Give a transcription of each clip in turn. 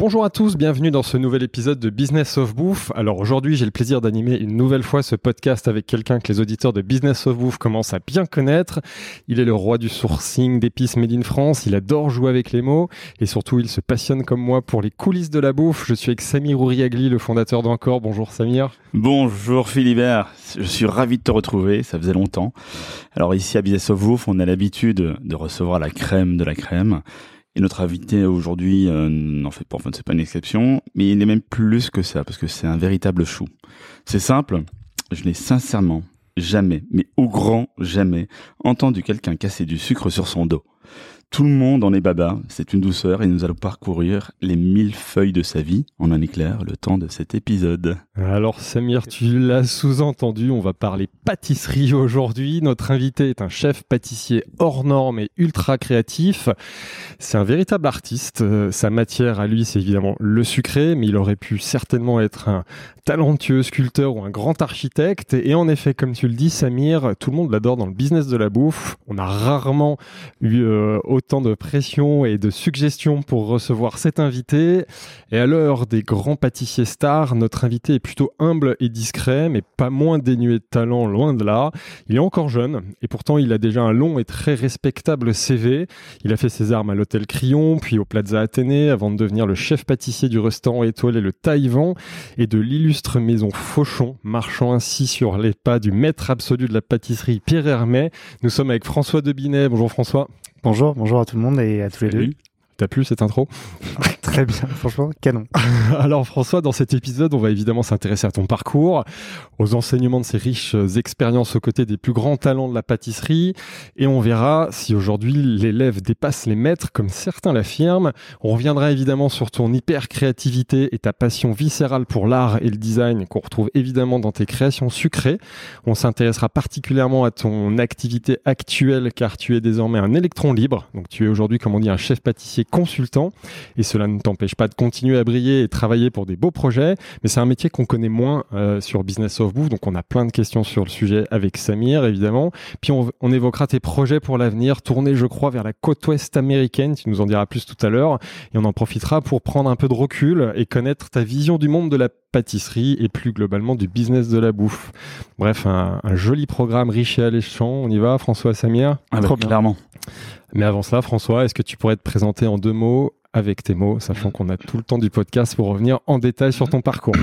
Bonjour à tous, bienvenue dans ce nouvel épisode de Business of Bouffe. Alors aujourd'hui, j'ai le plaisir d'animer une nouvelle fois ce podcast avec quelqu'un que les auditeurs de Business of Bouffe commencent à bien connaître. Il est le roi du sourcing d'épices made in France, il adore jouer avec les mots et surtout il se passionne comme moi pour les coulisses de la bouffe. Je suis avec Samir Ouriagli, le fondateur d'Encore. Bonjour Samir. Bonjour Philibert, je suis ravi de te retrouver, ça faisait longtemps. Alors ici à Business of Bouffe, on a l'habitude de recevoir la crème de la crème. Et notre invité aujourd'hui euh, n'en fait pas, enfin c'est pas une exception, mais il est même plus que ça, parce que c'est un véritable chou. C'est simple, je n'ai sincèrement jamais, mais au grand jamais, entendu quelqu'un casser du sucre sur son dos. Tout le monde en est baba, c'est une douceur et nous allons parcourir les mille feuilles de sa vie en un éclair le temps de cet épisode. Alors Samir, tu l'as sous-entendu, on va parler pâtisserie aujourd'hui. Notre invité est un chef pâtissier hors norme et ultra créatif. C'est un véritable artiste. Euh, Sa matière à lui, c'est évidemment le sucré, mais il aurait pu certainement être un talentueux sculpteur ou un grand architecte. Et en effet, comme tu le dis, Samir, tout le monde l'adore dans le business de la bouffe. On a rarement eu euh, autant de pression et de suggestions pour recevoir cet invité. Et à l'heure des grands pâtissiers stars, notre invité est plutôt humble et discret, mais pas moins dénué de talent, loin de là. Il est encore jeune, et pourtant il a déjà un long et très respectable CV. Il a fait ses armes à l'hôtel Crillon, puis au Plaza Athénée, avant de devenir le chef pâtissier du restaurant étoilé Le Taïwan, et de l'illustre maison Fauchon, marchant ainsi sur les pas du maître absolu de la pâtisserie Pierre Hermé. Nous sommes avec François Debinet. Bonjour François. Bonjour, bonjour à tout le monde et à tous les deux. T'as plu cette intro Très bien, franchement, canon. Alors François, dans cet épisode, on va évidemment s'intéresser à ton parcours, aux enseignements de ces riches expériences aux côtés des plus grands talents de la pâtisserie, et on verra si aujourd'hui l'élève dépasse les maîtres, comme certains l'affirment. On reviendra évidemment sur ton hyper créativité et ta passion viscérale pour l'art et le design qu'on retrouve évidemment dans tes créations sucrées. On s'intéressera particulièrement à ton activité actuelle, car tu es désormais un électron libre, donc tu es aujourd'hui, comme on dit, un chef pâtissier consultant, et cela ne t'empêche pas de continuer à briller et travailler pour des beaux projets, mais c'est un métier qu'on connaît moins euh, sur Business of Bouffe, donc on a plein de questions sur le sujet avec Samir, évidemment. Puis on, on évoquera tes projets pour l'avenir, tournés, je crois, vers la côte ouest américaine, tu nous en diras plus tout à l'heure, et on en profitera pour prendre un peu de recul et connaître ta vision du monde de la pâtisserie et plus globalement du business de la bouffe. Bref, un, un joli programme riche et alléchant. On y va, François Samir Ah bah, clairement. Mais avant cela, François, est-ce que tu pourrais te présenter en deux mots avec tes mots, sachant qu'on a tout le temps du podcast pour revenir en détail sur ton parcours?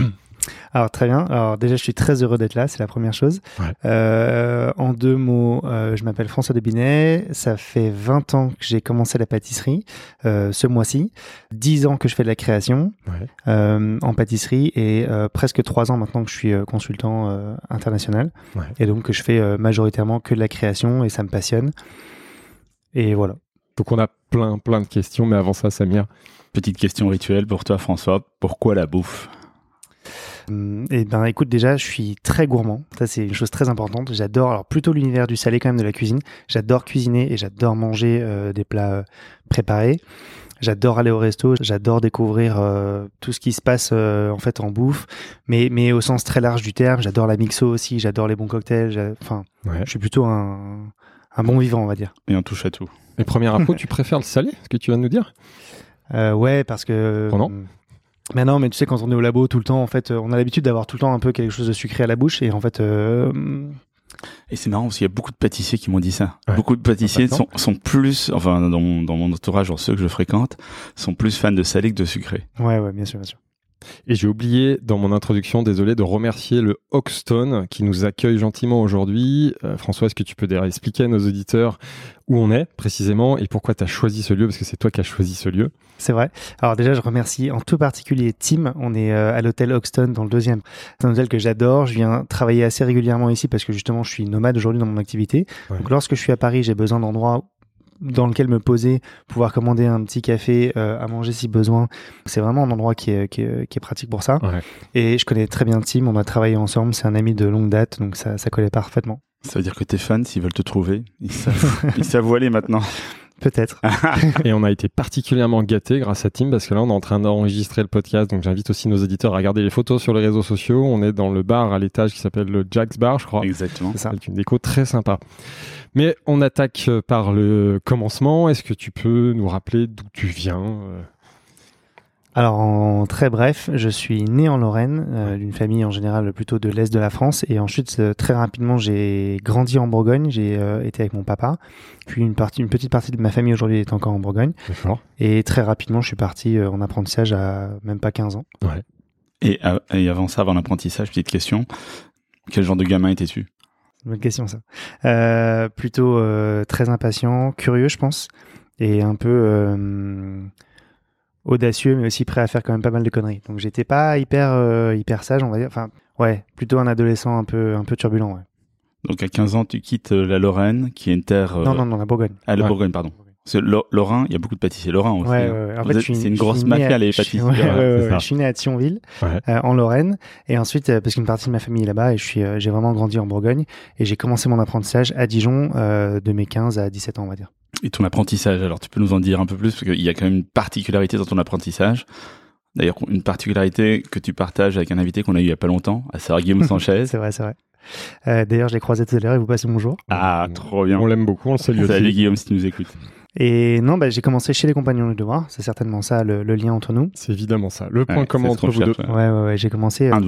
Alors très bien. Alors déjà, je suis très heureux d'être là, c'est la première chose. Ouais. Euh, en deux mots, euh, je m'appelle François Debinet. Ça fait 20 ans que j'ai commencé la pâtisserie euh, ce mois-ci. 10 ans que je fais de la création Ouais. euh, en pâtisserie et euh, presque 3 ans maintenant que je suis euh, consultant euh, international. Ouais. Et donc que je fais euh, majoritairement que de la création et ça me passionne. Et voilà. Donc on a plein, plein de questions, mais avant ça, Samir, Petite question rituelle pour toi François, pourquoi la bouffe? Hum, Et ben écoute déjà je suis très gourmand. Ça c'est une chose très importante. J'adore alors plutôt l'univers du salé quand même de la cuisine. J'adore cuisiner et j'adore manger euh, des plats euh, préparés. J'adore aller au resto. J'adore découvrir euh, tout ce qui se passe euh, en fait en bouffe. Mais mais au sens très large du terme j'adore la mixo aussi. J'adore les bons cocktails. Enfin ouais. je suis plutôt un un bon vivant on va dire. Et on touche à tout. Et première info, tu préfères le salé? Ce que tu viens de nous dire? Euh, ouais, parce que. Oh non. Mais non, mais tu sais, quand on est au labo tout le temps, en fait, euh, on a l'habitude d'avoir tout le temps un peu quelque chose de sucré à la bouche. Et en fait, euh, Et c'est marrant parce qu'il y a beaucoup de pâtissiers qui m'ont dit ça. Ouais. Beaucoup de pâtissiers Impactant. sont, sont plus, enfin dans mon, dans mon entourage, genre ceux que je fréquente, sont plus fans de salé que de sucré. ouais, ouais, bien sûr, bien sûr. Et j'ai oublié dans mon introduction, désolé, de remercier le Hoxton qui nous accueille gentiment aujourd'hui. Euh, François, est-ce que tu peux d'ailleurs expliquer à nos auditeurs où on est précisément et pourquoi tu as choisi ce lieu? Parce que c'est toi qui as choisi ce lieu. C'est vrai. Alors déjà, je remercie en tout particulier Tim. On est euh, à l'hôtel Hoxton dans le deuxième. C'est un hôtel que j'adore. Je viens travailler assez régulièrement ici parce que justement, je suis nomade aujourd'hui dans mon activité. Ouais. Donc lorsque je suis à Paris, j'ai besoin d'endroits dans lequel me poser, pouvoir commander un petit café euh, à manger si besoin. C'est vraiment un endroit qui est, qui est, qui est pratique pour ça. Ouais. Et je connais très bien Tim, on a travaillé ensemble, c'est un ami de longue date, donc ça, ça collait parfaitement. Ça veut dire que tes fans, s'ils veulent te trouver, ils savent, ils savent où aller maintenant. Peut-être. Et on a été particulièrement gâtés grâce à Tim parce que là on est en train d'enregistrer le podcast donc j'invite aussi nos éditeurs à regarder les photos sur les réseaux sociaux. On est dans le bar à l'étage qui s'appelle le Jack's Bar je crois. Exactement. C'est ça. Avec une déco très sympa. Mais on attaque par le commencement. Est-ce que tu peux nous rappeler d'où tu viens euh Alors, en très bref, je suis né en Lorraine, euh, d'une famille en général plutôt de l'Est de la France. Et ensuite, euh, très rapidement, j'ai grandi en Bourgogne. J'ai euh, été avec mon papa. Puis une, partie, une petite partie de ma famille aujourd'hui est encore en Bourgogne. Et très rapidement, je suis parti en apprentissage à même pas 15 ans. Et, euh, et avant ça, avant l'apprentissage, petite question. Quel genre de gamin étais-tu? Bonne question, ça. Plutôt très impatient, curieux, je pense. Et un peu audacieux, mais aussi prêt à faire quand même pas mal de conneries. Donc, j'étais pas hyper, euh, hyper sage, on va dire. Enfin, ouais, plutôt un adolescent un peu, un peu turbulent, ouais. Donc à 15 ans, tu quittes euh, la Lorraine, qui est une terre... euh, Non, non, non, la Bourgogne. Ah, la Ouais. Bourgogne, pardon. Parce que Lo- Lorrain, il y a beaucoup de pâtissiers lorrains aussi. Ouais, hein. ouais, c'est une grosse mafia, à- les pâtissiers. C'est ça. je suis né à Thionville, euh, en Lorraine, et ensuite euh, parce qu'une partie de ma famille est là-bas, et je suis, euh, j'ai vraiment grandi en Bourgogne, et j'ai commencé mon apprentissage à Dijon de mes 15 à 17 ans, on va dire. Et ton apprentissage, alors tu peux nous en dire un peu plus, parce qu'il y a quand même une particularité dans ton apprentissage. D'ailleurs, une particularité que tu partages avec un invité qu'on a eu il y a pas longtemps, à savoir Guillaume Sanchez. C'est vrai, c'est vrai. Euh, D'ailleurs, je l'ai croisé tout à l'heure, et vous passez bonjour. Ah, trop bien. On l'aime beaucoup, on le salue Salut aussi. Guillaume si tu nous écoutes. Et non, bah, j'ai commencé chez les Compagnons du Devoir, c'est certainement ça le, le lien entre nous. C'est évidemment ça. Le point Ouais, commun entre vous deux. Ouais, ouais, ouais, j'ai commencé euh, Un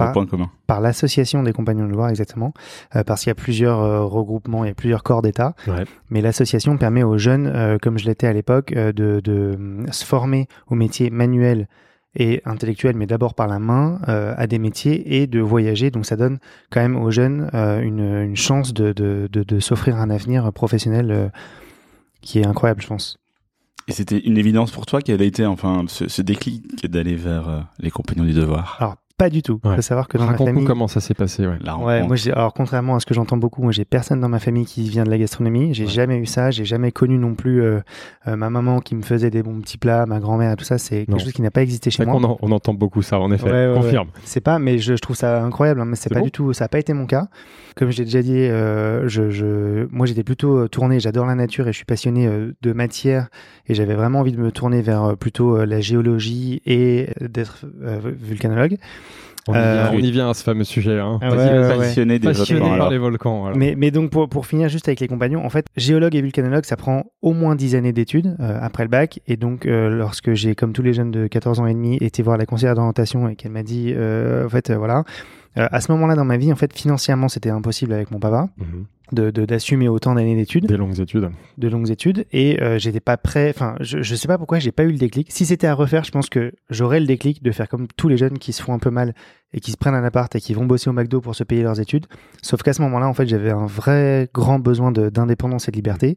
par, l'association des Compagnons du Devoir, exactement, euh, parce qu'il y a plusieurs euh, regroupements, il y a plusieurs corps d'État. Ouais. Mais l'association permet aux jeunes, euh, comme je l'étais à l'époque, euh, de, de se former au métier manuel et intellectuel, mais d'abord par la main, euh, à des métiers et de voyager. Donc ça donne quand même aux jeunes euh, une, une chance de, de, de, de s'offrir un avenir professionnel euh, qui est incroyable, je pense. Et c'était une évidence pour toi quel a été enfin ce, ce déclic d'aller vers euh, les compagnons du devoir? Alors, pas du tout. Il Ouais. faut savoir que dans ma Raconte-nous famille... comment ça s'est passé. Ouais. La Ouais, rencontre. moi, j'ai, alors contrairement à ce que j'entends beaucoup, moi j'ai personne dans ma famille qui vient de la gastronomie. J'ai Ouais. jamais eu ça. J'ai jamais connu non plus euh, euh, ma maman qui me faisait des bons petits plats, ma grand-mère, tout ça. C'est quelque Non. chose qui n'a pas existé chez moi. en- on entend beaucoup ça, en effet. Ouais, ouais, Confirme. C'est pas, mais je, je trouve ça incroyable. hein, mais c'est pas bon du tout. Ça n'a pas été mon cas. Comme je l'ai déjà dit, euh, je, je, moi j'étais plutôt tourné. J'adore la nature et je suis passionné euh, de matière. Et j'avais vraiment envie de me tourner vers euh, plutôt euh, la géologie et d'être euh, vulcanologue. On, y Euh, vient, on y vient à ce fameux sujet. Hein. Ah ouais, ouais, ouais. passionné des Passionné volcans, par alors. les volcans. voilà. Mais, mais donc pour, pour finir juste avec les compagnons, en fait, géologue et vulcanologue, ça prend au moins 10 années d'études euh, après le bac. Et donc, euh, lorsque j'ai, comme tous les jeunes de 14 ans et demi, été voir la conseillère d'orientation et qu'elle m'a dit, euh, en fait, euh, voilà, euh, à ce moment-là dans ma vie, en fait, financièrement, c'était impossible avec mon papa Mhm. de, de- d'assumer autant d'années d'études, Des longues études. de longues études, et euh, j'étais pas prêt. Enfin, je, je sais pas pourquoi j'ai pas eu le déclic. Si c'était à refaire, je pense que j'aurais le déclic de faire comme tous les jeunes qui se font un peu mal et qui se prennent un appart et qui vont bosser au McDo pour se payer leurs études. Sauf qu'à ce moment-là, en fait, j'avais un vrai grand besoin de- d'indépendance et de liberté.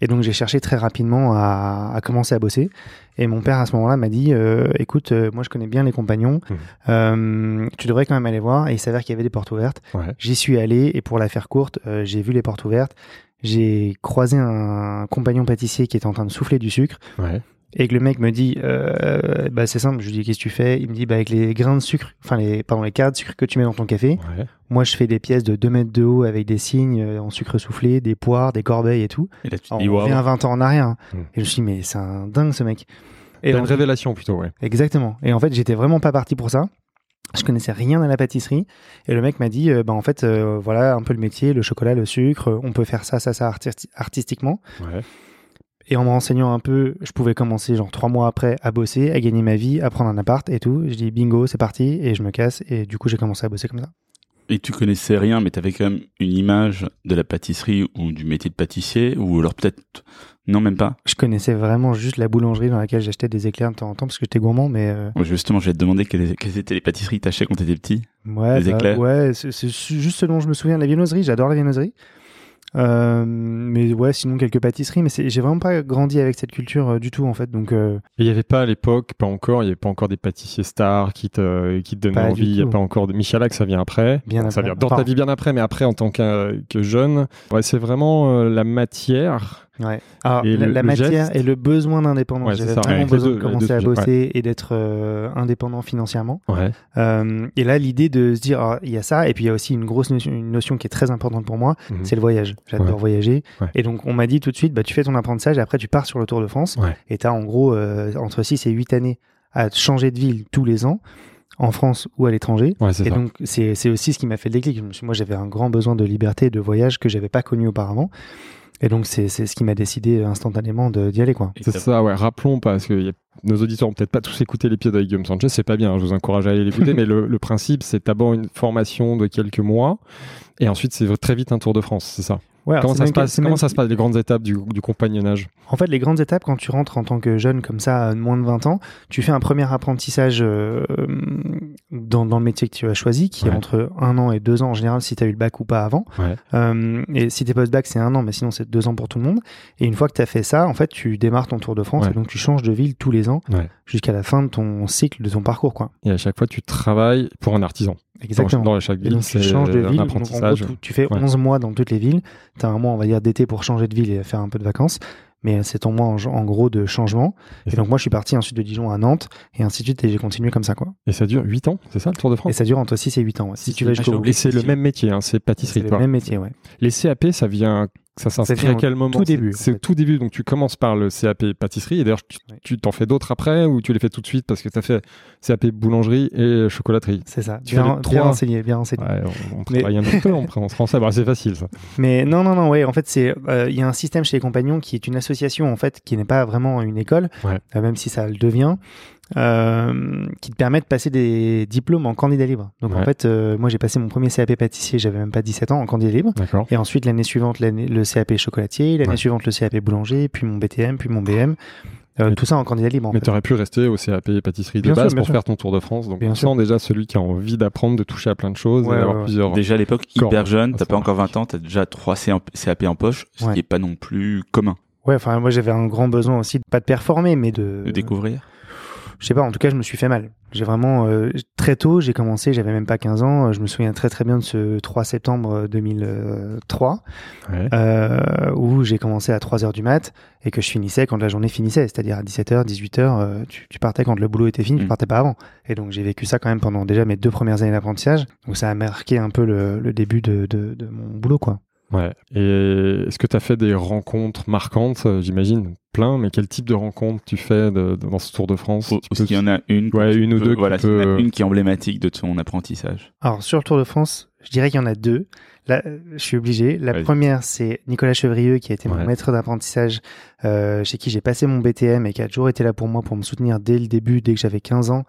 Et donc, j'ai cherché très rapidement à, à commencer à bosser. Et mon père, à ce moment-là, m'a dit, euh, écoute, euh, moi, je connais bien les compagnons. Mhm. Euh, tu devrais quand même aller voir. Et il s'avère qu'il y avait des portes ouvertes. Ouais. J'y suis allé. Et pour la faire courte, euh, j'ai vu les portes ouvertes. J'ai croisé un compagnon pâtissier qui était en train de souffler du sucre. Ouais. Et que le mec me dit, euh, bah c'est simple, je lui dis qu'est-ce que tu fais? Il me dit, bah avec les grains de sucre, enfin les, pardon, les carats de sucre que tu mets dans ton café, Ouais. moi je fais des pièces de 2 mètres de haut avec des signes euh, en sucre soufflé, des poires, des corbeilles et tout. Et là, tu te Alors, dis, on revient waouh. à 20 ans en arrière. hein. Mm. Et je me suis dit, mais c'est un dingue ce mec. Et une révélation plutôt, ouais. Exactement. Et en fait, j'étais vraiment pas parti pour ça. Je connaissais rien à la pâtisserie. Et le mec m'a dit, euh, bah en fait, euh, voilà un peu le métier, le chocolat, le sucre, on peut faire ça, ça, ça artisti- artistiquement. Ouais. Et en me renseignant un peu, je pouvais commencer genre trois mois après à bosser, à gagner ma vie, à prendre un appart et tout. Je dis bingo, c'est parti, et je me casse. Et du coup, j'ai commencé à bosser comme ça. Et tu connaissais rien, mais tu avais quand même une image de la pâtisserie ou du métier de pâtissier, ou alors peut-être. Non, même pas? Je connaissais vraiment juste la boulangerie dans laquelle j'achetais des éclairs de temps en temps parce que j'étais gourmand, mais euh, Justement, je vais te demander quelles, étaient les pâtisseries que t'achetais quand t'étais petit. ouais, Des bah, éclairs. ouais, c'est c'est juste ce dont je me souviens. La viennoiserie, j'adore la viennoiserie. Euh, mais ouais, sinon quelques pâtisseries, mais j'ai vraiment pas grandi avec cette culture euh, du tout en fait. Donc euh, il n'y avait pas à l'époque, pas encore, il n'y avait pas encore des pâtissiers stars qui te, qui te donnaient Pas envie. Il n'y a pas encore de Michalak, ça vient après. Bien ça après. vient dans Enfin- ta vie bien après, mais après en tant que, que jeune. Ouais, c'est vraiment euh, la matière Ouais. Alors, Et la, le- la le matière geste- et le besoin d'indépendance. Ouais, J'avais vraiment Ouais, besoin deux- de commencer deux à bosser et d'être euh, indépendant financièrement. Ouais. Euh, et là, l'idée de se dire, ah, il y a ça, et puis il y a aussi une grosse notion, une notion qui est très importante pour moi, Mhm. c'est le voyage. J'adore Ouais. voyager. Ouais. Et donc, on m'a dit tout de suite, bah, tu fais ton apprentissage et après, tu pars sur le Tour de France. Ouais. Et tu as en gros euh, entre 6 et 8 années à changer de ville tous les ans, en France ou à l'étranger. Ouais, c'est Et ça. donc, c'est c'est aussi ce qui m'a fait le déclic. Moi, j'avais un grand besoin de liberté et de voyage que j'avais pas connu auparavant. Et donc, c'est ce qui m'a décidé instantanément de- d'y aller, quoi. C'est ça, ouais. Rappelons, parce que nos auditeurs ont peut-être pas tous écouté l'épisode avec Guillaume Sanchez, c'est pas bien, hein, je vous encourage à aller l'écouter, mais le, le principe, c'est d'abord une formation de quelques mois, et ensuite, c'est très vite un Tour de France, c'est ça? Ouais, Comment, ça se, passe, comment même- ça se passe, les grandes étapes du, du compagnonnage? En fait, les grandes étapes, quand tu rentres en tant que jeune comme ça, moins de 20 ans, tu fais un premier apprentissage euh, dans, dans le métier que tu as choisi, qui Ouais. est entre un an et deux ans en général, si tu as eu le bac ou pas avant. Ouais. Euh, et si t'es post-bac, c'est un an, mais sinon c'est deux ans pour tout le monde. Et une fois que tu as fait ça, en fait, tu démarres ton Tour de France et donc tu changes de ville tous les ans jusqu'à la fin de ton cycle, de ton parcours, quoi. Et à chaque fois, tu travailles pour un artisan. Exactement. Dans, chaque Et ville, donc c'est tu changes de un ville. Donc, en gros, apprentissage. tu, tu fais Ouais. 11 mois dans toutes les villes. Tu as un mois, on va dire, d'été pour changer de ville et faire un peu de vacances. Mais c'est ton mois en, en gros de changement. Et Et, donc moi, je suis parti ensuite de Dijon à Nantes et ainsi de suite. Et j'ai continué comme ça, quoi. Et ça dure 8 ans, c'est ça le Tour de Et France ça dure entre 6 et 8 ans. ouais. Si tu vas Ah, jusqu'au oublié Et c'est le même métier, hein, c'est pâtisserie. C'est le même métier, ouais. Les CAP, ça vient, ça s'inscrit à quel moment tout début, C'est en fait. tout début, donc tu commences par le CAP pâtisserie, et d'ailleurs tu- t'en fais d'autres après, ou tu les fais tout de suite parce que tu as fait CAP boulangerie et chocolaterie C'est ça. Tu Bien, fais les bien trois. renseigné, bien renseigné. Ouais, on, on Mais- travaille un peu en en français, bah, c'est facile ça. Mais non, non, non, ouais. En fait, c'est euh, il y a un système chez les compagnons qui est une association en fait qui n'est pas vraiment une école, Ouais. euh, même si ça le devient, euh, qui te permet de passer des diplômes en candidat libre. Donc en fait, euh, moi j'ai passé mon premier CAP pâtissier, j'avais même pas 17 ans en candidat libre. Et ensuite l'année suivante le CAP chocolatier, l'année Ouais. suivante le CAP boulanger, puis mon BTM, puis mon BM. Euh, Mais- tout ça en candidat libre. En Mais tu aurais pu rester au CAP pâtisserie de Bien base pour sûr. faire ton tour de France. Donc Bien on sûr. sent déjà celui qui a envie d'apprendre, de toucher à plein de choses, Ouais, et d'avoir ouais, ouais. plusieurs. Déjà à l'époque, hyper jeune, t'as pas encore 20 ans, t'as déjà 3 CAP en poche, ce Ouais. qui est pas non plus commun Ouais, enfin moi j'avais un grand besoin aussi, de, pas de performer, mais de, de découvrir. Je sais pas, en tout cas, je me suis fait mal. J'ai vraiment, euh, très tôt, j'ai commencé, j'avais même pas 15 ans. euh, Je me souviens très très bien de ce 3 septembre 2003, Ouais. euh, où j'ai commencé à 3 heures du mat et que je finissais quand la journée finissait, c'est-à-dire à 17h, 18h, euh, tu, tu partais quand le boulot était fini, tu Mm. partais pas avant. Et donc j'ai vécu ça quand même pendant déjà mes deux premières années d'apprentissage. Donc ça a marqué un peu le, le début de, de, de mon boulot, quoi. Ouais. Et est-ce que tu as fait des rencontres marquantes? Euh, J'imagine plein, mais quel type de rencontres tu fais de- de- dans ce Tour de France? Ou est-ce qu'il y en a une Ouais, une ou deux qui Voilà, a peut- une qui est emblématique de ton apprentissage. Alors sur le Tour de France, je dirais qu'il y en a deux. Là, euh, je suis obligé. La Vas-y. première, c'est Nicolas Chevrieux, qui a été mon Ouais. maître d'apprentissage, euh, chez qui j'ai passé mon BTM et qui a toujours été là pour moi pour me soutenir dès le début, dès que j'avais 15 ans,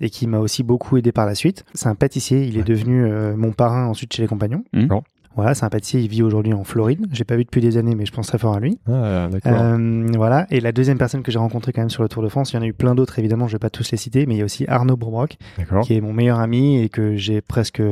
et qui m'a aussi beaucoup aidé par la suite. C'est un pâtissier. Il Ouais. est devenu euh, mon parrain ensuite chez les compagnons. Mhm. Voilà, c'est un pâtissier. Il vit aujourd'hui en Floride. J'ai pas vu depuis des années, mais je pense très fort à lui. Ah. Euh, voilà. Et la deuxième personne que j'ai rencontrée quand même sur le Tour de France, il y en a eu plein d'autres évidemment. Je vais pas tous les citer, mais il y a aussi Arnaud Bourbrock, qui est mon meilleur ami et que j'ai presque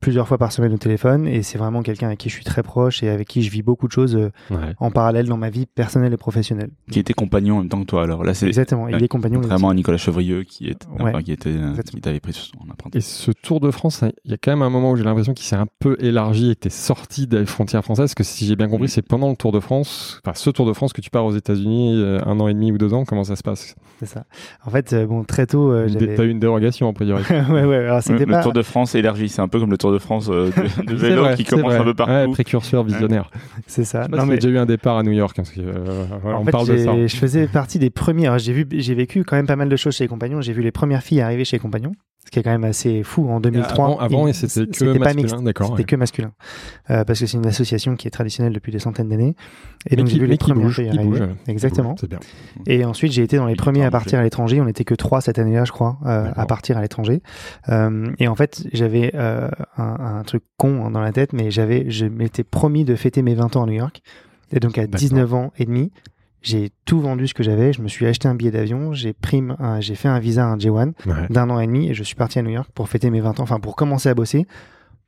plusieurs fois par semaine au téléphone et c'est vraiment quelqu'un avec qui je suis très proche et avec qui je vis beaucoup de choses euh, Ouais. en parallèle dans ma vie personnelle et professionnelle. Qui était compagnon en même temps que toi, alors. Là, c'est Exactement, il est compagnon. contrairement à Nicolas Chevrieux qui, est, Ouais. enfin, qui, était, euh, Exactement. qui t'avait pris sur son Et apprentissage. ce Tour de France, il y a quand même un moment où j'ai l'impression qu'il s'est un peu élargi et que tu es sorti des frontières françaises. Parce que si j'ai bien compris, Mm. c'est pendant le Tour de France, enfin ce Tour de France que tu pars aux États-Unis euh, un an et demi ou deux ans. Comment ça se passe? C'est ça. En fait, euh, bon, très tôt, euh. T'as eu une dérogation a priori. ouais, ouais, alors Le, c'était le pas... Tour de France élargi, c'est un peu comme le Tour de France euh, de, de C'est vélo vrai, qui commence vrai. un peu partout. Ouais, précurseur visionnaire. C'est ça. Je sais pas Non, mais... déjà eu un départ à New York. hein, parce que, euh, En on fait, parle de j'ai- ça. je faisais partie des premiers. J'ai vu, j'ai vécu quand même pas mal de choses chez les compagnons. J'ai vu les premières filles arriver chez les compagnons, ce qui est quand même assez fou en 2003. Avant, avant et c'était que pas masculin, mixte, d'accord. C'était ouais. que masculin, Euh, parce que c'est une association qui est traditionnelle depuis des centaines d'années. Et donc j'ai vu les qui premières bouge, bouge. Exactement. Bien. Et ensuite, j'ai été dans les premiers à partir à l'étranger. On n'était que trois cette année-là, je crois, euh, à partir à l'étranger. Euh, et en fait, j'avais un, un truc con hein, dans la tête, mais j'avais, je m'étais promis de fêter mes 20 ans à New York. Et donc, à D'accord. 19 ans et demi, j'ai tout vendu ce que j'avais. Je me suis acheté un billet d'avion, j'ai pris, un- j'ai fait un visa à un J1 Ouais. d'un an et demi et je suis parti à New York pour fêter mes 20 ans, enfin pour commencer à bosser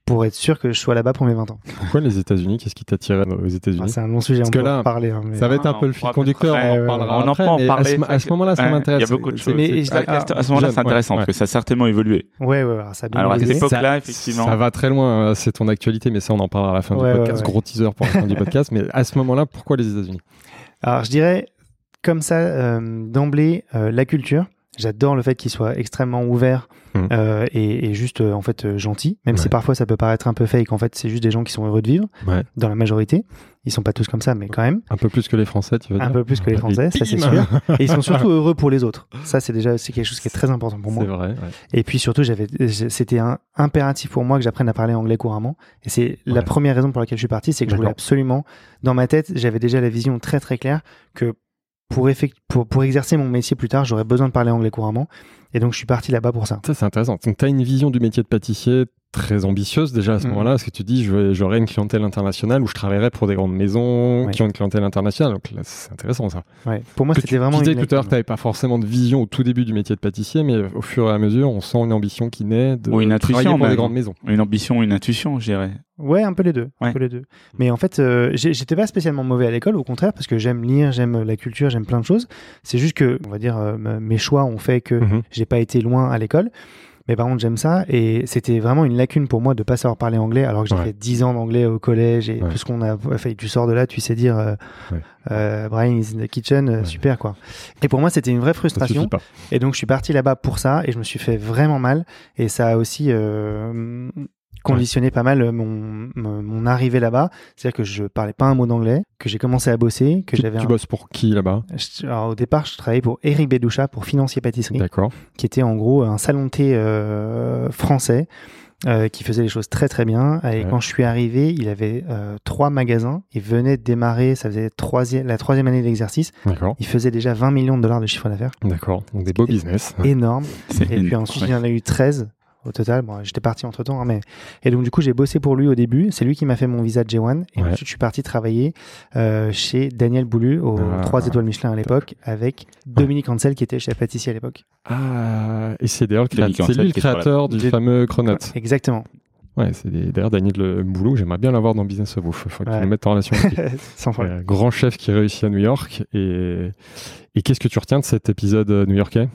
pour être sûr que je sois là-bas pour mes 20 ans. Pourquoi les États-Unis Qu'est-ce qui t'attirait aux Ah, États-Unis c'est un long sujet, Parce on que peut là, en parler. hein, mais- Ça va être un Ah, peu le fil conducteur, on en ouais, parlera on en après, en mais parler, à ce, moment-là, ça Ouais, m'intéresse. Il y a beaucoup de C'est- choses. mais- c'est- et- À, à- à ce moment-là, c'est intéressant ouais, parce que ça a certainement évolué. Ouais, ouais, ça a bien Alors à cette époque-là, effectivement. Ça va très loin, hein, c'est ton actualité, mais ça on en parlera à la fin Ouais, du ouais, podcast. ouais. Gros teaser pour la fin du podcast. Mais à ce moment-là, pourquoi les États-Unis? Alors, je dirais, comme ça, euh, d'emblée, euh, la culture. J'adore le fait qu'il soit extrêmement ouvert Mhm. euh, et, et juste, euh, en fait, euh, gentil. Même si parfois ça peut paraître un peu fake, en fait, c'est juste des gens qui sont heureux de vivre, Ouais. dans la majorité. Ils sont pas tous comme ça, mais quand même. Un peu plus que les Français, tu veux Un dire peu plus que les Français, ça c'est sûr. Et ils sont surtout heureux pour les autres. Ça, c'est déjà c'est quelque chose qui est très important pour moi. C'est vrai. ouais. Et puis surtout, j'avais, c'était un impératif pour moi que j'apprenne à parler anglais couramment. Et c'est la première raison pour laquelle je suis parti, c'est que je voulais absolument, dans ma tête, j'avais déjà la vision très très claire que pour, exercer mon métier plus tard, j'aurais besoin de parler anglais couramment. Et donc, je suis parti là-bas pour ça. Ça, c'est intéressant. Donc, tu as une vision du métier de pâtissier très ambitieuse déjà à ce Mhm. moment-là, parce que tu dis, j'aurai une clientèle internationale où je travaillerai pour des grandes maisons Ouais. qui ont une clientèle internationale. Donc là, c'est intéressant ça. Ouais. Pour moi, c'était tu vraiment disais une tout à l'heure tu n'avais pas forcément de vision au tout début du métier de pâtissier, mais au fur et à mesure, on sent une ambition qui naît de Ou une travailler intuition, pour des grandes maisons. Une ambition, une intuition, je dirais. Ouais, un peu les deux. Un peu les deux. Mais en fait, euh, j'étais pas spécialement mauvais à l'école, au contraire, parce que j'aime lire, j'aime la culture, j'aime plein de choses. C'est juste que, on va dire, euh, mes choix ont fait que Mhm. j'ai pas été loin à l'école. Mais par contre, j'aime ça. Et c'était vraiment une lacune pour moi de pas savoir parler anglais, alors que j'ai Ouais. fait 10 ans d'anglais au collège et Ouais. tout ce qu'on a fait. Tu sors de là, tu sais dire euh, euh, Brian is in the kitchen, euh, super quoi. Et pour moi, c'était une vraie frustration. Et donc, je suis parti là-bas pour ça et je me suis fait vraiment mal. Et ça a aussi euh, conditionné pas mal mon, mon, mon arrivée là-bas. C'est-à-dire que je parlais pas un mot d'anglais, que j'ai commencé à bosser, que Tu, j'avais tu un- bosses pour qui là-bas? Au départ, je travaillais pour Eric Bédoucha pour Financier Pâtisserie, D'accord. qui était en gros un salon de thé euh, français. euh, qui faisait les choses très très bien. Et Ouais. quand je suis arrivé, il avait euh, trois magasins. Il venait de démarrer, ça faisait troisième, la troisième année d'exercice. D'accord. Il faisait déjà 20 millions de dollars de chiffre d'affaires. D'accord. Donc des beaux business. Énorme. Et puis ensuite, ouais. il y en a eu 13 au total. Bon, j'étais parti entre temps, mais. Et donc, du coup, j'ai bossé pour lui au début. C'est lui qui m'a fait mon visa de J1. Et Ouais. ensuite, je suis parti travailler euh, chez Daniel Boulu, aux Ah. 3 étoiles Michelin à l'époque, avec Dominique Ansel, qui était chef pâtissier à l'époque. Ah, et c'est d'ailleurs le créateur, c'est lui le du fameux Cronut. Exactement. Ouais, c'est d'ailleurs Daniel Le Boulot, j'aimerais bien l'avoir dans Business of Wolf. Faut que tu Ouais. le mettes en relation avec lui. Sans problème. Euh, grand chef qui réussit à New York. Et, et qu'est-ce que tu retiens de cet épisode euh, new-yorkais?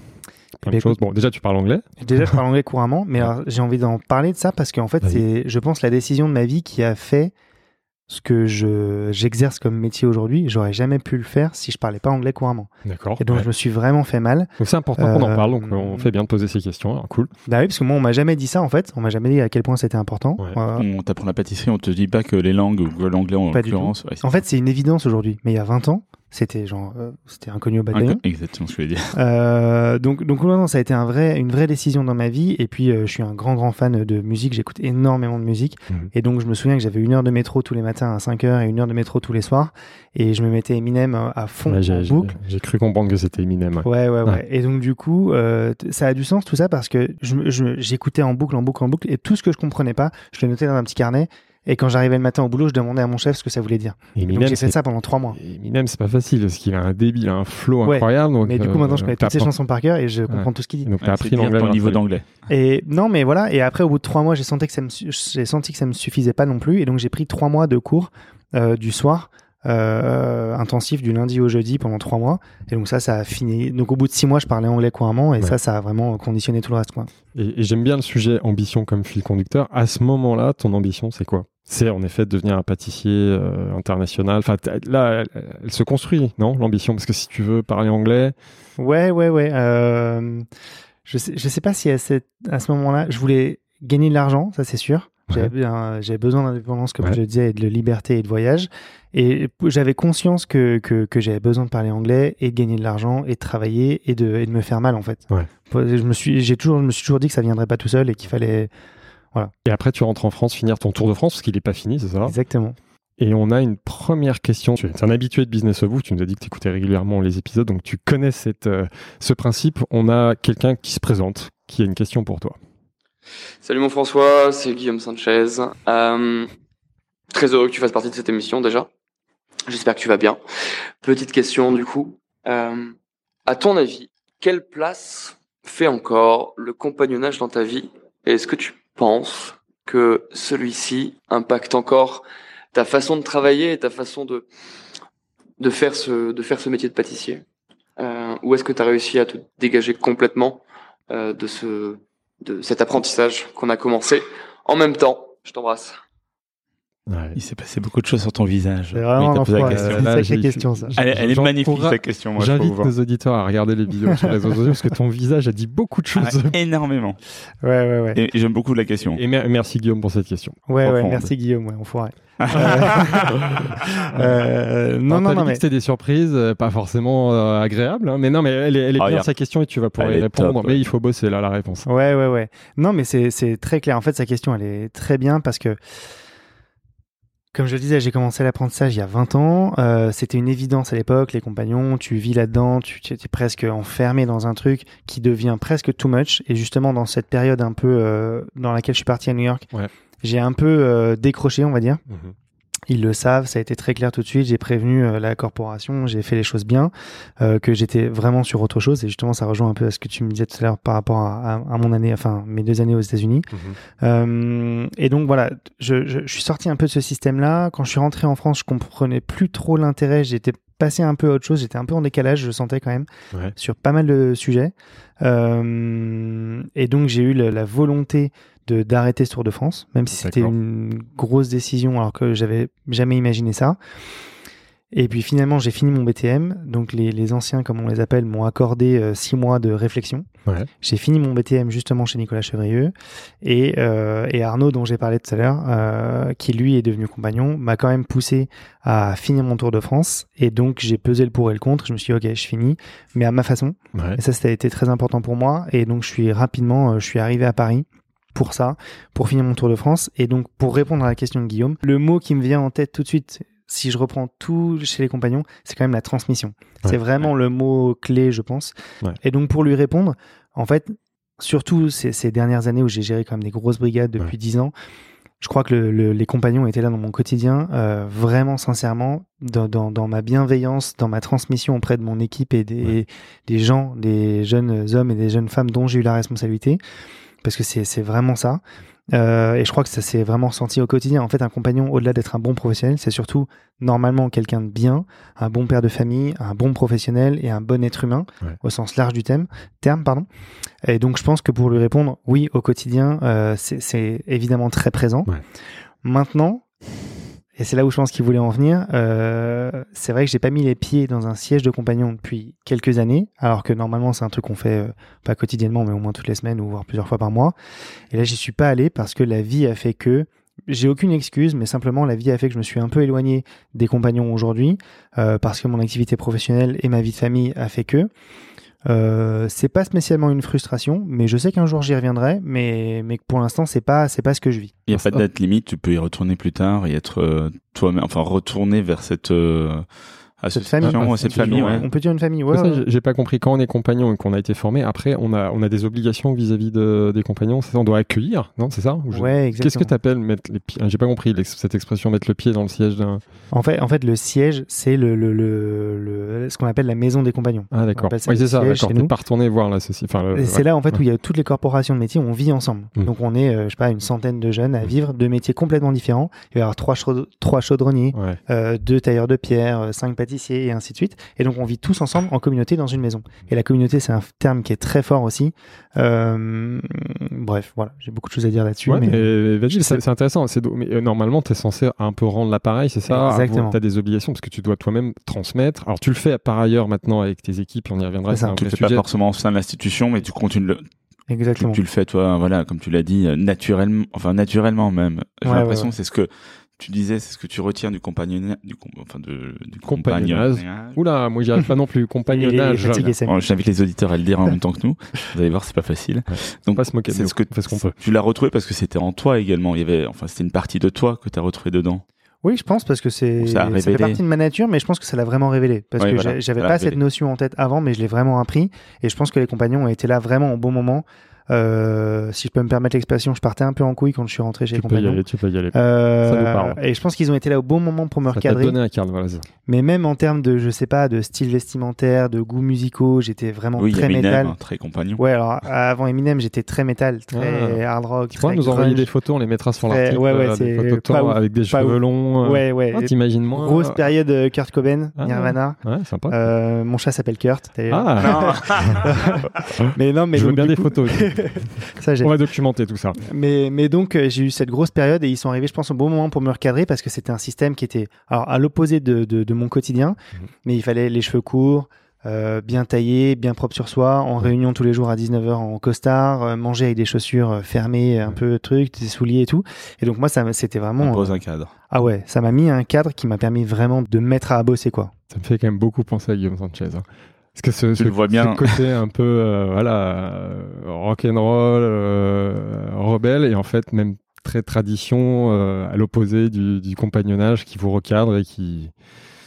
Plein de choses. Bon, déjà, tu parles anglais. Déjà, je parle anglais couramment, mais j'ai envie d'en parler de ça parce qu'en fait, c'est, je pense, la décision de ma vie qui a fait ce que je, j'exerce comme métier aujourd'hui. J'aurais jamais pu le faire si je parlais pas anglais couramment. D'accord. Et donc, Ouais. je me suis vraiment fait mal. Donc, c'est important qu'on en Euh, parle. Donc, on fait bien de poser ces questions. Alors, cool. Bah oui, parce que moi, on m'a jamais dit ça, en fait. On m'a jamais dit à quel point c'était important. Ouais. Euh, On t'apprend la pâtisserie, on te dit pas que les langues ou l'anglais en l'occurrence. en fait, c'est une évidence aujourd'hui. Mais il y a 20 ans, c'était genre, euh, c'était inconnu au bataillon. Exactement ce que je voulais dire. Euh, donc, donc ouais, non, ça a été un vrai, une vraie décision dans ma vie. Et puis, euh, je suis un grand, grand fan de musique. J'écoute énormément de musique. Mhm. Et donc, je me souviens que j'avais une heure de métro tous les matins à 5 heures et une heure de métro tous les soirs. Et je me mettais Eminem à fond Ouais, en boucle. j'ai cru comprendre que c'était Eminem. ouais. Ouais, ouais, ouais, Ouais. Et donc, du coup, euh, ça a du sens tout ça parce que je me- je- j'écoutais en boucle, en boucle, en boucle. Et tout ce que je comprenais pas, je le notais dans un petit carnet. Et quand j'arrivais le matin au boulot, je demandais à mon chef ce que ça voulait dire. Donc, Eminem, j'ai fait c'est... ça pendant trois mois. Eminem, c'est pas facile parce qu'il a un débit, il a un flow Ouais. incroyable. Donc, Mais du coup, euh, maintenant, je connais toutes ses chansons par cœur et je comprends tout ce qu'il dit. Donc, t'as Ouais, appris l'anglais. ton niveau d'anglais. Et non, mais voilà. Et après, au bout de trois mois, j'ai senti que ça me, su- j'ai senti que ça me suffisait pas non plus. Et donc, j'ai pris trois mois de cours euh, du soir. Euh, intensif du lundi au jeudi pendant trois mois et donc ça ça a fini donc au bout de six mois je parlais anglais couramment et Ouais. ça ça a vraiment conditionné tout le reste quoi Et, et j'aime bien le sujet ambition comme fil conducteur. À ce moment-là, ton ambition, c'est quoi? C'est en effet de devenir un pâtissier euh, international. Enfin, là, elle, elle se construit, non L'ambition, parce que si tu veux parler anglais, ouais ouais ouais euh, je sais je sais pas si à, cette, à ce moment là je voulais gagner de l'argent ça c'est sûr j'avais besoin d'indépendance comme Ouais. je le disais et de liberté et de voyage et j'avais conscience que, que, que j'avais besoin de parler anglais et de gagner de l'argent et de travailler et de, et de me faire mal en fait Ouais. je me suis toujours je me suis toujours dit que ça viendrait pas tout seul et qu'il fallait et après tu rentres en France, finir ton tour de France, parce qu'il n'est pas fini, c'est ça? Exactement Et on a une première question. Tu es un habitué de Business of Vous, tu nous as dit que tu écoutais régulièrement les épisodes, donc tu connais cette, euh, ce principe. On a quelqu'un qui se présente, qui a une question pour toi. Salut mon François, c'est Guillaume Sanchez. Euh, très heureux que tu fasses partie de cette émission déjà. J'espère que tu vas bien. Petite question du coup. Euh, à ton avis, quelle place fait encore le compagnonnage dans ta vie? Et est-ce que tu penses que celui-ci impacte encore ta façon de travailler et ta façon de faire ce métier de pâtissier? Euh, Ou est-ce que tu as réussi à te dégager complètement euh, de ce de cet apprentissage qu'on a commencé en même temps Je t'embrasse. Ouais. Il s'est passé beaucoup de choses sur ton visage. C'est vraiment Oui, posé la question. C'est une Là, sacrée j'ai- question, ça. Elle, elle est magnifique ta question. Moi, J'invite nos auditeurs à regarder les vidéos sur les réseaux sociaux parce que ton visage a dit beaucoup de Ah, choses. énormément. Ouais, ouais, ouais. Et j'aime beaucoup la question. Et mer- merci Guillaume pour cette question. Ouais, ouais, profonde. merci Guillaume, ouais, enfoiré. Euh, non, Alors, non, non, dit mais c'était des surprises, euh, pas forcément euh, agréables, hein, mais non, mais elle est, elle est Ah, bien sa question et tu vas pouvoir Elle y répondre. top, mais ouais. il faut bosser là la réponse. Ouais, ouais, ouais. Non, mais c'est c'est très clair. En fait, sa question, elle est très bien parce que, comme je le disais, j'ai commencé l'apprentissage il y a 20 ans. Euh, C'était une évidence à l'époque. Les compagnons, tu vis là-dedans, tu tu étais presque enfermé dans un truc qui devient presque too much. Et justement, dans cette période un peu euh, dans laquelle je suis parti à New York, Ouais. j'ai un peu euh, décroché, on va dire. Ils le savent, ça a été très clair tout de suite. J'ai prévenu euh, la corporation, j'ai fait les choses bien, euh, que j'étais vraiment sur autre chose. Et justement, ça rejoint un peu à ce que tu me disais tout à l'heure par rapport à, à- à mon année, enfin mes deux années aux États-Unis. Euh, et donc voilà, je, je, je suis sorti un peu de ce système-là. Quand je suis rentré en France, je comprenais plus trop l'intérêt. J'étais passé un peu à autre chose. J'étais un peu en décalage, je sentais quand même, Ouais. sur pas mal de sujets. Euh, et donc j'ai eu la, la volonté d'arrêter ce Tour de France, même si c'était une grosse décision, alors que j'avais jamais imaginé ça. Et puis finalement, j'ai fini mon BTM. Donc les, les anciens, comme on les appelle, m'ont accordé euh, six mois de réflexion. Ouais. J'ai fini mon BTM justement chez Nicolas Chevrieux. Et, euh, et Arnaud, dont j'ai parlé tout à l'heure, euh, qui lui est devenu compagnon, m'a quand même poussé à finir mon Tour de France. Et donc j'ai pesé le pour et le contre. Je me suis dit, ok, je finis, mais à ma façon. Ouais. Et ça, ça a été très important pour moi. Et donc, je suis rapidement, euh, je suis arrivé à Paris pour ça, pour finir mon Tour de France. Et donc, pour répondre à la question de Guillaume, le mot qui me vient en tête tout de suite, si je reprends tout chez les compagnons, c'est quand même la transmission. Ouais. c'est vraiment le mot clé, je pense. Ouais. Et donc, pour lui répondre, en fait, surtout ces, ces dernières années où j'ai géré quand même des grosses brigades depuis dix ans, je crois que le- le- les compagnons étaient là dans mon quotidien, euh, vraiment sincèrement, dans, dans, dans ma bienveillance, dans ma transmission auprès de mon équipe et des, des gens, des jeunes hommes et des jeunes femmes dont j'ai eu la responsabilité, parce que c'est vraiment ça. Euh, et je crois que ça s'est vraiment ressenti au quotidien. En fait, un compagnon, au-delà d'être un bon professionnel, c'est surtout normalement quelqu'un de bien, un bon père de famille, un bon professionnel et un bon être humain, Ouais. au sens large du thème, terme. Pardon. Et donc, je pense que pour lui répondre, oui, au quotidien, euh, c'est c'est évidemment très présent. Ouais. Maintenant, et c'est là où je pense qu'il voulait en venir, euh, c'est vrai que j'ai pas mis les pieds dans un siège de compagnon depuis quelques années, alors que normalement c'est un truc qu'on fait euh, pas quotidiennement, mais au moins toutes les semaines ou voire plusieurs fois par mois. Et là, j'y suis pas allé parce que la vie a fait que j'ai aucune excuse, mais simplement la vie a fait que je me suis un peu éloigné des compagnons aujourd'hui, euh, parce que mon activité professionnelle et ma vie de famille a fait que. Euh, c'est pas spécialement une frustration, mais je sais qu'un jour j'y reviendrai, mais, mais que pour l'instant c'est pas c'est pas ce que je vis. Il n'y a pas de date limite, tu peux y retourner plus tard et être euh, toi-même, enfin retourner vers cette euh, Cette famille, association, quoi. cette famille, ouais. On peut dire une famille, ouais. Ouais. j'ai- pas compris. Quand on est compagnon et qu'on a été formé, après, on a, on a des obligations vis-à-vis de, des compagnons. Ça, on doit accueillir, non C'est ça Ou je- Ouais, exactement. Qu'est-ce que tu appelles mettre les pieds J'ai pas compris cette expression, mettre le pied dans le siège d'un. En fait, en fait, le siège, c'est le, le, le, le- ce qu'on appelle la maison des compagnons. Ah, d'accord. Oui, c'est ça, d'accord. T'es pas retourné voir. Enfin, le- Et c'est ouais. là, en fait, Ouais. où il y a toutes les corporations de métiers, on vit ensemble. Mm. Donc, on est, euh, je sais pas, une centaine de jeunes à vivre de métiers complètement différents. Il va y avoir trois, trois chaudronniers, Ouais. euh, deux tailleurs de pierre, euh, cinq pâtissiers et ainsi de suite. Et donc, on vit tous ensemble en communauté dans une maison. Et la communauté, c'est un terme qui est très fort aussi. Euh, bref, voilà, j'ai beaucoup de choses à dire là-dessus. Ouais, mais... mais je c'est intéressant. C'est do- mais euh, normalement, tu es censé un peu rendre l'appareil, c'est ça? Exactement. Tu as des obligations parce que tu dois toi-même transmettre. Alors, tu le fais par ailleurs maintenant avec tes équipes, on y reviendra. C'est Tu le fais pas forcément au sein de l'institution, mais tu continues le, tu, Exactement. tu le fais toi, voilà, comme tu l'as dit, euh, naturellement, enfin naturellement même. J'ai Ouais, ouais, l'impression ouais. que c'est ce que tu disais, c'est ce que tu retiens du compagnonnage, du com- enfin de, du Compagnonnage. Oula, moi j'y arrive pas non plus. Compagnonnage. fatigué. Bon, J'invite les auditeurs à le dire en même temps que nous. Vous allez voir, c'est pas facile. Donc, pas se moquer de c'est ce que On fait ce qu'on peut. tu l'as retrouvé parce que c'était en toi également. Il y avait, enfin, c'était une partie de toi que tu as retrouvé dedans. Oui, je pense parce que c'est ça a ça fait partie de ma nature, mais je pense que ça l'a vraiment révélé parce Ouais, que voilà, j'a- j'avais pas révélé. cette notion en tête avant, mais je l'ai vraiment appris et je pense que les compagnons ont été là vraiment au bon moment Euh, si je peux me permettre l'expression, je partais un peu en couille quand je suis rentré chez Tu les peux y aller, tu peux y aller. Euh, Ça nous parle. et je pense qu'ils ont été là au bon moment pour me Ça recadrer. donné un cadre, voilà. ça. Mais même en termes de, je sais pas, de style vestimentaire, de goûts musicaux, j'étais vraiment Oui, très Eminem, métal. hein, très compagnon. Ouais, alors avant Eminem, j'étais très métal, très hard rock. Tu pourras nous envoyer des photos, on les mettra sur l'article. ouais, ouais, euh, c'est des photos de toi avec des cheveux ouf. longs. euh. Ouais, ouais. Ah, T'imagines moi Grosse période Kurt Cobain, Ah, Nirvana. Ouais, sympa. Euh, mon chat s'appelle Kurt. d'ailleurs. Ah, mais non, mais je veux bien des coup- photos. on va documenter tout ça. Mais, mais donc, euh, j'ai eu cette grosse période et ils sont arrivés, je pense, au bon moment pour me recadrer parce que c'était un système qui était alors, à l'opposé de, de, de mon quotidien. Mhm. Mais il fallait les cheveux courts, euh, bien taillés, bien propres sur soi, en réunion tous les jours à 19h en costard, euh, manger avec des chaussures fermées, un peu trucs, des souliers et tout. Et donc, moi, ça, c'était On vraiment. pose euh, un cadre. ah ouais, ça m'a mis un cadre qui m'a permis vraiment de me mettre à bosser, quoi. Ça me fait quand même beaucoup penser à Guillaume Sanchez. hein. Parce que ce, ce- le vois bien. ce côté un peu euh, voilà euh, rock'n'roll, euh, rebelle et en fait même très tradition euh, à l'opposé du, du compagnonnage qui vous recadre et qui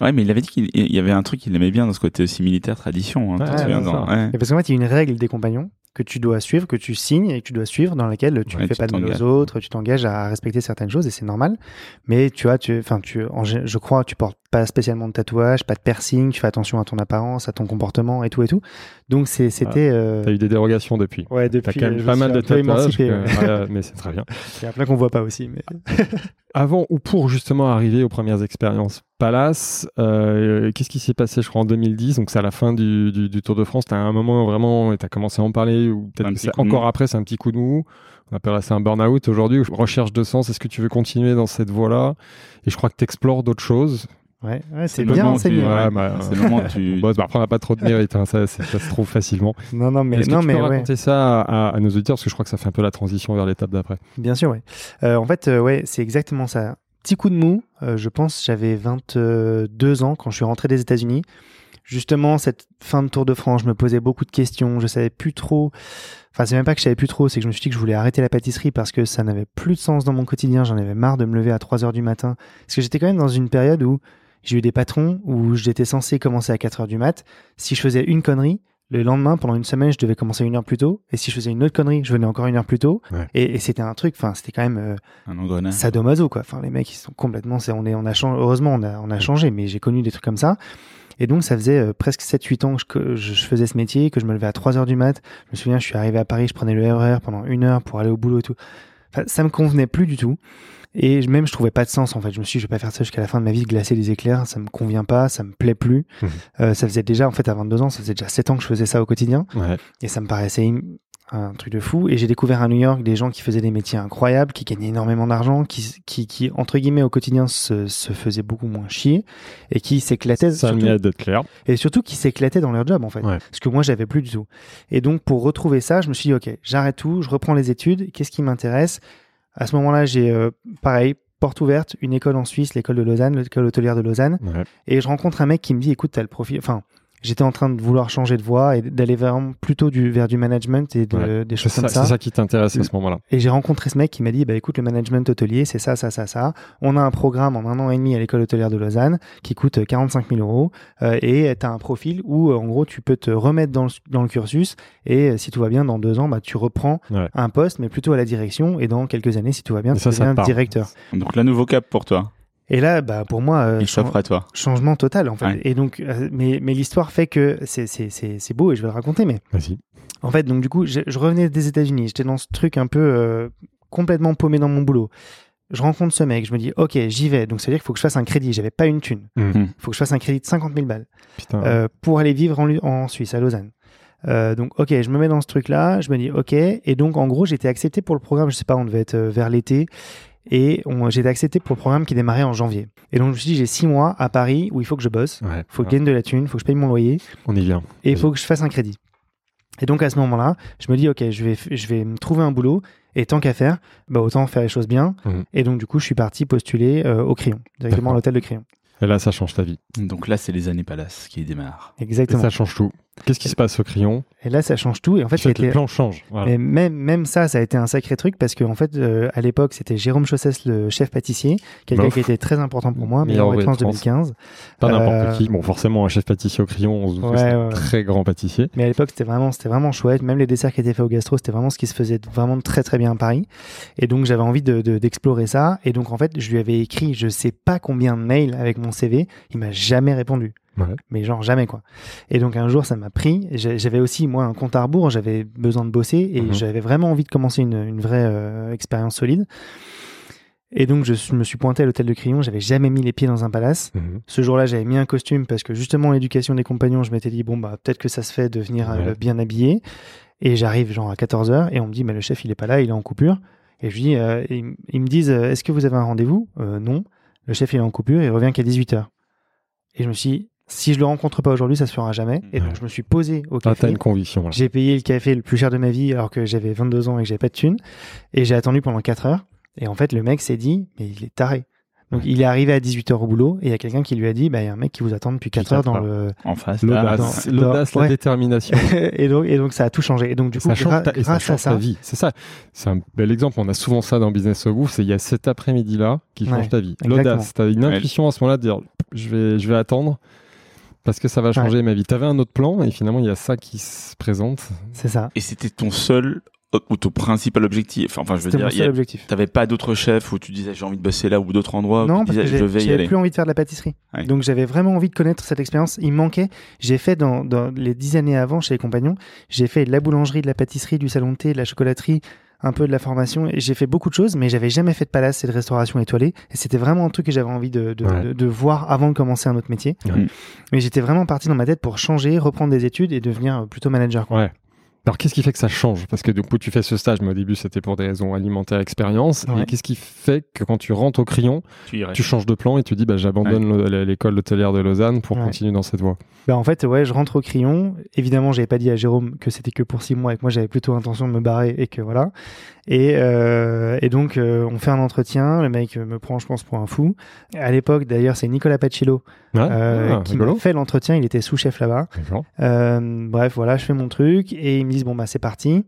Ouais, mais il avait dit qu'il il y avait un truc qu'il aimait bien dans ce côté aussi militaire tradition. Hein, tu Ouais, dans- ouais. Et parce qu'en fait, il y a une règle des compagnons que tu dois suivre, que tu signes et que tu dois suivre, dans laquelle tu ne fais tu pas de mal aux autres, tu t'engages à respecter certaines choses et c'est normal. Mais tu vois, tu, enfin, tu, en je crois, tu portes pas spécialement de tatouage, pas de piercing, tu fais attention à ton apparence, à ton comportement et tout et tout. Donc c'est, c'était. euh, t'as eu des dérogations depuis. Ouais, T'as depuis. quand euh, même pas mal de tatouages, que- ouais. mais c'est très bien. Il y a plein qu'on voit pas aussi. Mais... Avant ou pour justement arriver aux premières expériences Palace, euh, qu'est-ce qui s'est passé, je crois, en 2010 Donc c'est à la fin du, du, du Tour de France. T'as un moment vraiment, tu as commencé à en parler, ou peut-être encore après, c'est un petit coup de mou. On appellerait ça un burn-out aujourd'hui. Recherche de sens, est-ce que tu veux continuer dans cette voie-là? Et je crois que tu explores d'autres choses. Ouais, ouais, c'est bien enseigné. ouais, Ouais, bah, C'est le moment où tu. Bon, bah, après, on n'a pas trop de mérite, hein, ça, ça se trouve facilement. Non, non, mais Est-ce que non, tu mais peux ouais. raconter ça à, à nos auditeurs Parce que je crois que ça fait un peu la transition vers l'étape d'après. Bien sûr, oui. Euh, en fait, euh, ouais, c'est exactement ça. Petit coup de mou, euh, je pense j'avais 22 ans quand je suis rentré des États-Unis. Justement, cette fin de Tour de France, je me posais beaucoup de questions, je savais plus trop. Enfin, c'est même pas que je savais plus trop, c'est que je me suis dit que je voulais arrêter la pâtisserie parce que ça n'avait plus de sens dans mon quotidien. J'en avais marre de me lever à 3 heures du matin. Parce que j'étais quand même dans une période où j'ai eu des patrons où j'étais censé commencer à 4 heures du mat. Si je faisais une connerie, le lendemain, pendant une semaine, je devais commencer une heure plus tôt. Et si je faisais une autre connerie, je venais encore une heure plus tôt. Ouais. Et, et c'était un truc, enfin, c'était quand même euh, Un engrenage. sadomaso, quoi. Enfin, les mecs, ils sont complètement, on est, on a changé, heureusement, on a, on a changé, mais j'ai connu des trucs comme ça. Et donc, ça faisait euh, presque 7-8 ans que je, que je- je faisais ce métier, que je me levais à 3 heures du mat. Je me souviens, je suis arrivé à Paris, je prenais le RER pendant une heure pour aller au boulot et tout. Enfin, ça me convenait plus du tout. Et même, je trouvais pas de sens, en fait. Je me suis dit, je vais pas faire ça jusqu'à la fin de ma vie, glacer des éclairs. Ça me convient pas, ça me plaît plus. Mhm. Euh, ça faisait déjà, en fait, à 22 ans, ça faisait déjà 7 ans que je faisais ça au quotidien. Ouais. Et ça me paraissait un truc de fou. Et j'ai découvert à New York des gens qui faisaient des métiers incroyables, qui gagnaient énormément d'argent, qui, qui, qui entre guillemets, au quotidien, se, se faisaient beaucoup moins chier et qui s'éclataient. Ça surtout- d'être clair. et surtout qui s'éclataient dans leur job, en fait. Ouais. Ce que moi, j'avais plus du tout. Et donc, pour retrouver ça, je me suis dit, OK, j'arrête tout, je reprends les études. Qu'est-ce qui m'intéresse? À ce moment-là, j'ai, euh, pareil, porte ouverte, une école en Suisse, l'école de Lausanne, l'école hôtelière de Lausanne. Ouais. Et je rencontre un mec qui me dit, écoute, t'as le profil. Enfin, j'étais en train de vouloir changer de voie et d'aller vraiment plutôt du, vers du management et de- Ouais. des choses ça, comme c'est ça. ça qui t'intéresse à ce moment-là. Et j'ai rencontré ce mec qui m'a dit, bah écoute, le management hôtelier, c'est ça, ça, ça, ça. On a un programme en un an et demi à l'école hôtelière de Lausanne qui coûte 45 000 euros euh, et tu as un profil où, euh, en gros, tu peux te remettre dans le, dans le cursus et euh, si tout va bien, dans deux ans, bah, tu reprends Ouais. un poste, mais plutôt à la direction et dans quelques années, si tout va bien, Et tu ça, ça deviens directeur. Donc là, nouveau cap pour toi. Et là, bah, pour moi, euh, Il chan- s'offre à toi. changement total, en fait. Ouais. Et donc, euh, mais, mais l'histoire fait que c'est, c'est, c'est, c'est beau et je vais le raconter, mais Vas-y. en fait, donc du coup, je, je revenais des États-Unis, j'étais dans ce truc un peu euh, complètement paumé dans mon boulot. Je rencontre ce mec, je me dis, ok, j'y vais. Donc ça veut dire qu'il faut que je fasse un crédit. J'avais pas une thune. Mhm. Il faut que je fasse un crédit de 50 000 balles euh, pour aller vivre en, Suisse, à Lausanne. Euh, donc ok, je me mets dans ce truc-là, je me dis ok, et donc en gros j'étais accepté pour le programme, je sais pas, on devait être euh, vers l'été, et on- j'étais accepté pour le programme qui démarrait en janvier. Et donc je me suis dit j'ai six mois à Paris où il faut que je bosse, Ouais. faut que je gagne de la thune, faut que je paye mon loyer, On y vient. et il faut que je fasse un crédit. Et donc à ce moment-là, je me dis ok, je vais je vais me trouver un boulot et tant qu'à faire, bah autant faire les choses bien. Mhm. Et donc du coup, je suis parti postuler euh, au Crayon, directement à l'hôtel de Crayon. Et là, ça change ta vie. Donc là, c'est les années Palace qui démarrent. Et Exactement. ça change tout. Qu'est-ce qui se passe au crayon Et là, ça change tout. Et en fait, les plans changent. Voilà. Mais même, même ça, ça a été un sacré truc parce qu'en fait, euh, à l'époque, c'était Jérôme Chossès, le chef pâtissier, quelqu'un Bof. qui était très important pour moi, mais en ouvrier de France France. 2015. Pas n'importe euh, qui. Bon, forcément, un chef pâtissier au crayon, on se Ouais, ouais, un ouais. très grand pâtissier. Mais à l'époque, c'était vraiment, c'était vraiment chouette. Même les desserts qui étaient faits au gastro, c'était vraiment ce qui se faisait vraiment très très bien à Paris. Et donc, j'avais envie de, de- d'explorer ça. Et donc, en fait, je lui avais écrit, je sais pas combien de mails avec mon CV. Il m'a jamais répondu. Ouais. Mais genre jamais quoi. Et donc un jour ça m'a pris. J'avais aussi moi un compte à rebours, j'avais besoin de bosser et Mhm. j'avais vraiment envie de commencer une, une vraie euh, expérience solide. Et donc je me suis pointé à l'hôtel de Crillon, j'avais jamais mis les pieds dans un palace. Mhm. Ce jour-là, j'avais mis un costume parce que justement l'éducation des compagnons, je m'étais dit bon bah peut-être que ça se fait de venir euh, bien habillé. Et j'arrive genre à 14h et on me dit mais le chef il est pas là, il est en coupure. Et je dis euh, ils, ils me disent est-ce que vous avez un rendez-vous? Non. Le chef il est en coupure, il revient qu'à 18h. Et je me suis dit, si je le rencontre pas aujourd'hui, ça se fera jamais. Et donc je me suis posé au Ah, t'as café. une conviction. J'ai payé le café le plus cher de ma vie alors que j'avais 22 ans et que j'avais pas de thune. Et j'ai attendu pendant 4 heures. Et en fait, le mec s'est dit, mais il est taré. Donc il est arrivé à 18h au boulot et il y a quelqu'un qui lui a dit, bah il y a un mec qui vous attend depuis 4 Depuis heures dans le... En face. L'audace, dans- l'audace, la ouais. détermination. et, donc, et donc ça a tout changé. Et donc du coup, ça change gra- ta, et ça change ta ça, vie. C'est ça. C'est un bel exemple. On a souvent ça dans Business of Bouffe. C'est il y a cet après-midi-là qui change Ouais, ta vie. exactement. L'audace. T'as une intuition à ce moment-là de dire je vais, je vais attendre parce que ça va changer ma vie. T'avais un autre plan et finalement il y a ça qui se présente. c'est ça. Et c'était ton seul ou ton principal objectif. Enfin, je veux dire, t'avais pas d'autres chefs où tu disais j'ai envie de bosser là ou d'autres endroits où Non, tu parce que disais je j'ai- vais y j'avais plus envie de faire de la pâtisserie. Ouais. Donc j'avais vraiment envie de connaître cette expérience. Il manquait. J'ai fait dans, dans les dix années avant chez les compagnons, j'ai fait de la boulangerie, de la pâtisserie, du salon de thé, de la chocolaterie, un peu de la formation. Et J'ai fait beaucoup de choses, mais j'avais jamais fait de palace et de restauration étoilée. Et c'était vraiment un truc que j'avais envie de, de, Ouais. de- de voir avant de commencer un autre métier. Ouais. Mais j'étais vraiment parti dans ma tête pour changer, reprendre des études et devenir plutôt manager. quoi. Ouais. Alors qu'est-ce qui fait que ça change? Parce que du coup tu fais ce stage, mais au début c'était pour des raisons alimentaires, expérience. Ouais. Et qu'est-ce qui fait que quand tu rentres au crayon, Tu tu changes de plan et tu dis bah, j'abandonne le- l'école hôtelière de Lausanne pour Ouais. continuer dans cette voie? Bah en fait, ouais, je rentre au crayon. Évidemment, j'avais pas dit à Jérôme que c'était que pour six mois et que moi j'avais plutôt intention de me barrer et que voilà. Et, euh, et donc, euh, on fait un entretien. Le mec me prend, je pense, pour un fou. À l'époque, d'ailleurs, c'est Nicolas Pacillo Ouais. euh, Ah, qui m'a fait l'entretien. Il était sous-chef là-bas. Euh, bref, voilà, je fais mon truc et ils me disent bon bah c'est parti.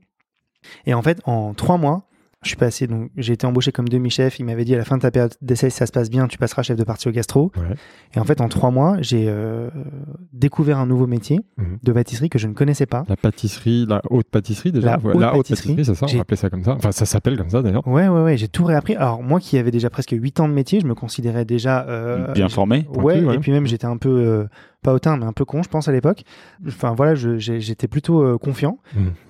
Et en fait, en trois mois, je suis passé donc j'ai été embauché comme demi-chef. Il m'avait dit à la fin de ta période d'essai, si ça se passe bien, tu passeras chef de partie au gastro. Ouais. Et en fait, en trois mois, j'ai euh, découvert un nouveau métier Mhm. de pâtisserie que je ne connaissais pas. La pâtisserie, la haute pâtisserie déjà La Ouais, haute la haute pâtisserie. pâtisserie, c'est ça On appeler ça comme ça. Enfin, ça s'appelle comme ça d'ailleurs. Ouais, ouais, ouais, j'ai tout réappris. Alors moi, qui avais déjà presque huit ans de métier, je me considérais déjà euh, Bien formé. Ouais, Pointu, ouais. et puis même j'étais un peu euh, pas hautain, mais un peu con, je pense à l'époque. Enfin voilà, j'étais plutôt euh, confiant.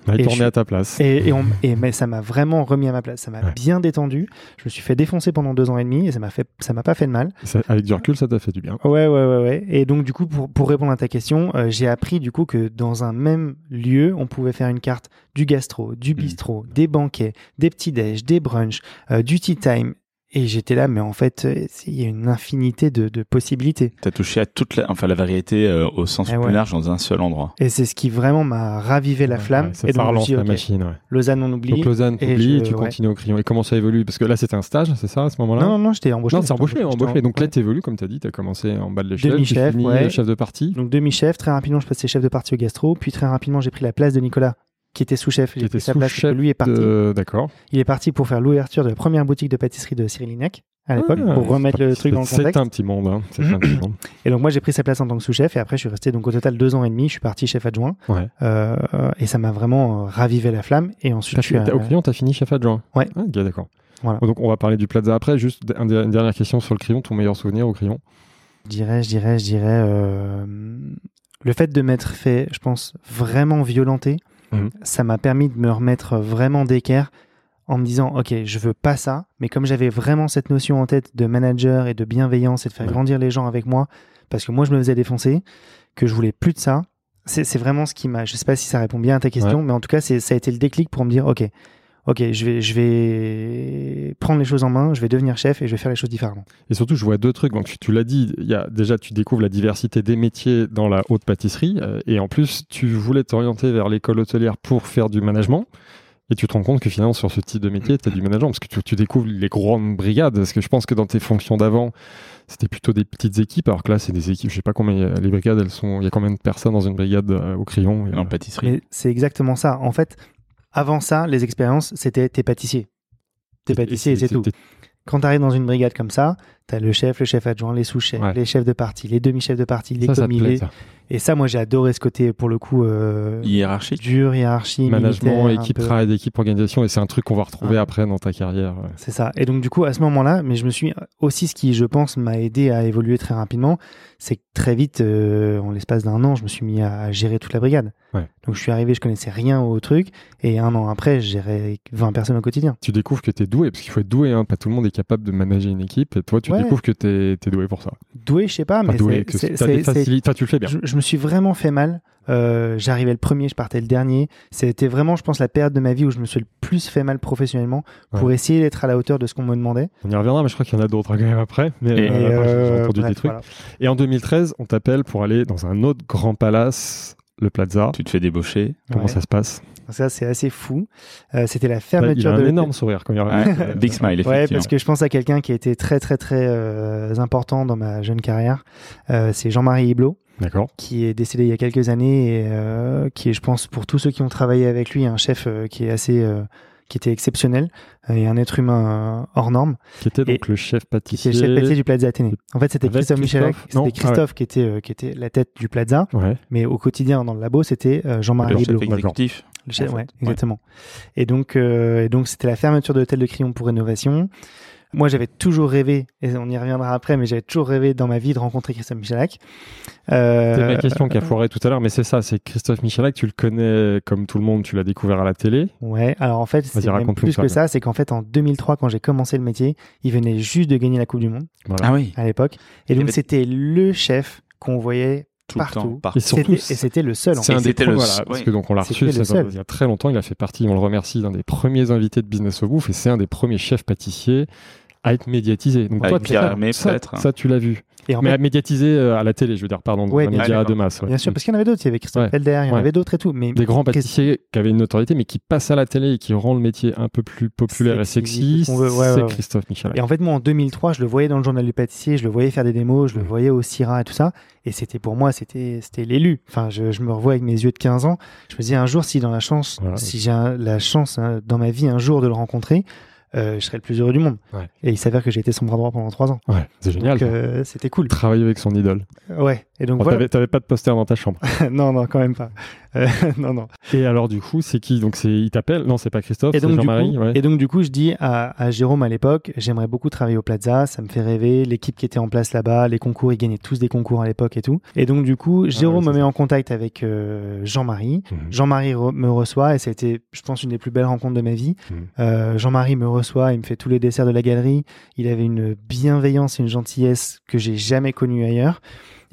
Allez, Et tourner je- à ta place. Et, et, on- et- mais ça m'a vraiment remis à ma place. Ça m'a Ouais. bien détendu. Je me suis fait défoncer pendant deux ans et demi et ça m'a fait, ça m'a pas fait de mal. Ça- avec du recul, ça t'a fait du bien. Ouais, ouais, ouais, ouais. Et donc du coup, pour, pour répondre à ta question, euh, j'ai appris du coup que dans un même lieu, on pouvait faire une carte du gastro, du bistrot, des banquets, des petits déj, des brunchs, euh, du tea time. Et j'étais là, mais en fait, euh, il y a une infinité de, de possibilités. T'as touché à toute la, enfin la variété euh, au sens Eh plus ouais. large dans un seul endroit. Et c'est ce qui vraiment m'a ravivé la flamme. Ouais, ça, et ça je relance la machine. ouais. Lausanne, on oublie. Donc Lausanne, et t'oublies, je- tu ouais. continues au crayon. Et comment ça évolue? Parce que là, c'était un stage, c'est ça, à ce moment-là? Non, non, non, j'étais embauché. Non, c'est embauché, J'étais embauché. Donc là, tu évolues, comme tu as dit, tu as commencé en bas de l'échelle. Demi-chef, tu euh, chef de partie. Donc demi-chef, très rapidement je passais chef de partie au gastro, puis très rapidement j'ai pris la place de Nicolas qui était sous-chef. Qui J'ai était pris sa place que lui est parti. de- D'accord. Il est parti pour faire l'ouverture de la première boutique de pâtisserie de Cyril Lignac à l'époque, Ah, pour remettre le c'est- truc dans le C'est contexte. un petit monde. Hein. C'est un petit monde. Et donc moi j'ai pris sa place en tant que sous-chef et après je suis resté donc au total deux ans et demi. Je suis parti chef adjoint Ouais. euh, et ça m'a vraiment euh, ravivé la flamme. Et ensuite T'as je suis à- Au crayon, tu as fini chef adjoint Ouais. Ah, ok, d'accord. Voilà. Donc on va parler du plaza après. Juste un- une dernière question sur le crayon. Ton meilleur souvenir au crayon? Je dirais, je dirais, je dirais euh, le fait de m'être fait, je pense, vraiment violenter, Mhm. ça m'a permis de me remettre vraiment d'équerre en me disant, ok, je veux pas ça, mais comme j'avais vraiment cette notion en tête de manager et de bienveillance et de faire Ouais. grandir les gens avec moi, parce que moi je me faisais défoncer, que je voulais plus de ça. C'est vraiment ce qui m'a. Je sais pas si ça répond bien à ta question, mais en tout cas, c'est- ça a été le déclic pour me dire, ok, ok, je vais, je vais prendre les choses en main, je vais devenir chef et je vais faire les choses différemment. Et surtout, je vois deux trucs. Donc, tu, tu l'as dit, il y a, déjà, tu découvres la diversité des métiers dans la haute pâtisserie. euh, et en plus, tu voulais t'orienter vers l'école hôtelière pour faire du management. Et tu te rends compte que finalement, sur ce type de métier, tu as du management parce que tu, tu découvres les grandes brigades. Parce que je pense que dans tes fonctions d'avant, c'était plutôt des petites équipes, alors que là, c'est des équipes, je sais pas combien, les brigades, elles sont, il y a combien de personnes dans une brigade euh, au crayon et, En euh, pâtisserie. C'est exactement ça. En fait, avant ça, les expériences, c'était t'es pâtissier. T'es pâtissier et c'est tout. Quand tu arrives dans une brigade comme ça, tu as le chef, le chef adjoint, les sous-chefs, Ouais. les chefs de partie, les demi-chefs de partie, les commis. les-. Et ça, moi, j'ai adoré ce côté, pour le coup, euh, Hiérarchique. dur, hiérarchie, Management, équipe, travail d'équipe, organisation, et c'est un truc qu'on va retrouver Ouais. après dans ta carrière. ouais. C'est ça. Et donc, du coup, à ce moment-là, mais je me suis aussi, ce qui, je pense, m'a aidé à évoluer très rapidement, c'est que très vite, euh, en l'espace d'un an, je me suis mis à gérer toute la brigade. Ouais. Donc, je suis arrivé, je connaissais rien au truc, et un an après, je gérais 20 personnes au quotidien. Tu découvres que tu es doué, parce qu'il faut être doué, hein. pas tout le monde est capable de manager une équipe, et toi, tu Ouais. découvres que tu es, doué pour ça. Doué, je sais pas, mais c'est- enfin, tu le fais bien. je, je me suis vraiment fait mal. Euh, J'arrivais le premier, je partais le dernier. C'était vraiment, je pense, la période de ma vie où je me suis le plus fait mal professionnellement pour Ouais. essayer d'être à la hauteur de ce qu'on me demandait. On y reviendra, mais je crois qu'il y en a d'autres hein, quand même après. Mais Et- euh, après, euh, entendu bref, des trucs. voilà. Et en 2013, on t'appelle pour aller dans un autre grand palace, le Plaza. Tu te fais débaucher. Comment Ouais. ça se passe? Ça, c'est assez fou. Euh, C'était la Il fermeture a un de énorme sourire quand il arrive. Ouais, Big smile, effectivement. Ouais, parce que je pense à quelqu'un qui a été très très très euh, important dans ma jeune carrière. Euh, c'est Jean-Marie Hiblot, D'accord. qui est décédé il y a quelques années et euh, qui est, je pense, pour tous ceux qui ont travaillé avec lui, un chef euh, qui est assez, euh, qui était exceptionnel euh, et un être humain euh, hors norme, Qui était donc le chef qui pâtissier. était le chef pâtissier du Plaza Athénée. En fait, c'était Christophe Michalak, Christophe c'était Christophe qui était euh, qui était la tête du Plaza, Ouais. mais au quotidien dans le labo, c'était euh, Jean-Marie Le chef exécutif. Le chef- en fait. ouais, Ouais. exactement. Et donc, euh, et donc c'était la fermeture de l'hôtel de Crillon pour rénovation. Moi, j'avais toujours rêvé, et on y reviendra après, mais j'avais toujours rêvé dans ma vie de rencontrer Christophe Michalak. Euh, C'est ma question qui a foiré tout à l'heure, mais c'est ça, c'est Christophe Michalak, tu le connais comme tout le monde, tu l'as découvert à la télé. Ouais, alors en fait, c'est même plus ça, que ça, c'est qu'en fait, en 2003, quand j'ai commencé le métier, il venait juste de gagner la Coupe du Monde Voilà. Ah oui. à l'époque. Et Il donc, avait- c'était le chef qu'on voyait Tout le partout. temps. Partout. Et surtout, C'était- et c'était le seul. en c'est un des le- voilà, parce que donc on l'a reçu ça, il y a très longtemps, il a fait partie, on le remercie, d'un des premiers invités de Business of Bouffe, et c'est un des premiers chefs pâtissiers à être médiatisé. Donc Avec toi, Pierre ça, Hermé, ça, peut-être. ça, tu l'as vu. Et en mais fait, à médiatiser euh, à la télé, je veux dire, pardon, dans Ouais, bien média de masse. ouais. bien sûr, parce qu'il y en avait d'autres. Il y avait Christophe Ouais. Felder, il y en Ouais. avait d'autres et tout. Mais Des grands pâtissiers qui avaient une notoriété, mais qui passent à la télé et qui rendent le métier un peu plus populaire et Sexy, c'est. Christophe Michalak. Et en fait, moi, en 2003, je le voyais dans le journal du pâtissier, je le voyais faire des démos, je le voyais au Syrah et tout ça. Et c'était pour moi, c'était c'était l'élu. Enfin, je, je me revois avec mes yeux de 15 ans. Je me disais un jour, si dans la chance, Voilà. si j'ai un- la chance hein, dans ma vie un jour de le rencontrer, euh, je serais le plus heureux du monde. Ouais. Et il s'avère que j'ai été son bras droit pendant trois ans. Ouais, c'est génial. Euh, c'était cool. Travailler avec son idole. Ouais. Et donc Bon, voilà. t'avais- pas de poster dans ta chambre. non, non, quand même pas. Euh, non, non. Et alors, du coup, c'est qui? Donc, c'est il t'appelle? Non, c'est pas Christophe, c'est Jean-Marie. ouais. et donc, du coup, je dis à, à Jérôme à l'époque, j'aimerais beaucoup travailler au Plaza, ça me fait rêver, l'équipe qui était en place là-bas, les concours, ils gagnaient tous des concours à l'époque et tout. Et donc, du coup, Jérôme Ah ouais, me met en contact avec euh, Jean-Marie. Mhm. Jean-Marie re- me reçoit et ça a été, je pense, une des plus belles rencontres de ma vie. Mhm. Euh, Jean-Marie me reçoit, il me fait tous les desserts de la galerie. Il avait une bienveillance et une gentillesse que j'ai jamais connue ailleurs.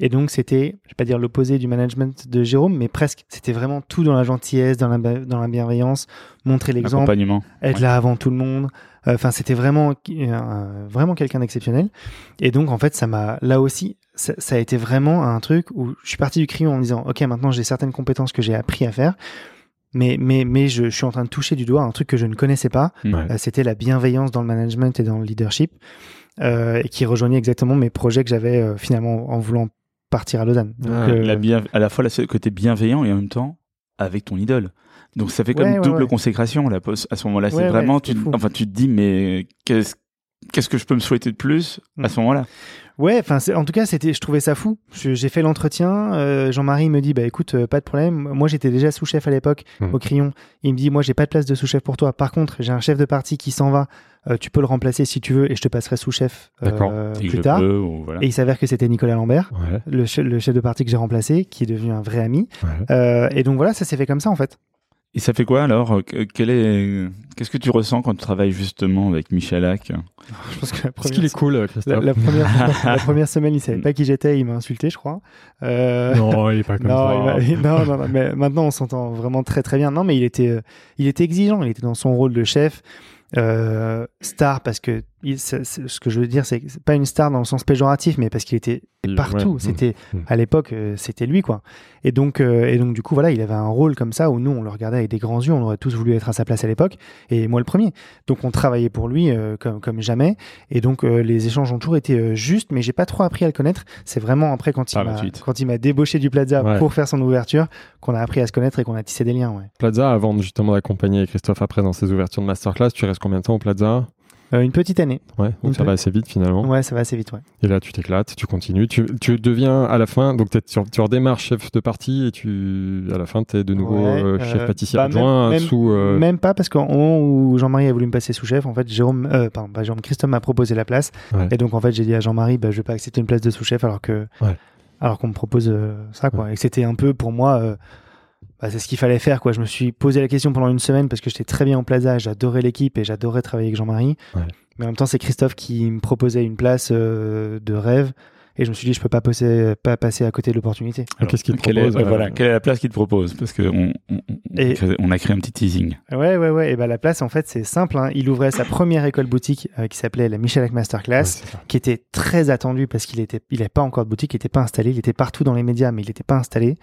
Et donc, c'était, je vais pas dire l'opposé du management de Jérôme, mais presque. C'était vraiment tout dans la gentillesse, dans la, dans la bienveillance, montrer l'exemple, être Ouais. là avant tout le monde. Euh, Enfin, c'était vraiment, euh, vraiment quelqu'un d'exceptionnel. Et donc, en fait, ça m'a, là aussi, ça, ça a été vraiment un truc où je suis parti du crayon en me disant, ok, maintenant j'ai certaines compétences que j'ai appris à faire, mais mais mais je, je suis en train de toucher du doigt un truc que je ne connaissais pas. Ouais. Euh, c'était la bienveillance dans le management et dans le leadership, euh, et qui rejoignait exactement mes projets que j'avais euh, finalement en voulant partir à Lausanne. Donc, Ah, euh, La bien, à la fois le côté bienveillant et en même temps avec ton idole. Donc ça fait comme Ouais, ouais, double ouais. consécration là, à ce moment-là. Ouais, c'est ouais, vraiment, tu, fou. enfin, tu te dis, mais qu'est-ce qu'est-ce que je peux me souhaiter de plus Mm. à ce moment-là? Ouais, enfin, en tout cas, c'était, je trouvais ça fou. J'ai fait l'entretien. euh, Jean-Marie me dit, bah écoute, euh, pas de problème. Moi, j'étais déjà sous-chef à l'époque Hmm. au Crayon. Il me dit, moi, j'ai pas de place de sous-chef pour toi. Par contre, j'ai un chef de parti qui s'en va. Euh, tu peux le remplacer si tu veux, et je te passerai sous-chef euh. Si plus tard. peux, ou voilà. Et il s'avère que c'était Nicolas Lambert, Ouais, le, che- le chef de parti que j'ai remplacé, qui est devenu un vrai ami. ouais. Euh, et donc voilà, ça s'est fait comme ça en fait. Et ça fait quoi alors? Que- quel est, Qu'est-ce que tu ressens quand tu travailles justement avec Michalak Je pense que la première, qu'il est cool, la, Christophe. la première, la première semaine, il savait pas qui j'étais, il m'a insulté, je crois. Euh, Non, il est pas comme non, ça. il non, non, non, mais maintenant on s'entend vraiment très très bien. Non, mais il était, il était exigeant. Il était dans son rôle de chef, euh, star parce que il- ce que je veux dire, c'est pas une star dans le sens péjoratif, mais parce qu'il était partout. ouais, C'était mm, mm. à l'époque, euh, c'était lui quoi. Et donc, euh, et donc du coup, voilà, il avait un rôle comme ça où nous, on le regardait avec des grands yeux. On aurait tous voulu être à sa place à l'époque, et moi le premier. Donc, on travaillait pour lui euh, comme comme jamais. Et donc, euh, les échanges ont toujours été justes, mais j'ai pas trop appris à le connaître. C'est vraiment après quand il m'a suite. quand il m'a débauché du Plaza Ouais. pour faire son ouverture qu'on a appris à se connaître et qu'on a tissé des liens. Ouais. Plaza, avant justement d'accompagner Christophe après dans ses ouvertures de masterclass, tu restes combien de temps au Plaza? Euh, une petite année. Ouais, donc Une ça va assez vite finalement. Ouais, ça va assez vite. Ouais. Et là, tu t'éclates, tu continues, tu, tu deviens à la fin, donc tu, tu redémarres chef de partie et tu, à la fin, tu es de nouveau Ouais, euh, euh, chef pâtissier bah, adjoint même- sous. euh, Même pas parce qu'au moment où Jean-Marie a voulu me passer sous-chef, en fait, Jérôme, euh, pardon, pas Jérôme, Christophe m'a proposé la place. Ouais. Et donc, en fait, j'ai dit à Jean-Marie, bah, je vais pas accepter une place de sous-chef alors que, Ouais. alors qu'on me propose ça, quoi. Et c'était un peu pour moi, bah, c'est ce qu'il fallait faire, quoi. Je me suis posé la question pendant une semaine parce que j'étais très bien en plaza, j'adorais l'équipe et j'adorais travailler avec Jean-Marie. Ouais. Mais en même temps, c'est Christophe qui me proposait une place euh, de rêve. Et je me suis dit, je peux pas passer, pas passer à côté de l'opportunité. Qu'est-ce qu'il te quelle, est, propose ouais, euh, voilà, quelle est la place qu'il te propose? Parce qu'on on, on, Et- on a créé un petit teasing. Ouais, ouais, ouais. Et ben la place, en fait, c'est simple. hein. Il ouvrait sa première école boutique euh, qui s'appelait la Michelak Masterclass, ouais, qui était très attendue parce qu'il était, il n'avait pas encore de boutique, il n'était pas installé. Il était partout dans les médias, mais il n'était pas installé.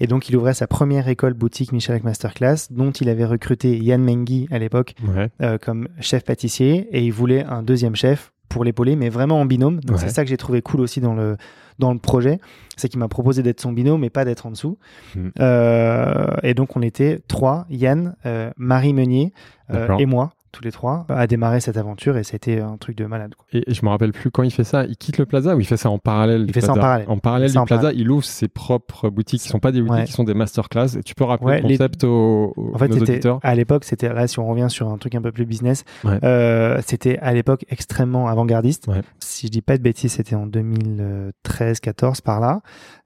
Et donc, il ouvrait sa première école boutique Michelak Masterclass, dont il avait recruté Yann Mengi à l'époque Ouais. euh, comme chef pâtissier, et il voulait un deuxième chef pour l'épauler, mais vraiment en binôme. Donc, Ouais. c'est ça que j'ai trouvé cool aussi dans le dans le projet, c'est qu'il m'a proposé d'être son binôme, mais pas d'être en dessous. Mm. Euh, et donc on était trois, Yann, euh, Marie Meunier euh, et moi, tous les trois, à démarrer cette aventure et c'était un truc de malade. quoi. Et, et je me rappelle plus quand il fait ça, il quitte le plaza ou il fait ça en parallèle Il du fait ça en parallèle. En parallèle du en plaza, parallèle. il ouvre ses propres boutiques qui sont pas des boutiques, Ouais. qui sont des masterclass. Et tu peux rappeler Ouais, le les- concept aux, aux En fait, nos auditeurs à l'époque, c'était là si on revient sur un truc un peu plus business, Ouais. euh, c'était à l'époque extrêmement avant-gardiste. Si je dis pas de bêtises, c'était en 2013-14 par là,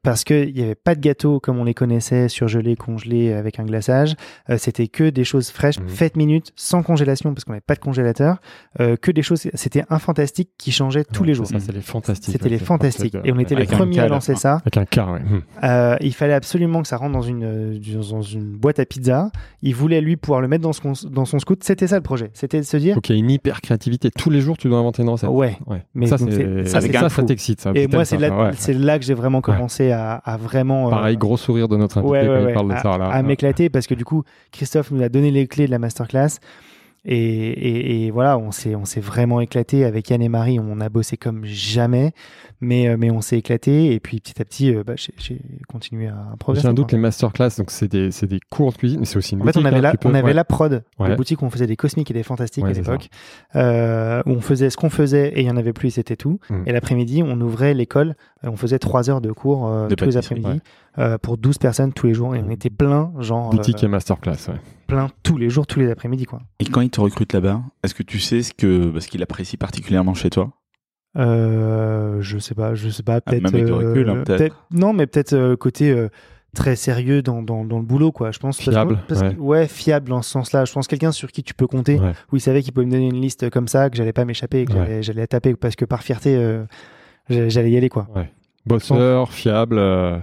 parce que il y avait pas de gâteaux comme on les connaissait, surgelés, congelés avec un glaçage. Euh, c'était que des choses fraîches, Mhm. faites minutes, sans congélation parce qu'on n'avait pas de congélateur. Euh, que des choses. C'était un fantastique qui changeait tous Ouais, les jours. Ça, c'est les fantastiques. C'était les fantastiques. Et on était les premiers à lancer ça. Avec un car, ouais. Hum. Euh, il fallait absolument que ça rentre dans une, dans une boîte à pizza. Il voulait, lui, pouvoir le mettre dans son, dans son scout. C'était ça le projet. C'était de se dire, Donc il y a une hyper créativité. Tous les jours, tu dois inventer une recette. ouais. Ouais. Mais ça, c'est ça, ça, t'excite. Et moi, c'est là, que j'ai vraiment commencé à, à vraiment. euh, Pareil, gros sourire de notre invité ouais, quand ouais, il ouais, parle de à, ça. Là. à m'éclater parce que du coup, Christophe nous a donné les clés de la masterclass. Et, et, et voilà, on s'est, on s'est vraiment éclaté avec Yann et Marie. On a bossé comme jamais, mais, euh, mais on s'est éclaté. Et puis petit à petit, euh, bah, j'ai, continué à progresser. J'ai un doute, les masterclass, donc c'est des, c'est des cours de cuisine, mais c'est aussi une En fait, on boutique, avait, hein, la, peux- on avait ouais. la prod, Ouais. la boutique où on faisait des cosmiques et des fantastiques Ouais, à l'époque, euh, où on faisait ce qu'on faisait et il y en avait plus et c'était tout. Mm. Et l'après-midi, on ouvrait l'école, on faisait trois heures de cours euh, De tous les après-midi euh, pour 12 personnes tous les jours et on était plein, genre Boutique euh, et masterclass, ouais. plein tous les jours, tous les après-midi quoi. Et quand il te recrute là-bas, est-ce que tu sais ce que parce qu'il apprécie particulièrement chez toi? Euh, je sais pas, je sais pas, peut-être. même avec du recul, hein, peut-être. non, mais peut-être euh, côté euh, très sérieux dans, dans, dans le boulot, quoi. Je pense. parce que- Fiable, parce que- ouais. fiable dans ce sens-là. Je pense quelqu'un sur qui tu peux compter, Ouais. où il savait qu'il pouvait me donner une liste comme ça, que j'allais pas m'échapper, que Ouais. j'allais- j'allais la taper, parce que par fierté, euh, j'allais y aller, quoi. Bosseur, fiable. euh,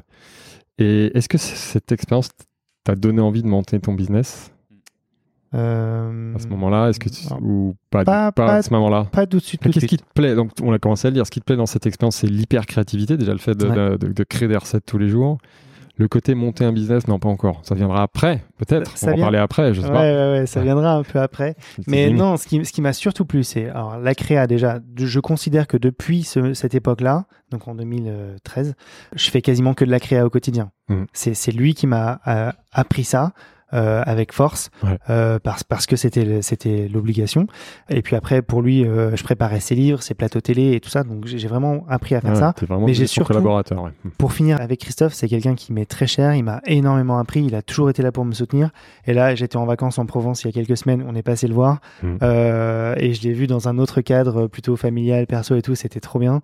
Et est-ce que cette expérience t'a donné envie de monter ton business? Euh, à ce moment-là Est-ce que tu- ou pas, Pas- pas, pas- à ce moment-là Pas tout de suite. Qu'est-ce qui te plaît Donc, on a commencé à le dire. Ce qui te plaît dans cette expérience, c'est l'hyper créativité. Déjà, le fait de, Ouais. de- de créer des recettes tous les jours. Le côté monter un business, non, pas encore. Ça viendra après, peut-être. On va en vient. parler après, je sais Ouais, pas. ouais, ouais, ça viendra un peu après. Mais non, ce qui, ce qui m'a surtout plu, c'est alors la créa déjà. Je considère que depuis ce- cette époque-là, donc en 2013, je fais quasiment que de la créa au quotidien. C'est c'est lui qui m'a euh, appris ça. Euh, avec force Ouais. euh, parce parce que c'était c'était l'obligation et puis après pour lui euh, je préparais ses livres ses plateaux télé et tout ça donc j'ai vraiment appris à faire Ouais, ça Mais j'ai surtout- collaborateur. ouais. pour finir avec Christophe, c'est quelqu'un qui m'est très cher. Il m'a énormément appris. Il a toujours été là pour me soutenir. Et là, j'étais en vacances en Provence il y a quelques semaines. On est passé le voir. Euh, et je l'ai vu dans un autre cadre, plutôt familial, perso et tout. C'était trop bien.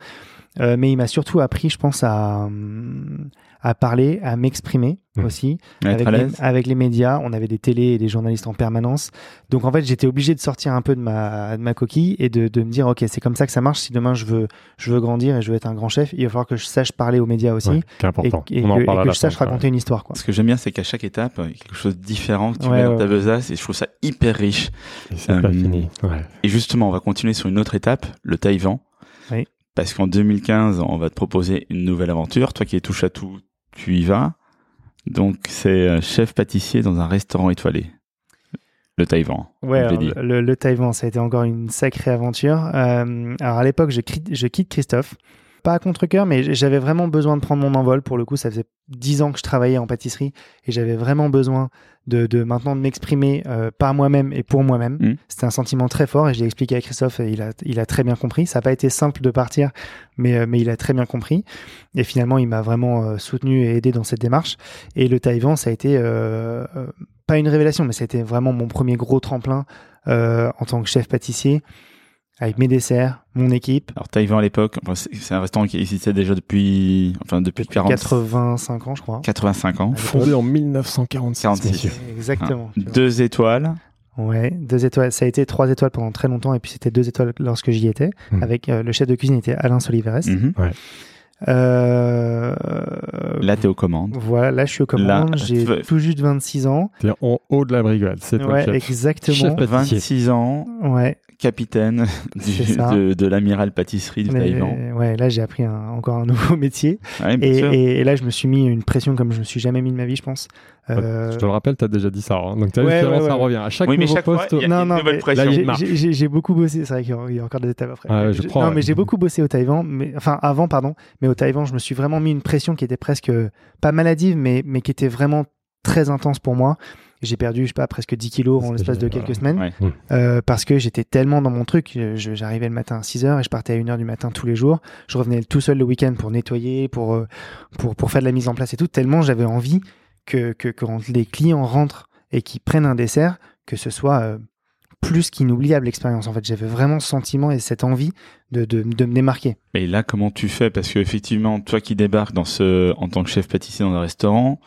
Euh, mais il m'a surtout appris, je pense, à, hum, à parler, à m'exprimer. Mmh. aussi. Avec les, l'aise. avec les médias, on avait des télés et des journalistes en permanence. Donc en fait, j'étais obligé de sortir un peu de ma, de ma coquille et de, de me dire, ok, c'est comme ça que ça marche. Si demain je veux, je veux grandir et je veux être un grand chef, il va falloir que je sache parler aux médias aussi Ouais, qui est et, important. et On en que, et parle à que je sache fin, ouais. raconter une histoire. Quoi. Ce que j'aime bien, c'est qu'à chaque étape, il y a quelque chose de différent que tu Ouais, mets dans ta besace et je trouve ça hyper riche. Et c'est pas Euh, fini. Ouais. Et justement, on va continuer sur une autre étape, le Taïwan. Oui. Parce qu'en 2015, on va te proposer une nouvelle aventure. Toi qui es touche à tout, tu y vas. Donc, c'est euh, chef pâtissier dans un restaurant étoilé. Le Taïwan. Ouais, alors, le, le Taïwan, ça a été encore une sacrée aventure. Euh, alors à l'époque, je quitte Christophe. Pas à contre-cœur, mais j'avais vraiment besoin de prendre mon envol. Pour le coup, ça faisait dix ans que je travaillais en pâtisserie et j'avais vraiment besoin de, de maintenant de m'exprimer euh, par moi-même et pour moi-même. Mm. C'était un sentiment très fort et je l'ai expliqué à Christophe et il a, il a très bien compris. Ça n'a pas été simple de partir, mais, euh, mais il a très bien compris. Et finalement, il m'a vraiment euh, soutenu et aidé dans cette démarche. Et le Taïwan, ça a été pas une révélation, mais ça a été vraiment mon premier gros tremplin en tant que chef pâtissier, avec mes desserts, mon équipe. Alors, Taïwan à l'époque, c'est un restaurant qui existait déjà depuis, enfin, depuis, 40, 85 ans, je crois. 85 ans. Fondé en 1946. 46. messieurs. Exactement. vois. Deux étoiles. Ouais, deux étoiles. Ça a été trois étoiles pendant très longtemps, et puis c'était deux étoiles lorsque j'y étais. Mhm. Avec euh, le chef de cuisine était Alain Soliveres. Mhm. Euh, Là, t'es aux commandes. voilà, là je suis aux commandes. Là, J'ai veux- tout juste 26 ans. T'es en haut de la brigade. C'est toi Ouais, le chef. exactement. Chef pâtissier. 26 ans, Ouais, capitaine du- de, de l'amiral pâtisserie du Taïwan. ouais, là j'ai appris un- encore un nouveau métier. Ouais, Et, sûr. et- et là je me suis mis une pression comme je me suis jamais mis de ma vie, je pense. Euh, Je te le rappelle, t'as déjà dit ça. hein. Donc vu, Ouais, finalement, ouais, ça revient. À chaque Oui, mais nouveau chaque fois, poste, il y a Non, une non, nouvelle mais pression. là, il y a J'ai- une marque. j'ai- J'ai j'ai beaucoup bossé, c'est vrai qu'il y a- il y a encore des étapes après. Ah ouais, je Je- crois, non, ouais. mais j'ai beaucoup bossé au Taïwan, mais enfin avant, pardon, mais au Taïwan, je me suis vraiment mis une pression qui était presque pas maladive, mais, mais qui était vraiment très intense pour moi. J'ai perdu, je sais pas, presque 10 kilos en l'espace de quelques semaines Ouais. euh, parce que j'étais tellement dans mon truc. Je- J'arrivais le matin à 6 heures et je partais à 1 heure du matin tous les jours. Je revenais tout seul le week-end pour nettoyer, pour, euh, pour, pour faire de la mise en place et tout, tellement j'avais envie que, que, que quand les clients rentrent et qu'ils prennent un dessert, que ce soit euh, plus qu'inoubliable l'expérience. En fait, j'avais vraiment ce sentiment et cette envie de, de, de me démarquer. Et là, comment tu fais? Parce que effectivement, toi qui débarques dans ce, en tant que chef pâtissier dans un restaurant,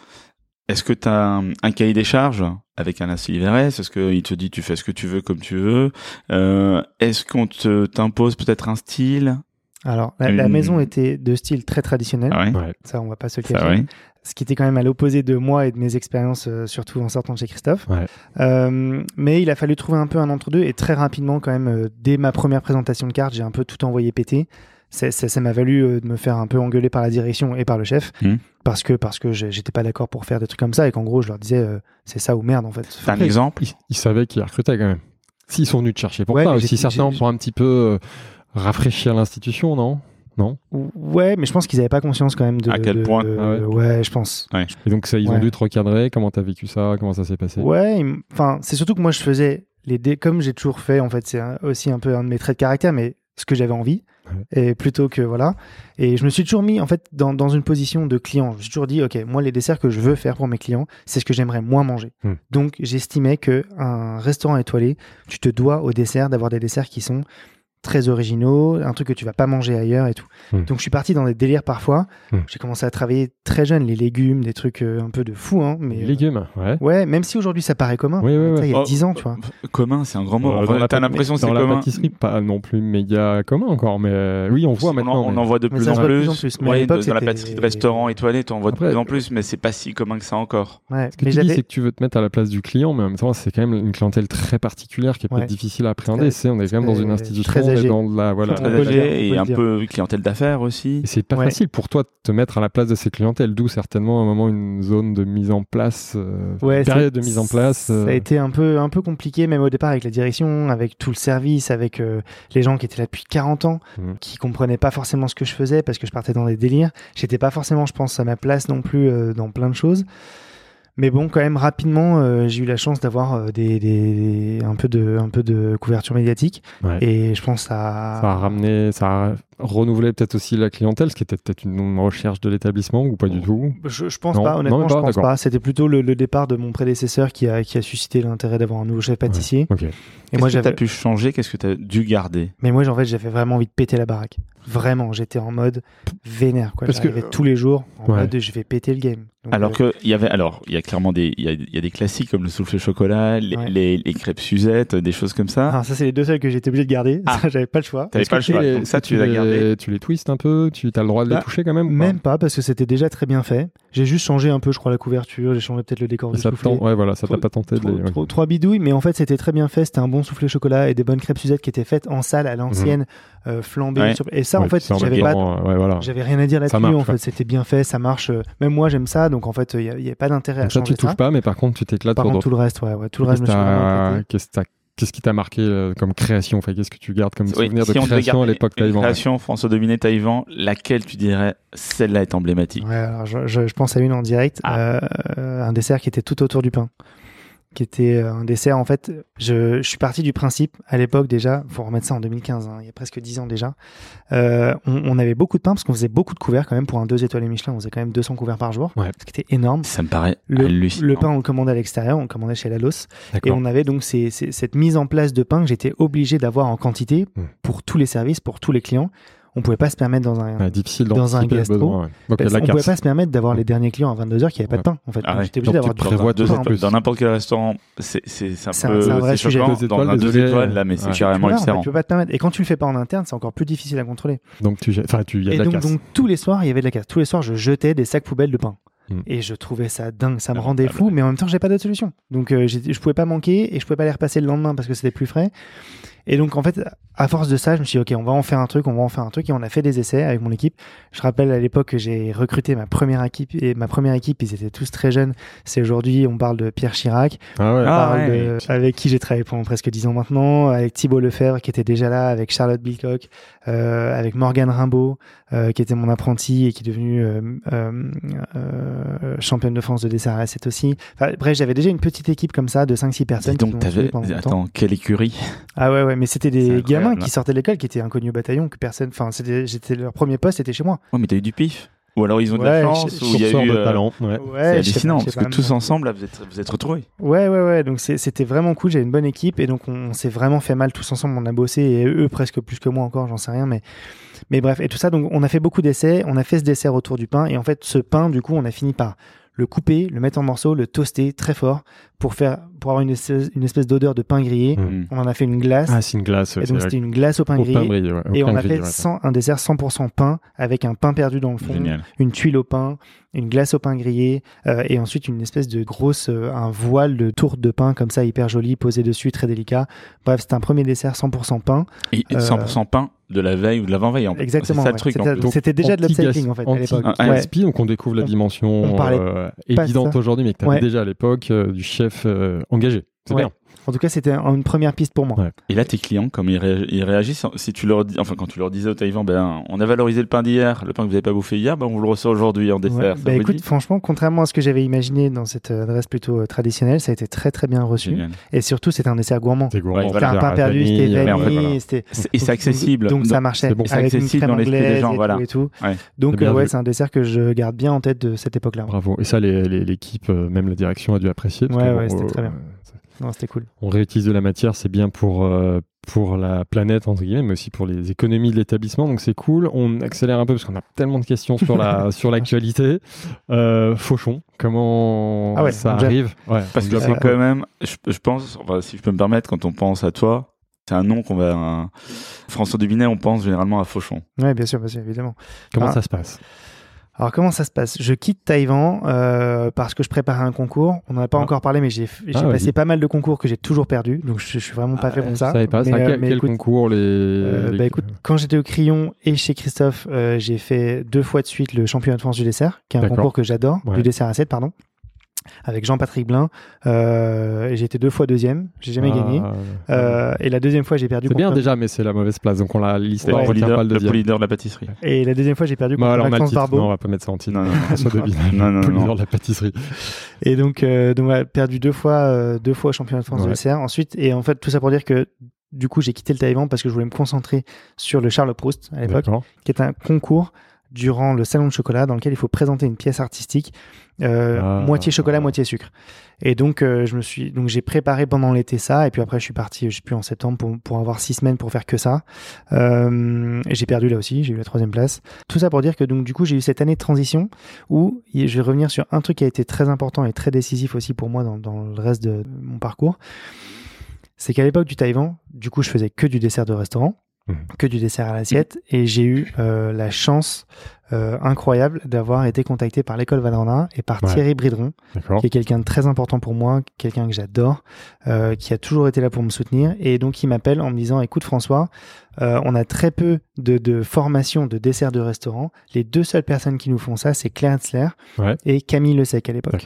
est-ce que tu as un, un cahier des charges avec Alain Silveres Est-ce qu'il te dit tu fais ce que tu veux comme tu veux? Euh, Est-ce qu'on te t'impose peut-être un style? Alors, la, maison était de style très traditionnel. Ah ouais, Ouais. Ça, on va pas se le ça cacher. ouais. ce qui était quand même à l'opposé de moi et de mes expériences, euh, surtout en sortant de chez Christophe. Ouais. Euh, mais il a fallu trouver un peu un entre-deux et très rapidement, quand même, euh, dès ma première présentation de carte, j'ai un peu tout envoyé péter. Ça ça m'a valu euh, de me faire un peu engueuler par la direction et par le chef Mhm. Parce que parce que j'étais pas d'accord pour faire des trucs comme ça et qu'en gros je leur disais euh, c'est ça ou merde en fait. T'as un exemple Ils, ils savaient qu'ils recrutaient quand même. S'ils sont venus te chercher pour Ouais, certainement j'ai- pour un petit peu euh, rafraîchir l'institution, non? Non? Ouais, mais je pense qu'ils avaient pas conscience quand même de. À quel de- point de- Ah ouais. ouais. je pense. Et donc ça, ils ont dû te recadrer. Comment t'as vécu ça? Comment ça s'est passé? Ouais, enfin, c'est surtout que moi je faisais les dé comme j'ai toujours fait, en fait, c'est aussi un peu un de mes traits de caractère, mais ce que j'avais envie, et plutôt que voilà. Et je me suis toujours mis, en fait, dans, dans une position de client. Je me suis toujours dit, ok, moi les desserts que je veux faire pour mes clients, c'est ce que j'aimerais moi manger. Hmm. Donc j'estimais que un restaurant étoilé, tu te dois au dessert d'avoir des desserts qui sont très originaux, un truc que tu vas pas manger ailleurs et tout. Hmm. Donc je suis parti dans des délires parfois. Hmm. J'ai commencé à travailler très jeune les légumes, des trucs euh, un peu de fou, hein, mais Les euh, légumes, ouais. Ouais, même si aujourd'hui ça paraît commun. Oui, oui, Ça, oui. Il y a Oh, 10 ans, tu vois. Commun, c'est un grand mot. Euh, T'as l'impression que c'est Dans la commun. pâtisserie, pas non plus méga commun encore, mais euh, oui, on voit maintenant. en, on mais- en voit de plus, en voit plus. en plus. Ouais, dans la pâtisserie de restaurant étoilé, tu en vois de Après- plus en plus, mais c'est pas si commun que ça encore. Ouais, Ce que mais tu dis, c'est que tu veux te mettre à la place du client, mais en même temps, c'est quand même une clientèle très particulière qui est peut-être difficile à appréhender. On est quand même dans une très- institution, dans la, voilà. Et un peu clientèle d'affaires aussi. C'est pas Ouais. facile pour toi de te mettre à la place de ces clientèles, d'où certainement à un moment une zone de mise en place, euh, Ouais, une période de mise en place. Ça euh, a été un peu, un peu compliqué, même au départ avec la direction, avec tout le service, avec euh, les gens qui étaient là depuis 40 ans, Mhm. qui comprenaient pas forcément ce que je faisais parce que je partais dans des délires. J'étais pas forcément, je pense, à ma place non plus euh, dans plein de choses. Mais bon, quand même, rapidement, euh, j'ai eu la chance d'avoir euh, des, des- un, peu de, un peu de couverture médiatique. ouais. Et je pense à. Ça a ramené, ça a renouveler peut-être aussi la clientèle, ce qui était peut-être une recherche de l'établissement ou pas du tout? Je, je pense Non, pas, non, honnêtement, je pense pas. C'était plutôt le, le départ de mon prédécesseur qui a, qui a suscité l'intérêt d'avoir un nouveau chef pâtissier. Ok. Et moi, Qu'est-ce que t'as j'avais, pu changer? Qu'est-ce que t'as dû garder? Mais moi, en fait, j'avais vraiment envie de péter la baraque. Vraiment, j'étais en mode vénère, quoi. Parce que- tous les jours en Ouais. mode je vais péter le game. Donc, Alors euh, que il y avait, alors il y a clairement des, il y a, il y a des classiques comme le souffle chocolat, les, Ouais. les, les crêpes Suzette, des choses comme ça. alors ça, c'est les deux seuls que j'étais obligé de garder. Ah. Ça, j'avais pas le choix. T'avais pas le tu choix. les- Donc ça, tu tu les as les-. Tu les twistes un peu Tu as le droit de les Bah, toucher quand même Même pas, parce que c'était déjà très bien fait. J'ai juste changé un peu, je crois, la couverture. J'ai changé peut-être le décor du ça soufflé. tente- Ouais, voilà, ça t'a pas tenté de les. trop- trois bidouilles, mais en fait c'était très bien fait. C'était un bon soufflé chocolat et des bonnes crêpes Suzette qui étaient faites en salle à l'ancienne, euh, flambées. Ouais. sur- Et ça, en fait, j'avais pas, euh, voilà. j'avais rien à dire là-dessus. En fait, c'était bien fait, ça marche. euh, Même moi, j'aime ça, donc en fait, il n'y a, pas d'intérêt à Donc ça, changer tu touches pas, mais par contre, tu t'éclates Par contre, tout le reste, ouais, tout le reste, je me suis. Qu'est-ce qui t'a marqué euh, comme création? Enfin, qu'est-ce que tu gardes comme Oui, souvenir si de création à l'époque Taïwan? création François Dominé Taïwan, laquelle tu dirais celle-là est emblématique? Ouais, alors je, je- je pense à une en direct, Ah. euh, un dessert qui était tout autour du pain. Qui était euh, un dessert, en fait, je, je suis parti du principe, à l'époque déjà, faut remettre ça en 2015, hein, il y a presque 10 ans déjà, euh, on, on avait beaucoup de pain parce qu'on faisait beaucoup de couverts quand même, pour un 2 étoiles Michelin, on faisait quand même 200 couverts par jour, Ouais. ce qui était énorme. Ça me paraît Le, hallucinant. le pain, on le commandait à l'extérieur, on le commandait chez Lalos, et on avait donc ces- ces- cette mise en place de pain que j'étais obligé d'avoir en quantité Hmm. pour tous les services, pour tous les clients. On pouvait pas se permettre dans un, Ouais, difficile dans un gastro, besoin, ouais. Donc, parce la qu'on pouvait carte. pas se permettre d'avoir les derniers clients à 22h qui n'avaient pas de pain, en fait. Ah ouais. J'étais obligé d'avoir tu du prévois deux plus. Dans n'importe quel restaurant, c'est un peu c'est un vrai c'est sujet. choquant. Deux Dans étoiles, un deux étoiles, là, mais c'est Ouais. carrément tu peux pas te permettre. Et quand tu le fais pas en interne, c'est encore plus difficile à contrôler. Donc, tu enfin, tu y a Et de la donc, casse. donc, tous les soirs, il y avait de la casse. Tous les soirs, je jetais des sacs poubelles de pain. Hmm. Et je trouvais ça dingue, ça me Ah, rendait fou, mais en même temps, j'ai pas d'autre solution. Donc, euh, je pouvais pas manquer et je pouvais pas les repasser le lendemain parce que c'était plus frais. Et donc, en fait, à force de ça, je me suis dit, OK, on va en faire un truc, on va en faire un truc. Et on a fait des essais avec mon équipe. Je rappelle à l'époque que j'ai recruté ma première équipe et ma première équipe, ils étaient tous très jeunes. C'est aujourd'hui, on parle de Pierre Chirac, Ah ouais. on Ah parle ouais. de- avec qui j'ai travaillé pendant presque dix ans maintenant, avec Thibaut Lefebvre qui était déjà là, avec Charlotte Bilcock, euh, avec Morgane Rimbaud euh, qui était mon apprenti et qui est devenue euh, euh, euh, championne de France de dessert à l'assiette aussi. Enfin, bref, j'avais déjà une petite équipe comme ça de 5-6 personnes. Dis qui donc, pendant longtemps. Attends, quelle écurie? Ah ouais, ouais, mais c'était des gamins qui sortaient de l'école, qui étaient inconnus au bataillon, que personne. Enfin, c'était, j'étais leur premier poste, c'était chez moi. Ouais, mais t'as eu du pif. Ou alors ils ont de Ouais, la chance, ou il y a eu. de euh, talent. Ouais. Ouais, C'est pas, hallucinant, parce que tous ensemble, là, vous êtes, vous êtes retrouvés. Ouais, ouais, ouais. Donc c'était vraiment cool. J'avais une bonne équipe et donc on, on s'est vraiment fait mal tous ensemble. On a bossé et eux presque plus que moi encore, j'en sais rien. Mais, mais bref, et tout ça. Donc on a fait beaucoup d'essais. On a fait ce dessert autour du pain et en fait ce pain, du coup, on a fini par le couper, le mettre en morceaux, le toaster très fort pour faire pour avoir une espèce, une espèce d'odeur de pain grillé. Mm. On en a fait une glace Ah, c'est une glace. et ouais, donc c'est c'était une glace au pain Au grillé. pain grillé, ouais. Au Et pain on a grillé, fait ouais. 100 un dessert 100% pain avec un pain perdu dans le fond, Génial. une tuile au pain, une glace au pain grillé euh, et ensuite une espèce de grosse euh, un voile de tourte de pain comme ça hyper joli posé dessus très délicat. Bref, c'était un premier dessert 100% pain. Et et Euh, 100% pain de la veille ou de l'avant-veille. en fait. Exactement. C'est ça le ouais. C'était- plus. Donc, C'était déjà de l'upcycling en fait à l'époque. Ouais. Donc on découvre la On- dimension euh, évidente aujourd'hui, mais que tu avais Ouais. déjà à l'époque euh, du chef euh, engagé. C'est Ouais. bien. En tout cas, c'était un- une première piste pour moi. Ouais. Et là, tes clients, comme ils, réag- ils réagissent, si tu leur dis, enfin, quand tu leur disais au Taïwan, ben, on a valorisé le pain d'hier, le pain que vous n'avez pas bouffé hier, ben, on vous le reçoit aujourd'hui en dessert. Ouais. Bah, vous écoute, franchement, contrairement à ce que j'avais imaginé dans cette adresse plutôt euh, traditionnelle, ça a été très très bien reçu. Génial. Et surtout, c'était un dessert gourmand. Gourmand. Ouais, C'était voilà. un pain perdu, c'était vanille, mais en fait, vanille, voilà. c'était C'est- Et c'est Donc- accessible. Donc, ça marchait c'est bon. Une accessible crème dans l'esprit des gens, et voilà. tout et tout. Ouais. Donc euh, ouais, c'est un dessert que je garde bien en tête de cette époque-là. Bravo. Et ça, les- les- l'équipe, euh, même la direction, a dû apprécier. Ouais, ouais, c'était euh, très bien. Non, c'était cool. On réutilise de la matière, c'est bien pour, euh, pour la planète, entre guillemets, mais aussi pour les économies de l'établissement. Donc c'est cool. On accélère un peu parce qu'on a tellement de questions sur la sur l'actualité. Euh, Fauchon, comment Ah ouais, ça arrive? Ouais, Parce que c'est quand même, je, je pense, enfin, si je peux me permettre, quand on pense à toi, c'est un nom qu'on va. un- François Dubinet, on pense généralement à Fauchon. Ouais, bien sûr, bien sûr, évidemment. Comment Ah. ça se passe? Alors comment ça se passe? Je quitte Taïwan euh, parce que je préparais un concours. On n'en a pas Ah. encore parlé, mais j'ai Ah, passé pas mal de concours que j'ai toujours perdus. Donc je, je suis vraiment pas fait pour ça. savais pas. Mais, ça, euh, quel, mais quel écoute, concours les, euh, les- bah écoute, quand j'étais au Crayon et chez Christophe, euh, j'ai fait deux fois de suite le championnat de France du dessert, qui est un concours que j'adore, Ouais. du dessert assiette, pardon, avec Jean-Patrick Blin. Euh, j'ai été deux fois deuxième, j'ai jamais Ah, gagné. Euh, et la deuxième fois, j'ai perdu C'est bien déjà, mais c'est la mauvaise place. Donc on la. C'est on le leader, pas le leader de la pâtisserie. Et la deuxième fois, j'ai perdu Bon, contre Maxence. Barbeau. Non, on va pas mettre ça en titre. Non, non, François non. Non, non, le non. leader de la pâtisserie. Et donc, euh, donc ouais, perdu deux fois, euh, deux fois au championnat de France Ouais. de dessert. Ensuite, et en fait, tout ça pour dire que du coup, j'ai quitté le Taïwan parce que je voulais me concentrer sur le Charles Proust à l'époque, qui est un concours durant le salon de chocolat dans lequel il faut présenter une pièce artistique euh, Ah. moitié chocolat moitié sucre et donc euh, je me suis donc j'ai préparé pendant l'été ça et puis après je suis parti je sais plus en septembre pour, pour avoir six semaines pour faire que ça euh, j'ai perdu là aussi j'ai eu la troisième place tout ça pour dire que donc du coup j'ai eu cette année de transition où je vais revenir sur un truc qui a été très important et très décisif aussi pour moi dans, dans le reste de mon parcours c'est qu'à l'époque du Taïwan du coup je faisais que du dessert de restaurant. Que du dessert à l'assiette et j'ai eu euh, la chance euh, incroyable d'avoir été contacté par l'école Valrhona et par Ouais. Thierry Bridron qui est quelqu'un de très important pour moi, quelqu'un que j'adore, euh, qui a toujours été là pour me soutenir. Et donc, il m'appelle en me disant, écoute François, on a très peu de, de formation de dessert de restaurant. Les deux seules personnes qui nous font ça, c'est Claire Hetzler Ouais. et Camille Le Sec à l'époque.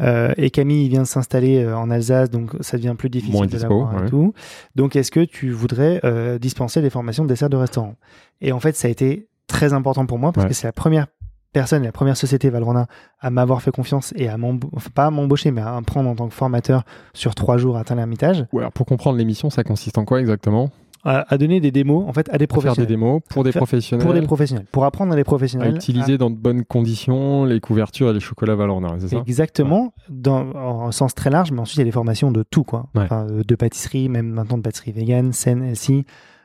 Euh, et Camille, il vient de s'installer euh, en Alsace, donc ça devient plus difficile Moins de dispo, et tout. Donc, est-ce que tu voudrais euh, dispenser des formations de dessert de restaurant? Et en fait, ça a été très important pour moi parce Ouais. que c'est la première personne, la première société Valrhona à m'avoir fait confiance et à enfin, pas à m'embaucher, mais à me prendre en tant que formateur sur trois jours à Tain-l'Hermitage, Ouais, alors pour comprendre l'émission, ça consiste en quoi exactement? À, à donner des démos en fait à des Pour faire des professionnels. démos pour des Faire- professionnels, Pour des professionnels, pour apprendre à des à professionnels. utiliser dans de bonnes conditions les couvertures et les chocolats Valorna, c'est ça Exactement, dans, en sens très large, mais ensuite il y a des formations de tout, quoi. Ouais. Enfin, euh, de pâtisserie, même maintenant de pâtisserie vegan, saine, healthy,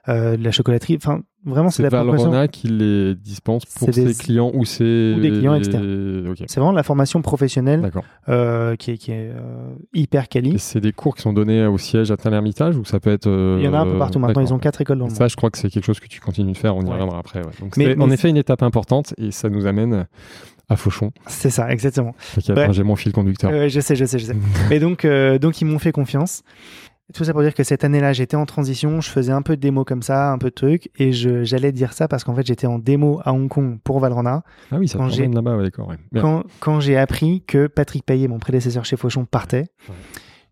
euh, de la chocolaterie. Enfin, vraiment, c'est la formation. Valrhona qui les dispense pour des- ses clients ou c'est Ou des clients les- externes. Ok, C'est vraiment la formation professionnelle euh, qui est, qui est euh, hyper quali. Et c'est des cours qui sont donnés au siège à Tain-l'Hermitage ou ça peut être euh, Il y en a un peu partout maintenant. Ils ont quatre écoles dans le monde. Ça, je crois que c'est quelque chose que tu continues de faire. On y Ouais. reviendra après. ouais. Donc, Mais- en effet une étape importante et ça nous amène à Fauchon. C'est ça, exactement. Attends, J'ai mon fil conducteur. Euh, je sais, je sais, je sais. Mais donc, euh, donc ils m'ont fait confiance. Tout ça pour dire que cette année-là, j'étais en transition, je faisais un peu de démo comme ça, un peu de trucs, et je, j'allais dire ça parce qu'en fait, j'étais en démo à Hong Kong pour Valrhona. Ah oui, ça Quand j'ai- t'emmène là-bas, ouais, d'accord. ouais. Quand, quand j'ai appris que Patrick Payet, mon prédécesseur chez Fauchon, partait, Ouais.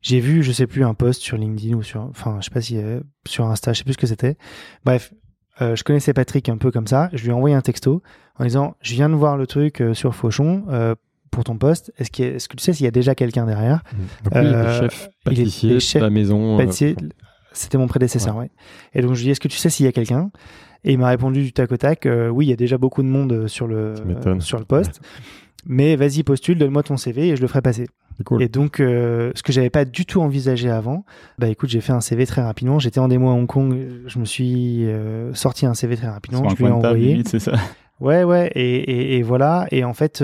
j'ai vu, je sais plus, un post sur LinkedIn ou sur, enfin, je sais pas si euh, sur Insta, je sais plus ce que c'était. Bref, euh, je connaissais Patrick un peu comme ça. Je lui ai envoyé un texto en disant, je viens de voir le truc euh, sur Fauchon euh, pour ton poste. Est-ce, que tu sais s'il y a déjà quelqu'un derrière Donc, oui, il était Euh, chef il est- pâtissier il est chef de la maison. euh, Pâtissier, c'était mon prédécesseur, ouais. Et donc je lui ai dit, est-ce que tu sais s'il y a quelqu'un? Et il m'a répondu du tac au tac, euh, oui, il y a déjà beaucoup de monde sur le, euh, sur le poste. Mais vas-y, postule, donne-moi ton CV et je le ferai passer. Cool. Et donc, euh, ce que j'avais pas du tout envisagé avant, bah écoute, j'ai fait un CV très rapidement. J'étais en démo à Hong Kong, je me suis sorti un CV très rapidement, Sur je lui ai envoyé. c'est ça. Ouais, ouais, et, et, et voilà. Et en fait,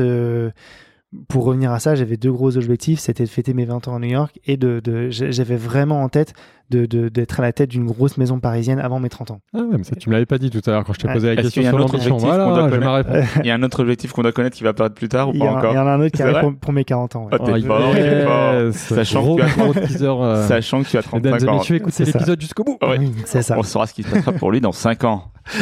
pour revenir à ça, j'avais deux gros objectifs. C'était de fêter mes 20 ans à New York et de, de j'avais vraiment en tête de, de- d'être à la tête d'une grosse maison parisienne avant mes 30 ans. Ah ouais, mais ça, tu me l'avais pas dit tout à l'heure quand je t'ai posé la question a sur l'ambition. objectif qu'on Voilà. Il y a un autre objectif qu'on doit connaître qui va apparaître plus tard ou Il pas encore il y en a un autre qui arrive pour, pour mes 40 ans. ouais. Oh, fort, yes. t'es fort. Sachant gros, que tu as- gros teaser. euh, Sachant que tu as Mesdames 35 et ans. messieurs, écoutez C'est ça. l'épisode jusqu'au bout. C'est ça. On saura ce qui se passera pour lui dans 5 ans.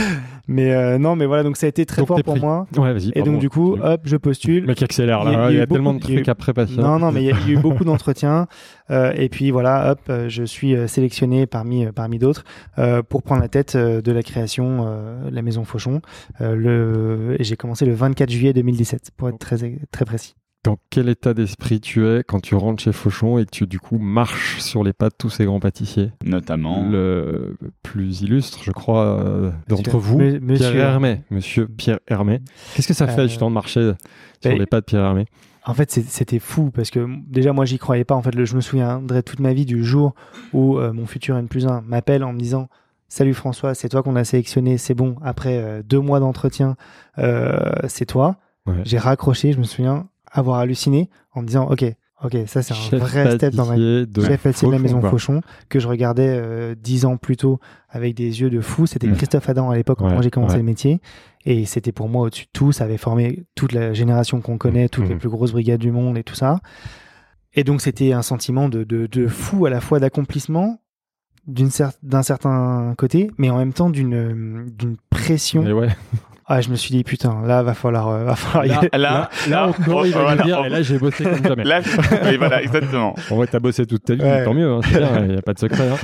Mais euh, non, mais voilà, donc ça a été très Donc, fort pour moi. Ouais, vas-y. Et pardon. donc du coup, hop, je postule. Le mec accélère Il y a- là. il y Il y a tellement de il a eu- trucs après passer. Non, non, mais il il y a eu beaucoup d'entretiens. Euh, et puis voilà, hop, euh, je suis euh, sélectionné parmi, parmi d'autres euh, pour prendre la tête de la création euh, de la Maison Fauchon. Euh, le... Et j'ai commencé le 24 juillet 2017, pour être très, très précis. Dans quel état d'esprit tu es quand tu rentres chez Fauchon et que tu du coup marches sur les pas de tous ces grands pâtissiers? Notamment. Le plus illustre, je crois, euh, d'entre vous, monsieur- Pierre Hermé. Monsieur Pierre Hermé. Qu'est-ce que ça fait Euh, justement de marcher sur ben, les pas de Pierre Hermé? En fait, c'était fou parce que déjà, moi, j'y croyais pas. En fait, je me souviendrai toute ma vie du jour où euh, mon futur N plus 1 m'appelle en me disant Salut François, c'est toi qu'on a sélectionné, c'est bon. Après euh, deux mois d'entretien, euh, c'est toi. Ouais. J'ai raccroché, je me souviens avoir halluciné en me disant Ok, ok, ça c'est un Chef vrai step dans ma de chef pâtissier de la maison quoi. Fauchon que je regardais euh, dix ans plus tôt avec des yeux de fou. C'était Mm. Christophe Adam à l'époque quand Ouais, j'ai commencé ouais. le métier. Et c'était pour moi au-dessus de tout. Ça avait formé toute la génération qu'on connaît, toutes les Mhm. plus grosses brigades du monde et tout ça. Et donc c'était un sentiment de, de, de fou à la fois d'accomplissement cer- d'un certain côté, mais en même temps d'une euh, pression. Mais ouais. Ah, je me suis dit putain, là va falloir euh, va falloir y aller. Là, Là encore, il va voilà, dire, on- et là j'ai bossé comme jamais. Là, oui, voilà, exactement. En vrai, t'as bossé toute ta vie, Ouais. tant mieux, hein, c'est bien, il n'y a pas de secret. hein.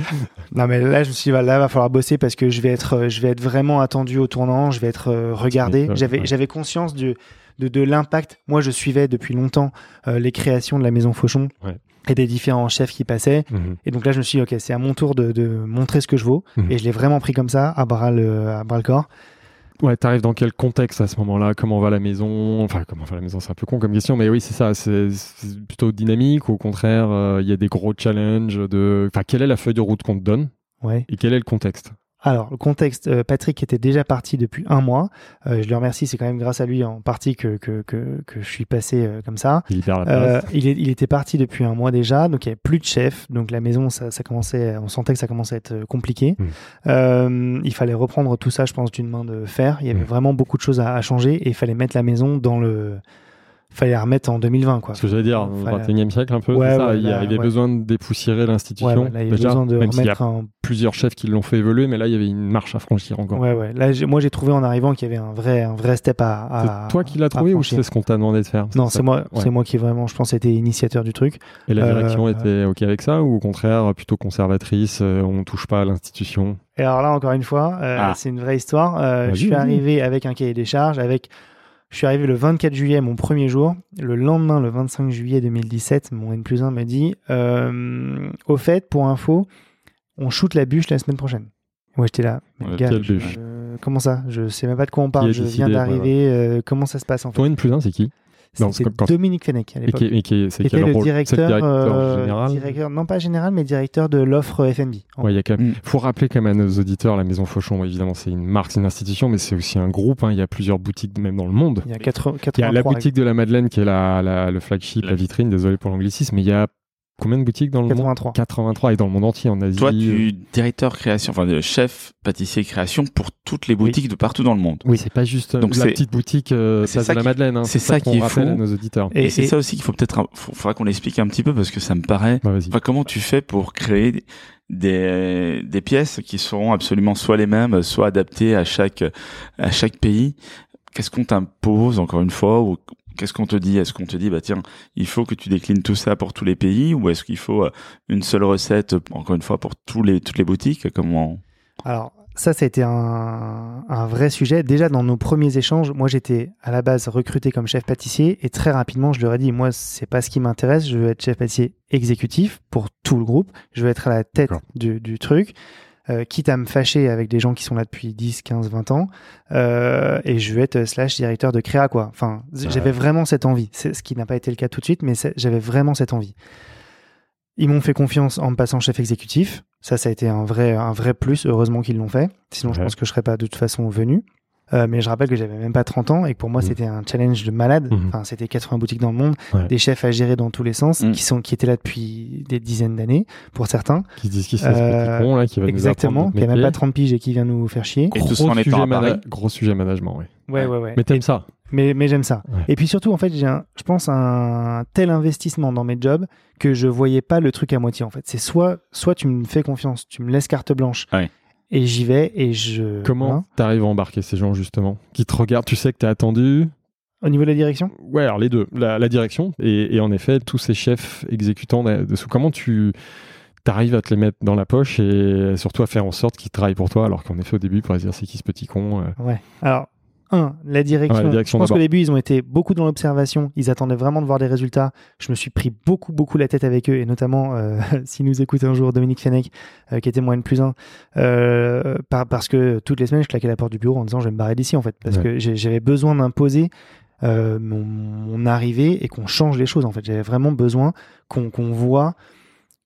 Non mais là je me suis dit bah, là va falloir bosser parce que je vais être euh, je vais être vraiment attendu au tournant, je vais être euh, regardé. J'avais ouais. j'avais conscience du de, de l'impact. Moi je suivais depuis longtemps euh, les créations de la maison Fauchon. Ouais. et des différents chefs qui passaient. Mhm. Et donc là, je me suis dit, ok, c'est à mon tour de, de montrer ce que je vaux. Mhm. Et je l'ai vraiment pris comme ça, à bras le, à bras le corps. Ouais, t'arrives dans quel contexte à ce moment-là? Comment va la maison? Enfin, comment va la maison C'est un peu con comme question, mais oui, c'est ça. C'est plutôt dynamique au contraire, euh, il y a des gros challenges de. Enfin, quelle est la feuille de route qu'on te donne? Ouais. et quel est le contexte? Alors, le contexte, euh, Patrick était déjà parti depuis un mois. Euh, je le remercie, c'est quand même grâce à lui en partie que, que, que, que je suis passé euh, comme ça. Il libère la place. il, est- il était parti depuis un mois déjà, donc il n'y avait plus de chef. Donc la maison, ça, ça commençait, on sentait que ça commençait à être compliqué. Mm. Euh, il fallait reprendre tout ça, je pense, d'une main de fer. Il y avait Mm. vraiment beaucoup de choses à, à changer et il fallait mettre la maison dans le. Fallait la remettre en 2020, quoi. Ce que j'allais dire, au Fallait- 21e siècle, un peu, Ouais, ça. ouais, il y avait ouais. besoin de dépoussiérer l'institution. Déjà, besoin de même s'il y a remettre un. plusieurs chefs qui l'ont fait évoluer, mais là, il y avait une marche à franchir encore. Ouais, ouais. Là, moi, j'ai trouvé en arrivant qu'il y avait un vrai, un vrai step à. à- toi qui l'as trouvé ou c'est ce qu'on t'a demandé de faire? Non, c'est moi, c'est moi qui vraiment, je pense, était initiateur du truc. Et la direction Euh, était OK avec ça ou au contraire, plutôt conservatrice, euh, on touche pas à l'institution? Et alors là, encore une fois, euh, Ah. c'est une vraie histoire. Euh, je suis arrivé avec un cahier des charges, avec. Je suis arrivé le 24 juillet, mon premier jour. Le lendemain, le 25 juillet 2017, mon N plus 1 me dit euh, Au fait, pour info, on shoot la bûche la semaine prochaine. Moi, j'étais là. Mais Ouais, gars, quelle je- bûche euh, comment ça? Je sais même pas de quoi on parle. Je viens ouais, d'arriver. euh, comment ça se passe en fait? Toi, N plus 1, c'est qui? C'était Dominique Fenech à Et l'époque. qui, est- et qui est- c'est qui quel était le rôle directeur, directeur euh, général directeur- non pas général, mais directeur de l'offre FNB. Ouais, il y a quand même. Mm. Faut rappeler quand même à nos auditeurs, la Maison Fauchon, évidemment, c'est une marque, c'est une institution, mais c'est aussi un groupe. hein. Il y a plusieurs boutiques même dans le monde. Il y a 80, Il y a la 83 boutique de la Madeleine qui est la, la- le flagship, la, La- vitrine. Désolé pour l'anglicisme, mais il y a combien de boutiques dans le monde? 83. 83 et dans le monde entier, en Asie. Toi, tu directeur création, enfin de chef pâtissier création pour toutes les boutiques de partout dans le monde. Oui, c'est pas juste euh, Donc la petite boutique euh, ça de la qui- Madeleine. hein. c'est ça qu'on qui est fou. à nos auditeurs. Et- Et, c'est et- ça aussi qu'il faut peut-être, faudra qu'on l'explique un petit peu parce que ça me paraît. Bah, vas-y. Enfin, comment tu fais pour créer des, des pièces qui seront absolument soit les mêmes, soit adaptées à chaque, à chaque pays? Qu'est-ce qu'on t'impose, encore une fois, ou qu'est-ce qu'on te dit? Est-ce qu'on te dit, bah, tiens, il faut que tu déclines tout ça pour tous les pays, ou est-ce qu'il faut euh, une seule recette, encore une fois, pour tous les, toutes les boutiques? Comment? Alors, ça, ça a été un, un vrai sujet. Déjà, dans nos premiers échanges, moi, j'étais à la base recruté comme chef pâtissier et très rapidement, je leur ai dit, moi, c'est pas ce qui m'intéresse. Je veux être chef pâtissier exécutif pour tout le groupe. Je veux être à la tête du truc. Euh, quitte à me fâcher avec des gens qui sont là depuis 10, 15, 20 ans, euh, et je veux être slash directeur de créa, quoi. Enfin, j'avais vraiment cette envie. C'est ce qui n'a pas été le cas tout de suite, mais j'avais vraiment cette envie. Ils m'ont fait confiance en me passant chef exécutif. Ça, ça a été un vrai, un vrai plus. Heureusement qu'ils l'ont fait. Sinon, je pense que je serais pas de toute façon venu. Euh, mais je rappelle que j'avais même pas 30 ans et que pour moi, Mhm. c'était un challenge de malade. Mhm. Enfin, c'était 80 boutiques dans le monde, Ouais. des chefs à gérer dans tous les sens, Mhm. qui sont, qui étaient là depuis des dizaines d'années, pour certains. Qui se disent qui c'est ce Euh, con là qui va Exactement. nous Qui a même pas métier. 30 piges et qui vient nous faire chier. Et tout Gros ça en sujet à Paris. mana- Gros sujet management, oui. Ouais, ouais, ouais. Mais t'aimes Et- ça Mais, mais j'aime ça. Ouais. Et puis surtout, en fait, j'ai un, je pense un tel investissement dans mes jobs que je voyais pas le truc à moitié. En fait, c'est soit, soit tu me fais confiance, tu me laisses carte blanche, Ouais. Et j'y vais et je. Comment t'arrives à embarquer ces gens justement Qui te regardent, tu sais que t'es attendu? Au niveau de la direction? Ouais, alors les deux. La, la direction et, et en effet, tous ces chefs exécutants de- dessous. Comment tu t'arrives à te les mettre dans la poche et surtout à faire en sorte qu'ils travaillent pour toi alors qu'en effet au début, pour se dire c'est qui ce petit con euh, Ouais. Alors. Un, la direction. Ouais, la direction je pense qu'au début, ils ont été beaucoup dans l'observation. Ils attendaient vraiment de voir des résultats. Je me suis pris beaucoup, beaucoup la tête avec eux. Et notamment, euh, s'ils nous écoutent un jour, Dominique Fenech, euh, qui était moins N plus 1. parce que toutes les semaines, je claquais la porte du bureau en disant, je vais me barrer d'ici, en fait. Parce Ouais. que j'avais besoin d'imposer euh, mon, mon arrivée et qu'on change les choses, en fait. J'avais vraiment besoin qu'on voit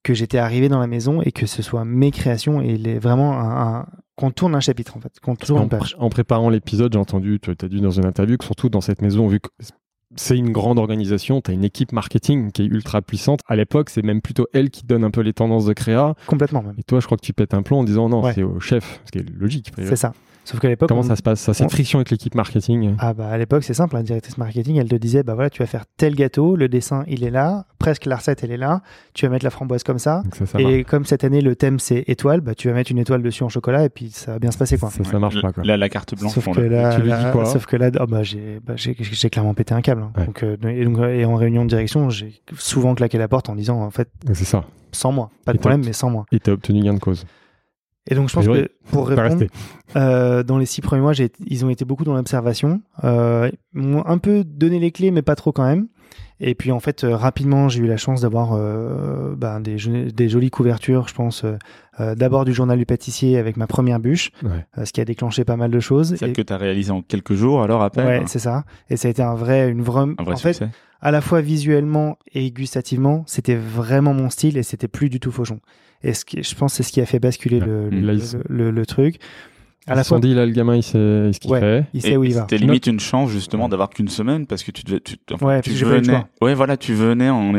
que j'étais arrivé dans la maison et que ce soit mes créations et les, vraiment un, un- qu'on tourne un chapitre, en fait. Qu'on tourne en, une page. en préparant l'épisode, j'ai entendu, tu as dit dans une interview que surtout dans cette maison, vu que c'est une grande organisation, tu as une équipe marketing qui est ultra puissante. À l'époque, c'est même plutôt elle qui donne un peu les tendances de créa. Complètement, même. Et toi, je crois que tu pètes un plomb en disant non, Ouais. c'est au chef, ce qui est logique. C'est ça. Sauf qu'à l'époque, Comment on- ça se passe ça, Cette on- friction avec l'équipe marketing? Ah bah à l'époque c'est simple, la directrice marketing elle te disait bah voilà tu vas faire tel gâteau, le dessin il est là, presque la recette elle est là, tu vas mettre la framboise comme ça, Donc ça, ça, et marche. comme cette année le thème c'est étoile, bah tu vas mettre une étoile dessus en chocolat et puis ça va bien se passer quoi. ça, ça marche pas. Quoi. La, la carte blanche. Sauf que, là, Tu lui là- dis quoi? sauf que là, oh bah, j'ai bah, j'ai- clairement pété un câble. hein. Ouais. Donc, euh, et, donc, et en réunion de direction, j'ai souvent claqué la porte en disant en fait C'est ça. sans moi, pas de Et problème, mais sans moi. Et t'as obtenu gain de cause. Et donc je pense que pour répondre. Euh, dans les six premiers mois, j'ai- ils ont été beaucoup dans l'observation. Euh, ils m'ont un peu donné les clés, mais pas trop quand même. Et puis en fait, euh, rapidement, j'ai eu la chance d'avoir euh, ben, des, des jolies couvertures, je pense. euh, D'abord du journal du pâtissier avec ma première bûche, Ouais. euh, ce qui a déclenché pas mal de choses. Et- que tu as réalisé en quelques jours, alors après Ouais, c'est ça. Et ça a été un vrai, une vraie. un vrai en fait, succès. À la fois visuellement et gustativement, c'était vraiment mon style et c'était plus du tout fauchon. Et ce qui, je pense, que c'est ce qui a fait basculer le, Là, le, ils- le- le- le truc. À la Ils se sont fois, dit, là, le gamin, il sait ce qu'il Ouais. fait. il sait Et où il va. C'était limite une chance justement d'avoir qu'une semaine parce que tu devais, tu, enfin, Ouais, tu venais. Ouais, voilà, tu venais en,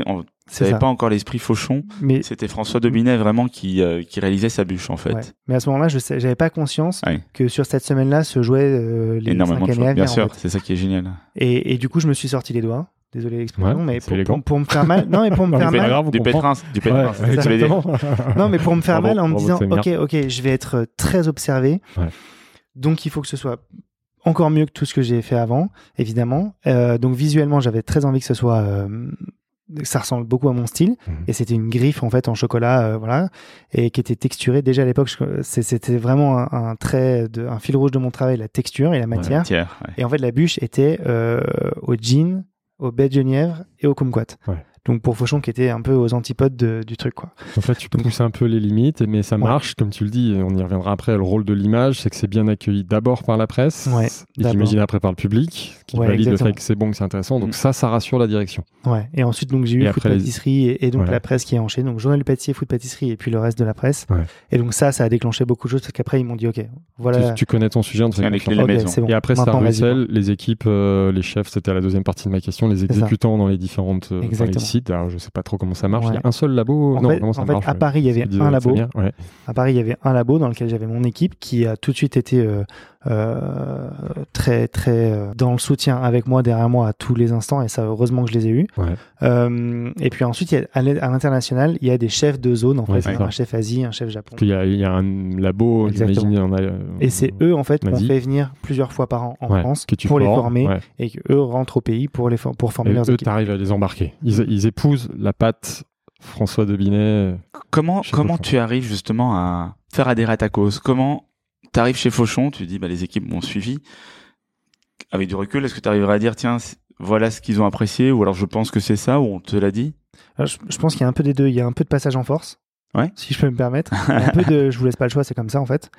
ça. pas encore l'esprit fauchon. Mais, C'était François Dobinet vraiment qui, euh, qui réalisait sa bûche en fait. ouais. Mais à ce moment-là, je j'avais pas conscience Ouais. que sur cette semaine-là se jouaient euh, les Énormément cinq de années à choses. Bien en sûr, fait. c'est ça qui est génial. Et, et du coup, je me suis sorti les doigts. Désolé l'expression, Ouais, mais pour, élégant. pour, pour me faire mal. Non, mais pour me faire mal. grave, du pétrin, du Ouais, pétrin. Non, mais pour me faire Bravo, mal en me disant, ok, ok, je vais être très observé. Ouais. Donc, il faut que ce soit encore mieux que tout ce que j'ai fait avant, évidemment. Euh, donc, visuellement, j'avais très envie que ce soit, euh, ça ressemble beaucoup à mon style. Mhm. Et c'était une griffe, en fait, en chocolat, euh, voilà, et qui était texturée. Déjà à l'époque, c'était vraiment un, un trait, de, un fil rouge de mon travail, la texture et la matière. Ouais. Et en fait, la bûche était euh, au gin, au baie de genièvre et au kumquat. Donc pour Fauchon qui était un peu aux antipodes de- du truc quoi. Donc là, tu pousses un peu les limites, mais ça Ouais. marche, comme tu le dis, on y reviendra après. Le rôle de l'image, c'est que c'est bien accueilli d'abord par la presse, Ouais, et j'imagine après par le public, qui Ouais, valide exactement. le fait que c'est bon, que c'est intéressant. Donc Mm. ça, ça rassure la direction. Ouais. Et ensuite donc j'ai eu Et foot après, les- pâtisserie et, et donc Ouais. la presse qui est enchaînée. Donc journal du pâtissier, foot pâtisserie et puis le reste de la presse. Ouais. Et donc ça, ça a déclenché beaucoup de choses parce qu'après ils m'ont dit ok, voilà. Tu, tu connais ton sujet, fait Tiens, les confiance. clés de la Ok, maison. c'est bon. Et après, ça ruisselle, les équipes, euh, les chefs, c'était la deuxième partie de ma question, les exécutants dans les différentes Alors, je sais pas trop comment ça marche. Ouais. Il y a un seul labo. En non, fait- comment ça en fait, marche à ouais. Paris, il y avait un labo. Ouais. À Paris, il y avait un labo dans lequel j'avais mon équipe qui a tout de suite été euh, euh, très très euh, dans le soutien avec moi derrière moi à tous les instants et ça heureusement que je les ai eus. Ouais. Et puis ensuite, il y a, à l'in- à l'international, il y a des chefs de zone en fait, un chef Asie, un chef Japon. Y a, il y a un labo, j'imagine, Et c'est eux en fait qu'on fait venir plusieurs fois par an en France pour les former et qu'eux rentrent au pays pour les for- pour former Et leurs eux, équipes. t'arrives à les embarquer. Ils, ils épousent la patte François de Binet. Comment, comment Fauchon. tu arrives justement à faire adhérer à ta cause? Comment tu arrives chez Fauchon, tu dis bah, les équipes m'ont suivi. Avec du recul, est-ce que tu arriverais à dire tiens, voilà ce qu'ils ont apprécié? Ou alors je pense que c'est ça ou on te l'a dit? Alors, je, je pense qu'il y a un peu des deux. Il y a un peu de passage en force, Ouais. si je peux me permettre. Il y a un peu de je vous laisse pas le choix, c'est comme ça en fait.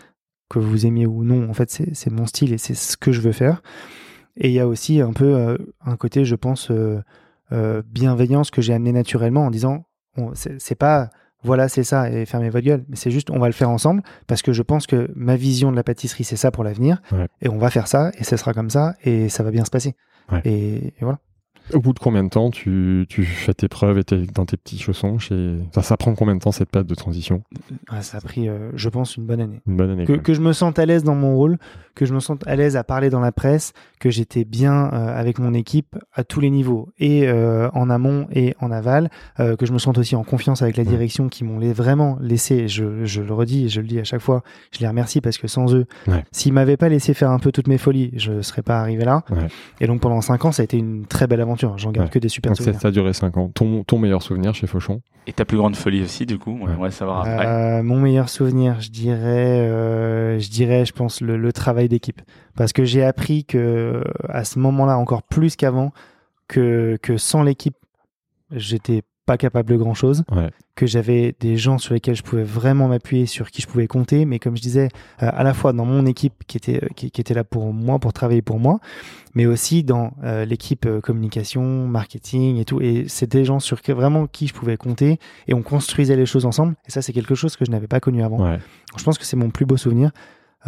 Que vous aimiez ou non, en fait, c'est c'est mon style et c'est ce que je veux faire. Et il y a aussi un peu euh, un côté, je pense, euh, euh, bienveillance que j'ai amené naturellement en disant on- c'est pas voilà, c'est ça et fermez votre gueule, mais c'est juste on va le faire ensemble parce que je pense que ma vision de la pâtisserie, c'est ça pour l'avenir. Ouais. Et on va faire ça et ce sera comme ça et ça va bien se passer. Ouais. Et, et voilà. Au bout de combien de temps tu, tu fais tes preuves et t'es dans tes petits chaussons chez... ça, ça prend combien de temps cette période de transition? Ah, ça a pris, euh, je pense, une bonne année. Une bonne année. que, que je me sente à l'aise dans mon rôle, que je me sente à l'aise à parler dans la presse, que j'étais bien euh, avec mon équipe à tous les niveaux, et euh, en amont et en aval, euh, que je me sente aussi en confiance avec la direction qui m'ont les- vraiment laissé, je, je le redis et je le dis à chaque fois, je les remercie parce que sans eux, Ouais. s'ils m'avaient pas laissé faire un peu toutes mes folies, je serais pas arrivé là. Ouais. Et donc pendant cinq ans, ça a été une très belle aventure. J'en garde Ouais. que des super Donc souvenirs. ça a duré 5 ans. Ton, ton meilleur souvenir chez Fauchon? Et ta plus grande folie aussi, du coup, on aimerait savoir après. Euh, mon meilleur souvenir, je dirais, euh, je dirais, je pense le, le travail d'équipe, parce que j'ai appris que à ce moment-là, encore plus qu'avant, que que sans l'équipe, j'étais pas capable de grand chose, Ouais. que j'avais des gens sur lesquels je pouvais vraiment m'appuyer, sur qui je pouvais compter, mais comme je disais, euh, à la fois dans mon équipe qui était qui, qui était là pour moi, pour travailler pour moi, mais aussi dans euh, l'équipe euh, communication, marketing et tout. Et c'était des gens sur qui, vraiment qui je pouvais compter et on construisait les choses ensemble. Et ça, c'est quelque chose que je n'avais pas connu avant. Ouais. Je pense que c'est mon plus beau souvenir.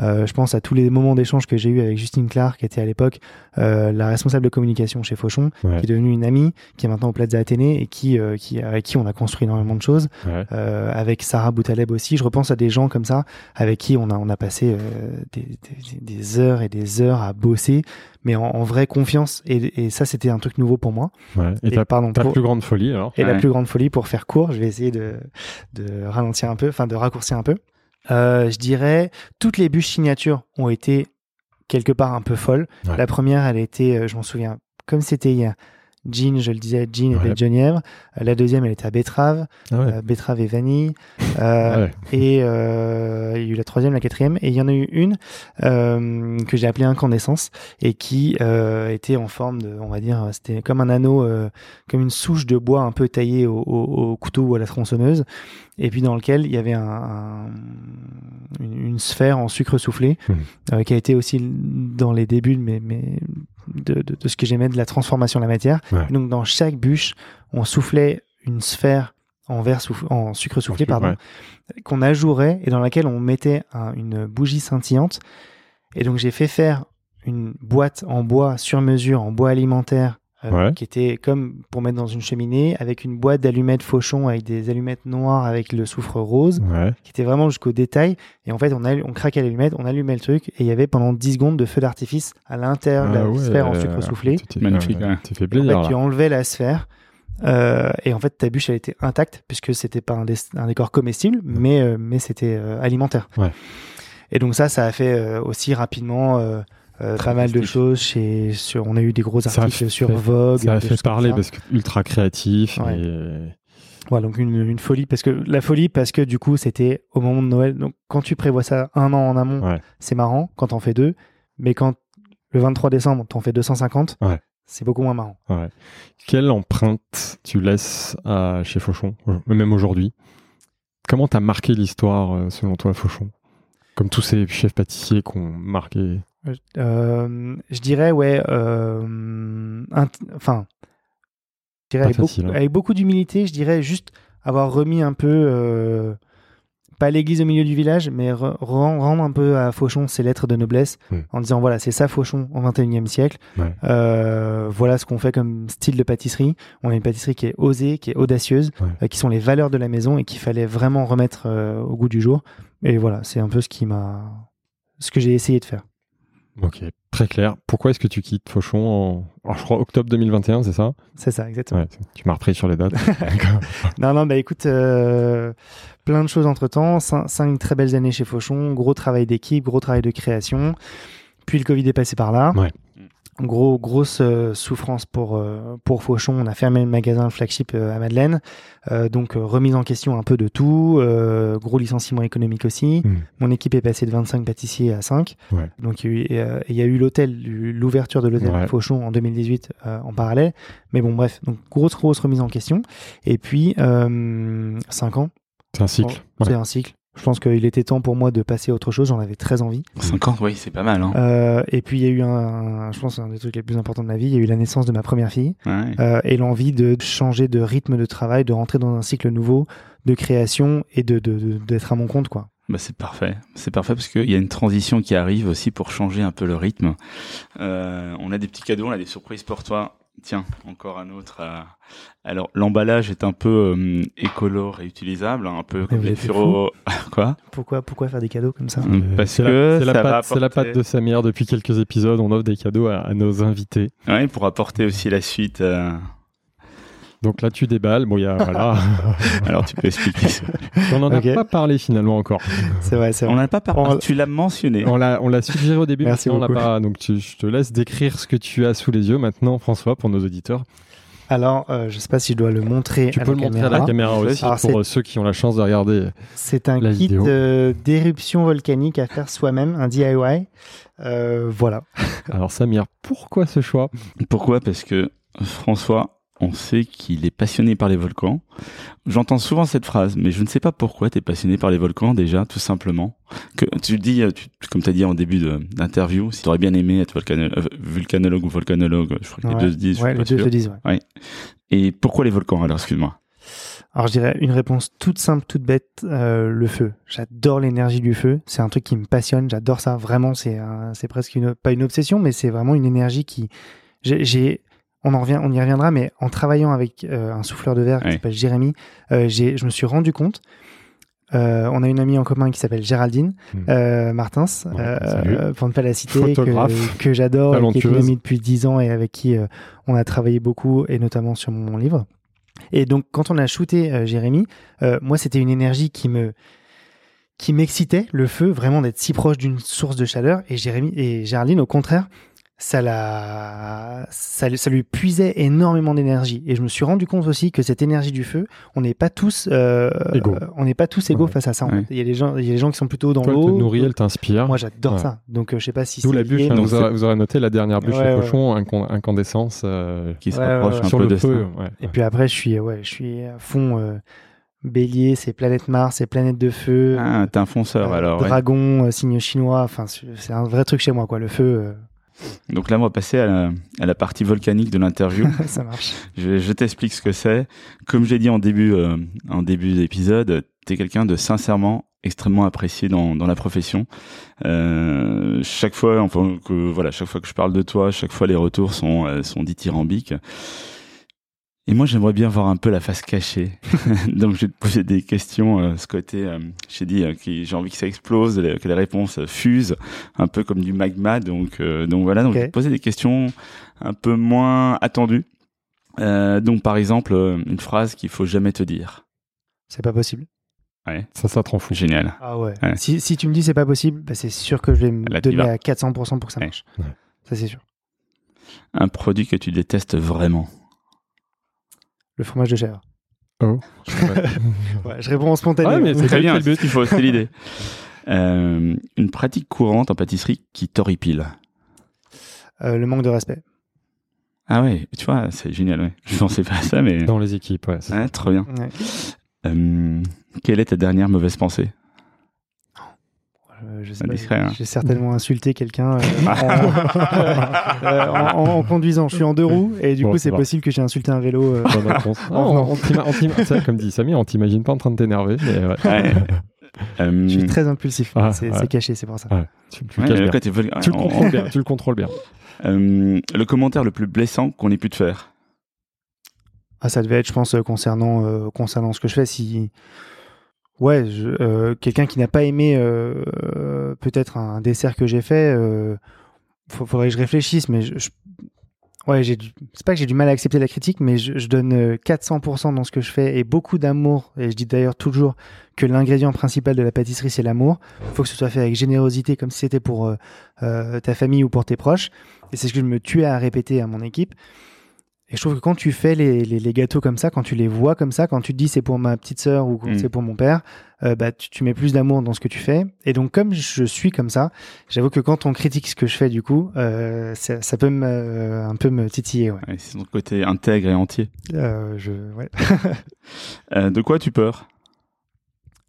Euh, je pense à tous les moments d'échange que j'ai eu avec Justine Clark, qui était à l'époque euh, la responsable de communication chez Fauchon, Ouais. qui est devenue une amie, qui est maintenant au Plaza Athénée et qui, euh, qui, avec qui on a construit énormément de choses. Ouais. Euh, avec Sarah Boutaleb aussi. Je repense à des gens comme ça, avec qui on a, on a passé euh, des, des, des heures et des heures à bosser, mais en, en vraie confiance. Et, et ça, c'était un truc nouveau pour moi. Ouais. Et, Et, ta, pardon, ta pour- plus grande folie alors? Et la plus grande folie pour faire court, je vais essayer de, de ralentir un peu, enfin de raccourcir un peu. Euh, je dirais, toutes les bûches signatures ont été quelque part un peu folles. Ouais. La première, elle a été, euh, je m'en souviens, comme c'était hier, Gin, je le disais, gin et Ouais. de genièvre. Euh, la deuxième, elle était à betterave, Ah ouais. euh, betterave et vanille. Euh, Ouais. Et euh, il y a eu la troisième, la quatrième, et il y en a eu une euh, que j'ai appelée incandescence et qui euh, était en forme de, on va dire, c'était comme un anneau, euh, comme une souche de bois un peu taillée au, au- au couteau ou à la tronçonneuse, et puis dans lequel il y avait un, un- une, une sphère en sucre soufflé euh, qui a été aussi dans les débuts de, mes, mes- de, de- de ce que j'aimais de la transformation de la matière. Ouais. Donc dans chaque bûche, on soufflait une sphère en verre en sucre soufflé, pardon, Ouais. qu'on ajourait et dans laquelle on mettait un- une bougie scintillante. Et donc j'ai fait faire une boîte en bois sur mesure, en bois alimentaire, euh, Ouais. qui était comme pour mettre dans une cheminée, avec une boîte d'allumettes fauchon avec des allumettes noires avec le soufre rose, Ouais. qui était vraiment jusqu'au détail. Et en fait, on, craquait l'allumette, on allumait le truc, et il y avait pendant 10 secondes de feu d'artifice à l'intérieur de la Ah ouais, sphère en euh, sucre soufflé. Magnifique. Tu fais En plaisir. fait, tu enlevais la sphère. euh, et en fait, ta bûche, elle était intacte, puisque c'était pas un, dé- un décor comestible, mais, euh, mais c'était euh, alimentaire. Ouais. Et donc ça, ça a fait euh, aussi rapidement euh, pas mal de choses. Chez, sur, on a eu des gros articles fait- sur Vogue. Ça a fait parler ça. parce que ultra créatif. Ouais. et- Voilà, donc une, une folie parce que la folie parce que du coup c'était au moment de Noël. Donc quand tu prévois ça un an en amont, Ouais. c'est marrant quand t'en fais deux, mais quand le 23 décembre t'en fais 250, Ouais. c'est beaucoup moins marrant. Ouais. Quelle empreinte tu laisses à, chez Fauchon, même aujourd'hui? Comment t'as marqué l'histoire, euh, selon toi, Fauchon? Comme tous ces chefs pâtissiers qui ont marqué. Euh, je dirais ouais, euh, enfin, je dirais Pas avec, facile, beaucoup, hein. avec beaucoup d'humilité, je dirais juste avoir remis un peu, euh, pas l'église au milieu du village, mais re- ren- rendre un peu à Fauchon ses lettres de noblesse en disant voilà c'est ça Fauchon au 21e siècle. Ouais. Voilà ce qu'on fait comme style de pâtisserie. On a une pâtisserie qui est osée, qui est audacieuse, Ouais. qui sont les valeurs de la maison et qu'il fallait vraiment remettre au goût du jour. Et voilà, c'est un peu ce qui m'a, ce que j'ai essayé de faire. Ok, très clair. Pourquoi est-ce que tu quittes Fauchon en, alors, je crois, octobre 2021, c'est ça? C'est ça, exactement. Ouais, tu m'as repris sur les dates. Non, non, bah écoute, euh, plein de choses entre temps. Cin- Cinq, très belles années chez Fauchon, gros travail d'équipe, gros travail de création. Puis le Covid est passé par là. Ouais. Gros, grosse euh, souffrance pour, euh, pour Fauchon. On a fermé le magasin, le flagship euh, à Madeleine. Donc, remise en question un peu de tout. Gros licenciement économique aussi. Mm. Mon équipe est passée de 25 pâtissiers à 5. Ouais. Donc, il y a eu, l'hôtel, l'ouverture de l'hôtel Ouais. Fauchon en 2018 euh, en parallèle. Mais bon, bref. Donc, grosse, grosse remise en question. Et puis, euh, 5 ans. C'est un cycle. Ouais. C'est un cycle. Je pense qu'il était temps pour moi de passer à autre chose. J'en avais très envie. 50, oui, c'est pas mal. Hein. Euh, et puis, il y a eu un, je pense, un des trucs les plus importants de ma vie. Il y a eu la naissance de ma première fille Ouais. euh, et l'envie de changer de rythme de travail, de rentrer dans un cycle nouveau de création et de d'être à mon compte, quoi. Bah, c'est parfait. C'est parfait parce qu'il y a une transition qui arrive aussi pour changer un peu le rythme. Euh, on a des petits cadeaux, on a des surprises pour toi. Tiens, encore un autre. euh, Alors, l'emballage est un peu euh, écolo, réutilisable, hein, un peu comme les furo... Quoi? Pourquoi, pourquoi faire des cadeaux comme ça? Euh, Parce que c'est la patte, la de Samir. Depuis quelques épisodes, on offre des cadeaux à, à nos invités. Ouais, pour apporter aussi la suite. Donc là, tu déballes. Bon, il y a, voilà. Alors, tu peux expliquer ça. on n'en a pas parlé finalement encore. C'est vrai, c'est On vrai. n'en a pas parlé. On- Tu l'as mentionné. On l'a, on l'a suggéré au début, Merci mais on l'a beaucoup. pas. Donc, tu- je te laisse décrire ce que tu as sous les yeux maintenant, François, pour nos auditeurs. Alors, euh, je sais pas si je dois le montrer Tu à peux la le montrer caméra. à la caméra aussi Alors, pour euh, ceux qui ont la chance de regarder. C'est un La kit euh, d'éruption volcanique à faire soi-même, un DIY. Euh, voilà. Alors, Samir, pourquoi ce choix? Pourquoi? Parce que François, on sait qu'il est passionné par les volcans. J'entends souvent cette phrase, mais je ne sais pas pourquoi tu es passionné par les volcans déjà, tout simplement. Que tu dis, tu- comme tu as dit en début d'interview, si tu aurais bien aimé être volcano- euh, vulcanologue ou volcanologue, je crois que Ouais. les deux se disent. Ouais, les deux se disent. ouais. Et pourquoi les volcans alors, excuse-moi? Alors, je dirais une réponse toute simple, toute bête euh, le feu. J'adore l'énergie du feu. C'est un truc qui me passionne. J'adore ça. Vraiment, c'est c'est presque une, pas une obsession, mais c'est vraiment une énergie qui. J'ai- on en revient, on y reviendra, mais en travaillant avec euh, un souffleur de verre qui s'appelle Jérémy, euh, je me suis rendu compte. euh, on a une amie en commun qui s'appelle Géraldine Hmm. Martins, pour ne pas la citer, que, que j'adore, qui est une amie depuis 10 ans et avec qui on a travaillé beaucoup, et notamment sur mon livre. Et donc, quand on a shooté Jérémy, moi, c'était une énergie qui me qui m'excitait, le feu, vraiment d'être si proche d'une source de chaleur. Et Jérémy et Géraldine, au contraire, ça, la, ça, ça lui puisait énormément d'énergie. Et je me suis rendu compte aussi que cette énergie du feu, on n'est pas tous euh, Égaux. on n'est pas tous égaux Ouais. face à ça. Ouais. Il y a des gens, il y a des gens qui sont plutôt dans Toi, elle te l'eau. nourrit, elle t'inspire. Moi, j'adore Ouais. ça. Donc, euh, je sais pas si D'où c'est la bûche, lié, hein, vous, aurez, vous aurez noté la dernière bûche Ouais, au ouais. cochon, incand- incandescence euh, Qui se Ouais, rapproche ouais, ouais. un sur peu le feu. Et puis après, je suis, ouais, je suis à fond euh, bélier, c'est planète Mars, c'est planète de feu. Ah, t'es un fonceur euh, alors. ouais. Dragon, euh, signe chinois. Enfin, c'est c'est un vrai truc chez moi, quoi. Le feu, euh, Donc là, on va passer à la, à la partie volcanique de l'interview. ça marche. je je t'explique ce que c'est. Comme j'ai dit en début, euh, en début d'épisode, t'es quelqu'un de sincèrement extrêmement apprécié dans, dans la profession. Euh, chaque fois, enfin que voilà, chaque fois que je parle de toi, chaque fois les retours sont euh, sont dithyrambiques. Et moi, j'aimerais bien voir un peu la face cachée. Donc, je vais te poser des questions. euh, ce côté, euh, j'ai dit, euh, qui- j'ai envie que ça explose, que les réponses euh, fusent, un peu comme du magma. Donc, euh, donc voilà. Donc, je vais te poser des questions un peu moins attendues. Euh, donc, par exemple, une phrase qu'il faut jamais te dire. C'est pas possible. Ça, ça te rend fou. Génial. Ah ouais. Ouais. Si, si tu me dis c'est pas possible, bah, c'est sûr que je vais me Là, donner à 400% pour que ça Ouais. marche. Ouais. Ça, c'est sûr. Un produit que tu détestes vraiment. Le fromage de chèvre. Oh. Ouais, je réponds en spontané. Ah, mais c'est Très bien. le but. Il faut, c'est l'idée. Euh, une pratique courante en pâtisserie qui t'horripile. Euh, le manque de respect. Ah ouais, tu vois, c'est génial. Ouais. Je pensais pas à ça, mais Dans les équipes, ouais. c'est- ouais, trop bien. Ouais. Euh, quelle est ta dernière mauvaise pensée Euh, je sais pas, Indiscret, hein. J'ai certainement insulté quelqu'un euh, en, euh, en- en- en conduisant. Je suis en deux roues et du Bon, coup, c'est possible que j'ai insulté un vélo. euh. Bonne réponse. On, on t'ima- on t'ima- c'est vrai, comme dit Samy, on t'imagine pas en train de t'énerver, mais ouais. Ouais. Euh, Je suis très impulsif. Ah, c'est ouais. c'est caché, c'est pour ça. Tu, le contrôles bien. Tu le contrôles bien. Euh, le commentaire le plus blessant qu'on ait pu te faire? Ah, ça devait être, je pense, euh, concernant, euh, concernant ce que je fais. Si, ouais, euh, quelqu'un qui n'a pas aimé euh, euh, peut-être un dessert que j'ai fait, euh, faudrait que je réfléchisse, mais je, ouais, c'est pas que j'ai du mal à accepter la critique, mais je, je donne euh, 400% dans ce que je fais et beaucoup d'amour. Et je dis d'ailleurs toujours que l'ingrédient principal de la pâtisserie, c'est l'amour. Il faut que ce soit fait avec générosité, comme si c'était pour euh, euh, ta famille ou pour tes proches. Et c'est ce que je me tuais à répéter à mon équipe. Et je trouve que quand tu fais les, les, les gâteaux comme ça, quand tu les vois comme ça, quand tu te dis c'est pour ma petite sœur ou Mm. c'est pour mon père, euh, bah, tu, tu mets plus d'amour dans ce que tu fais. Et donc comme je suis comme ça, j'avoue que quand on critique ce que je fais du coup, euh, ça, ça peut me, euh, un peu me titiller. Ouais. Ouais, c'est ton côté intègre et entier. Euh, je, ouais. Euh, de quoi tu peurs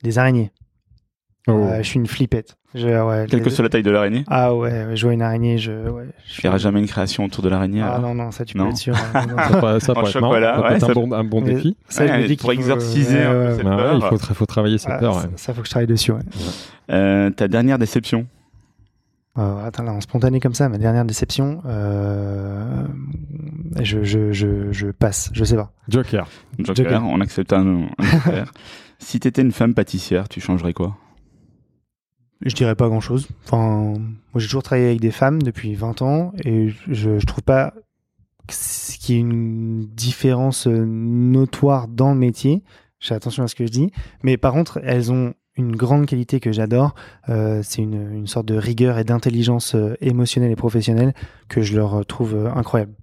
Les araignées. Oh. Euh, je suis une flippette. Je, ouais, Quelle que soit la taille de l'araignée. Ah ouais, je vois une araignée, je, ouais, je Il n'y aura jamais une création autour de l'araignée. Ah alors non, non, ça tu Non. peux être sûr. hein. Non. Ça pourrait, ça En pourrait être chocolat, ouais, ça un bon, un bon Mais défi. ça, je me dis pour faut- exorciser cette peur. il faut, faut travailler cette Ah, peur. ça, ouais. ça, faut que je travaille dessus. Ouais. Euh, ta dernière déception Euh, attends, là, en spontané comme ça, ma dernière déception, euh, je, je, je, je passe, je sais pas. Joker. Joker, Joker. on accepte un, un Joker. si t'étais une femme pâtissière, tu changerais quoi? Je dirais pas grand chose. Enfin, moi, j'ai toujours travaillé avec des femmes depuis 20 ans et je, je trouve pas qu'il y ait une différence euh, notoire dans le métier. Je fais attention à ce que je dis. Mais par contre, elles ont une grande qualité que j'adore. Euh, c'est une, une sorte de rigueur et d'intelligence euh, émotionnelle et professionnelle que je leur trouve incroyable.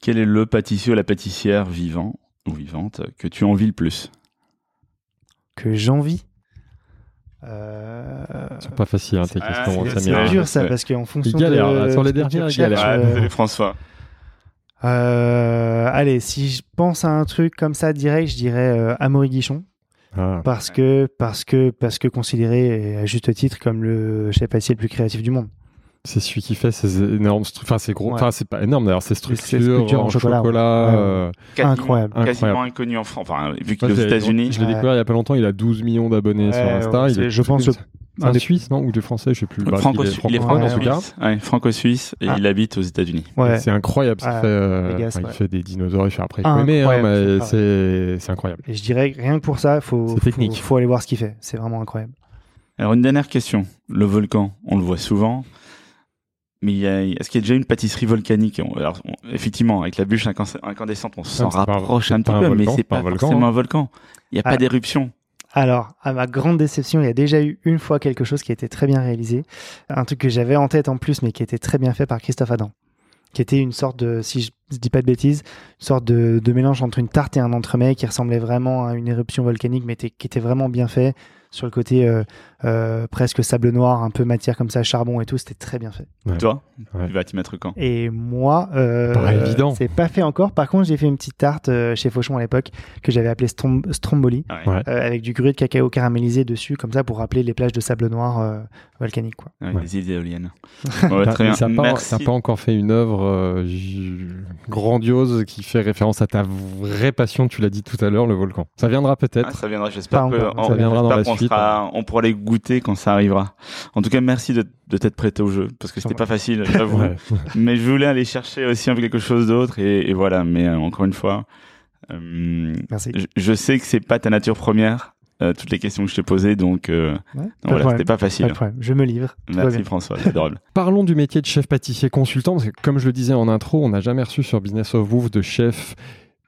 Quel est le pâtissier ou la pâtissière vivant ou vivante que tu envies le plus? Que j'envie? Euh, C'est pas facile, hein, tes Ah, questions, c'est- dur ça Ouais. parce qu'en fonction galère, de là. Sur les dernières, il galère. euh, désolé, François. Euh, allez, si je pense à un truc comme ça direct, je dirais euh, Amaury Guichon Ah. parce que parce que parce que considéré à juste titre comme le chef pâtissier le plus créatif du monde. C'est celui qui fait ces énormes stru- Enfin, c'est gros. Ouais. Enfin, c'est pas énorme d'ailleurs, ces structures, structures en en chocolat, chocolat. ouais. euh, Quasiment- Incroyable. Quasiment Incroyable. inconnu en France. Enfin, vu est aux États-Unis. Je l'ai Ouais. découvert il y a pas longtemps. Il a 12 millions d'abonnés sur Insta. ouais, il c'est- est je pense un des- Suisse, non Ou des Français, je sais plus. Bah, Franco- il est franco-suisse. Ouais, franco-suisse et Ah. il habite aux États-Unis. Ouais. C'est incroyable ce qu'il Ah, fait. euh, Vegas, enfin, ouais. Il fait des dinosaures. Il fait après, hein, mais c'est incroyable. Et je dirais rien que pour ça, faut C'est technique. Faut, faut aller voir ce qu'il fait. C'est vraiment incroyable. Alors, une dernière question. Le volcan, on le voit souvent. Mais est-ce qu'il y a déjà une pâtisserie volcanique? Alors, on- Effectivement, avec la bûche incandescente, on s'en un- rapproche un c'est petit un peu, mais c'est pas pas un volcan, forcément hein. un volcan. Il n'y a Ah. pas d'éruption. Alors, à ma grande déception, il y a déjà eu une fois quelque chose qui a été très bien réalisé. Un truc que j'avais en tête en plus, mais qui était très bien fait par Christophe Adam. Qui était une sorte de, si je je dis pas de bêtises, une sorte de, de mélange entre une tarte et un entremets qui ressemblait vraiment à une éruption volcanique, mais qui était vraiment bien fait sur le côté euh, euh, presque sable noir, un peu matière comme ça, charbon et tout. C'était très bien fait. Ouais. Toi, Ouais. tu vas t'y mettre quand? Et moi, euh, Pas évident. c'est pas fait encore. Par contre, j'ai fait une petite tarte euh, chez Fauchon à l'époque que j'avais appelée Strom- Stromboli. Ah ouais. Euh, avec du gruyère de cacao caramélisé dessus, comme ça, pour rappeler les plages de sable noir euh, volcanique. Quoi. Ouais, Ouais. Les îles éoliennes. Ouais, Bah, très mais bien. ça n'a pas, Merci. a pas encore fait une œuvre euh, grandiose qui fait référence à ta vraie passion, tu l'as dit tout à l'heure, le volcan. Ça viendra peut-être. Ah, ça viendra, j'espère que on- ça viendra dans la suite. sera- on pourra les goûter quand ça arrivera. En tout cas, merci de, de t'être prêté au jeu parce que c'était pas facile, j'avoue. Ouais. Mais je voulais aller chercher aussi un peu quelque chose d'autre et, et voilà. Mais euh, encore une fois, euh, Merci. je, je sais que c'est pas ta nature première. euh, toutes les questions que je t'ai posées, donc, euh, Ouais, donc pas de voilà, problème. c'était pas Pas facile. de problème. Je me livre. Merci. François, c'est adorable. Parlons du métier de chef pâtissier consultant, parce que comme je le disais en intro, on n'a jamais reçu sur Business of Woof de chef,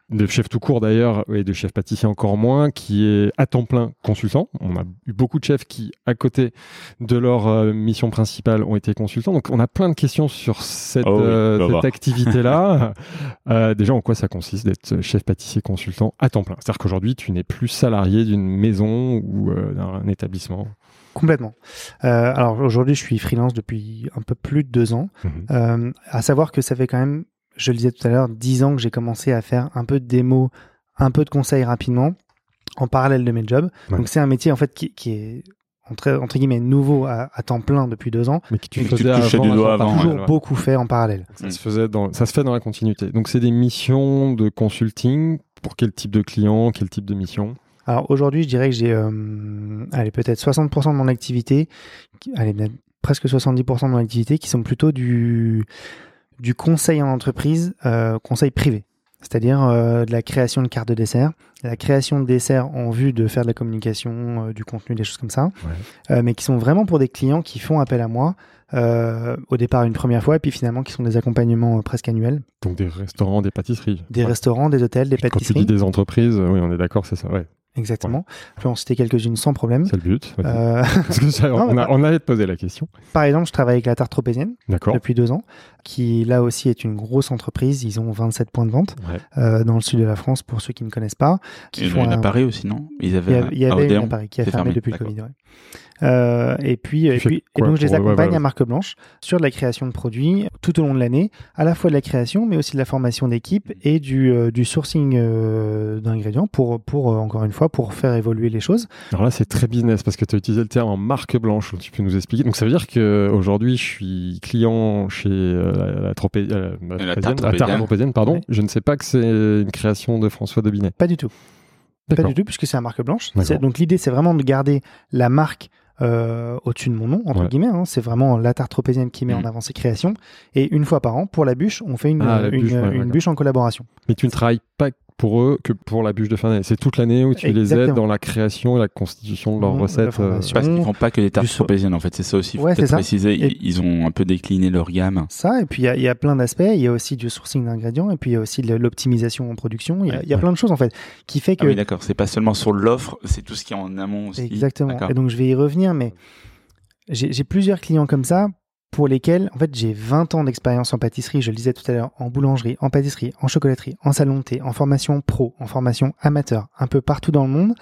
de chef tout court d'ailleurs, et de chef pâtissier encore moins, qui est à temps plein consultant. On a eu beaucoup de chefs qui, à côté de leur euh, mission principale, ont été consultants. Donc on a plein de questions sur cette, Oh oui, euh, va cette voir. activité-là. Euh, déjà, en quoi ça consiste d'être chef pâtissier consultant à temps plein? C'est-à-dire qu'aujourd'hui, tu n'es plus salarié d'une maison ou euh, d'un établissement? Complètement. Euh, alors aujourd'hui, je suis freelance depuis un peu plus de deux ans. Euh, à savoir que ça fait quand même, je le disais tout à l'heure, dix ans que j'ai commencé à faire un peu de démo, un peu de conseils rapidement, en parallèle de mes jobs. Ouais. Donc c'est un métier en fait qui, qui est entre, entre guillemets nouveau à, à temps plein depuis deux ans. Mais que tu faisais touchais avant, du doigt avant, avant, par- Toujours ouais. beaucoup fait en parallèle. Ça se faisait dans, ça se fait dans la continuité. Donc c'est des missions de consulting pour quel type de client, quel type de mission? Alors aujourd'hui, je dirais que j'ai, euh, allez, peut-être 60% de mon activité, qui- allez, presque 70% de mon activité, qui sont plutôt du, du conseil en entreprise, euh, conseil privé. C'est-à-dire euh, de la création de cartes de dessert, la création de desserts en vue de faire de la communication, euh, du contenu, des choses comme ça, mais qui sont vraiment pour des clients qui font appel à moi au départ une première fois, et puis finalement qui sont des accompagnements presque annuels, Donc des restaurants, des pâtisseries. des Ouais. restaurants, des hôtels, des Quand tu pâtisseries. dis des entreprises, oui, on est d'accord, c'est ça. Ouais, Exactement. Je peux en citer quelques-unes sans problème. c'est le but. vas-y. Euh, Parce que ça, non, on, a, on allait te poser la question. Par exemple, je travaille avec la Tarte Tropézienne D'accord. depuis deux ans, qui là aussi est une grosse entreprise. Ils ont 27 points de vente Ouais. euh, dans le sud de la France pour ceux qui ne connaissent pas. Qui Il y font en a un- à Paris aussi, non? Ils Il y, avaient a- il y à avait une à Paris qui a fermé, fermé, depuis le. Covid. Euh, et puis, et, puis et donc je les ouais, accompagne ouais, à marque blanche sur de la création de produits tout au long de l'année, à la fois de la création, mais aussi de la formation d'équipe et du, euh, du sourcing euh, d'ingrédients pour, pour euh, encore une fois, pour faire évoluer les choses. Alors là, c'est très business parce que tu as utilisé le terme en marque blanche. Tu peux nous expliquer. Donc ça veut dire que aujourd'hui, je suis client chez euh, la, la, Tropé- euh, la, La la Tarte pardon. Ouais. Je ne sais pas que c'est une création de François Dobinet. Pas du tout. Pas du tout, puisque c'est la marque blanche. Donc l'idée, c'est vraiment de garder la marque euh, au-dessus de mon nom, entre Ouais. guillemets. hein. C'est vraiment la tarte tropézienne qui met Mm. en avant ses créations. Et une fois par an, pour la bûche, on fait une, Ah, une, bûche, ouais, une d'accord. bûche en collaboration. Mais tu ne travailles pas pour eux que pour la bûche de fin d'année. C'est toute l'année où tu les aides dans la création et la constitution de leurs Mmh, recettes. euh, Parce qu'ils font pas que des tartes tropéziennes, en fait. C'est ça aussi. Faut Ouais, peut-être c'est ça. préciser. Et- Ils, ont un peu décliné leur gamme. Ça, et puis il y a, il y a plein d'aspects. Il y a aussi du sourcing d'ingrédients, et puis il y a aussi de l'optimisation en production. Il y a, Ouais. il y a plein de choses, en fait, qui fait Ah que oui, d'accord. C'est pas seulement sur l'offre, c'est tout ce qui est en amont aussi. Exactement. Et donc, je vais y revenir, mais j'ai plusieurs clients comme ça pour lesquels, en fait, j'ai 20 ans d'expérience en pâtisserie, je le disais tout à l'heure, en boulangerie, en pâtisserie, en chocolaterie, en salon de thé, en formation pro, en formation amateur, un peu partout dans le monde.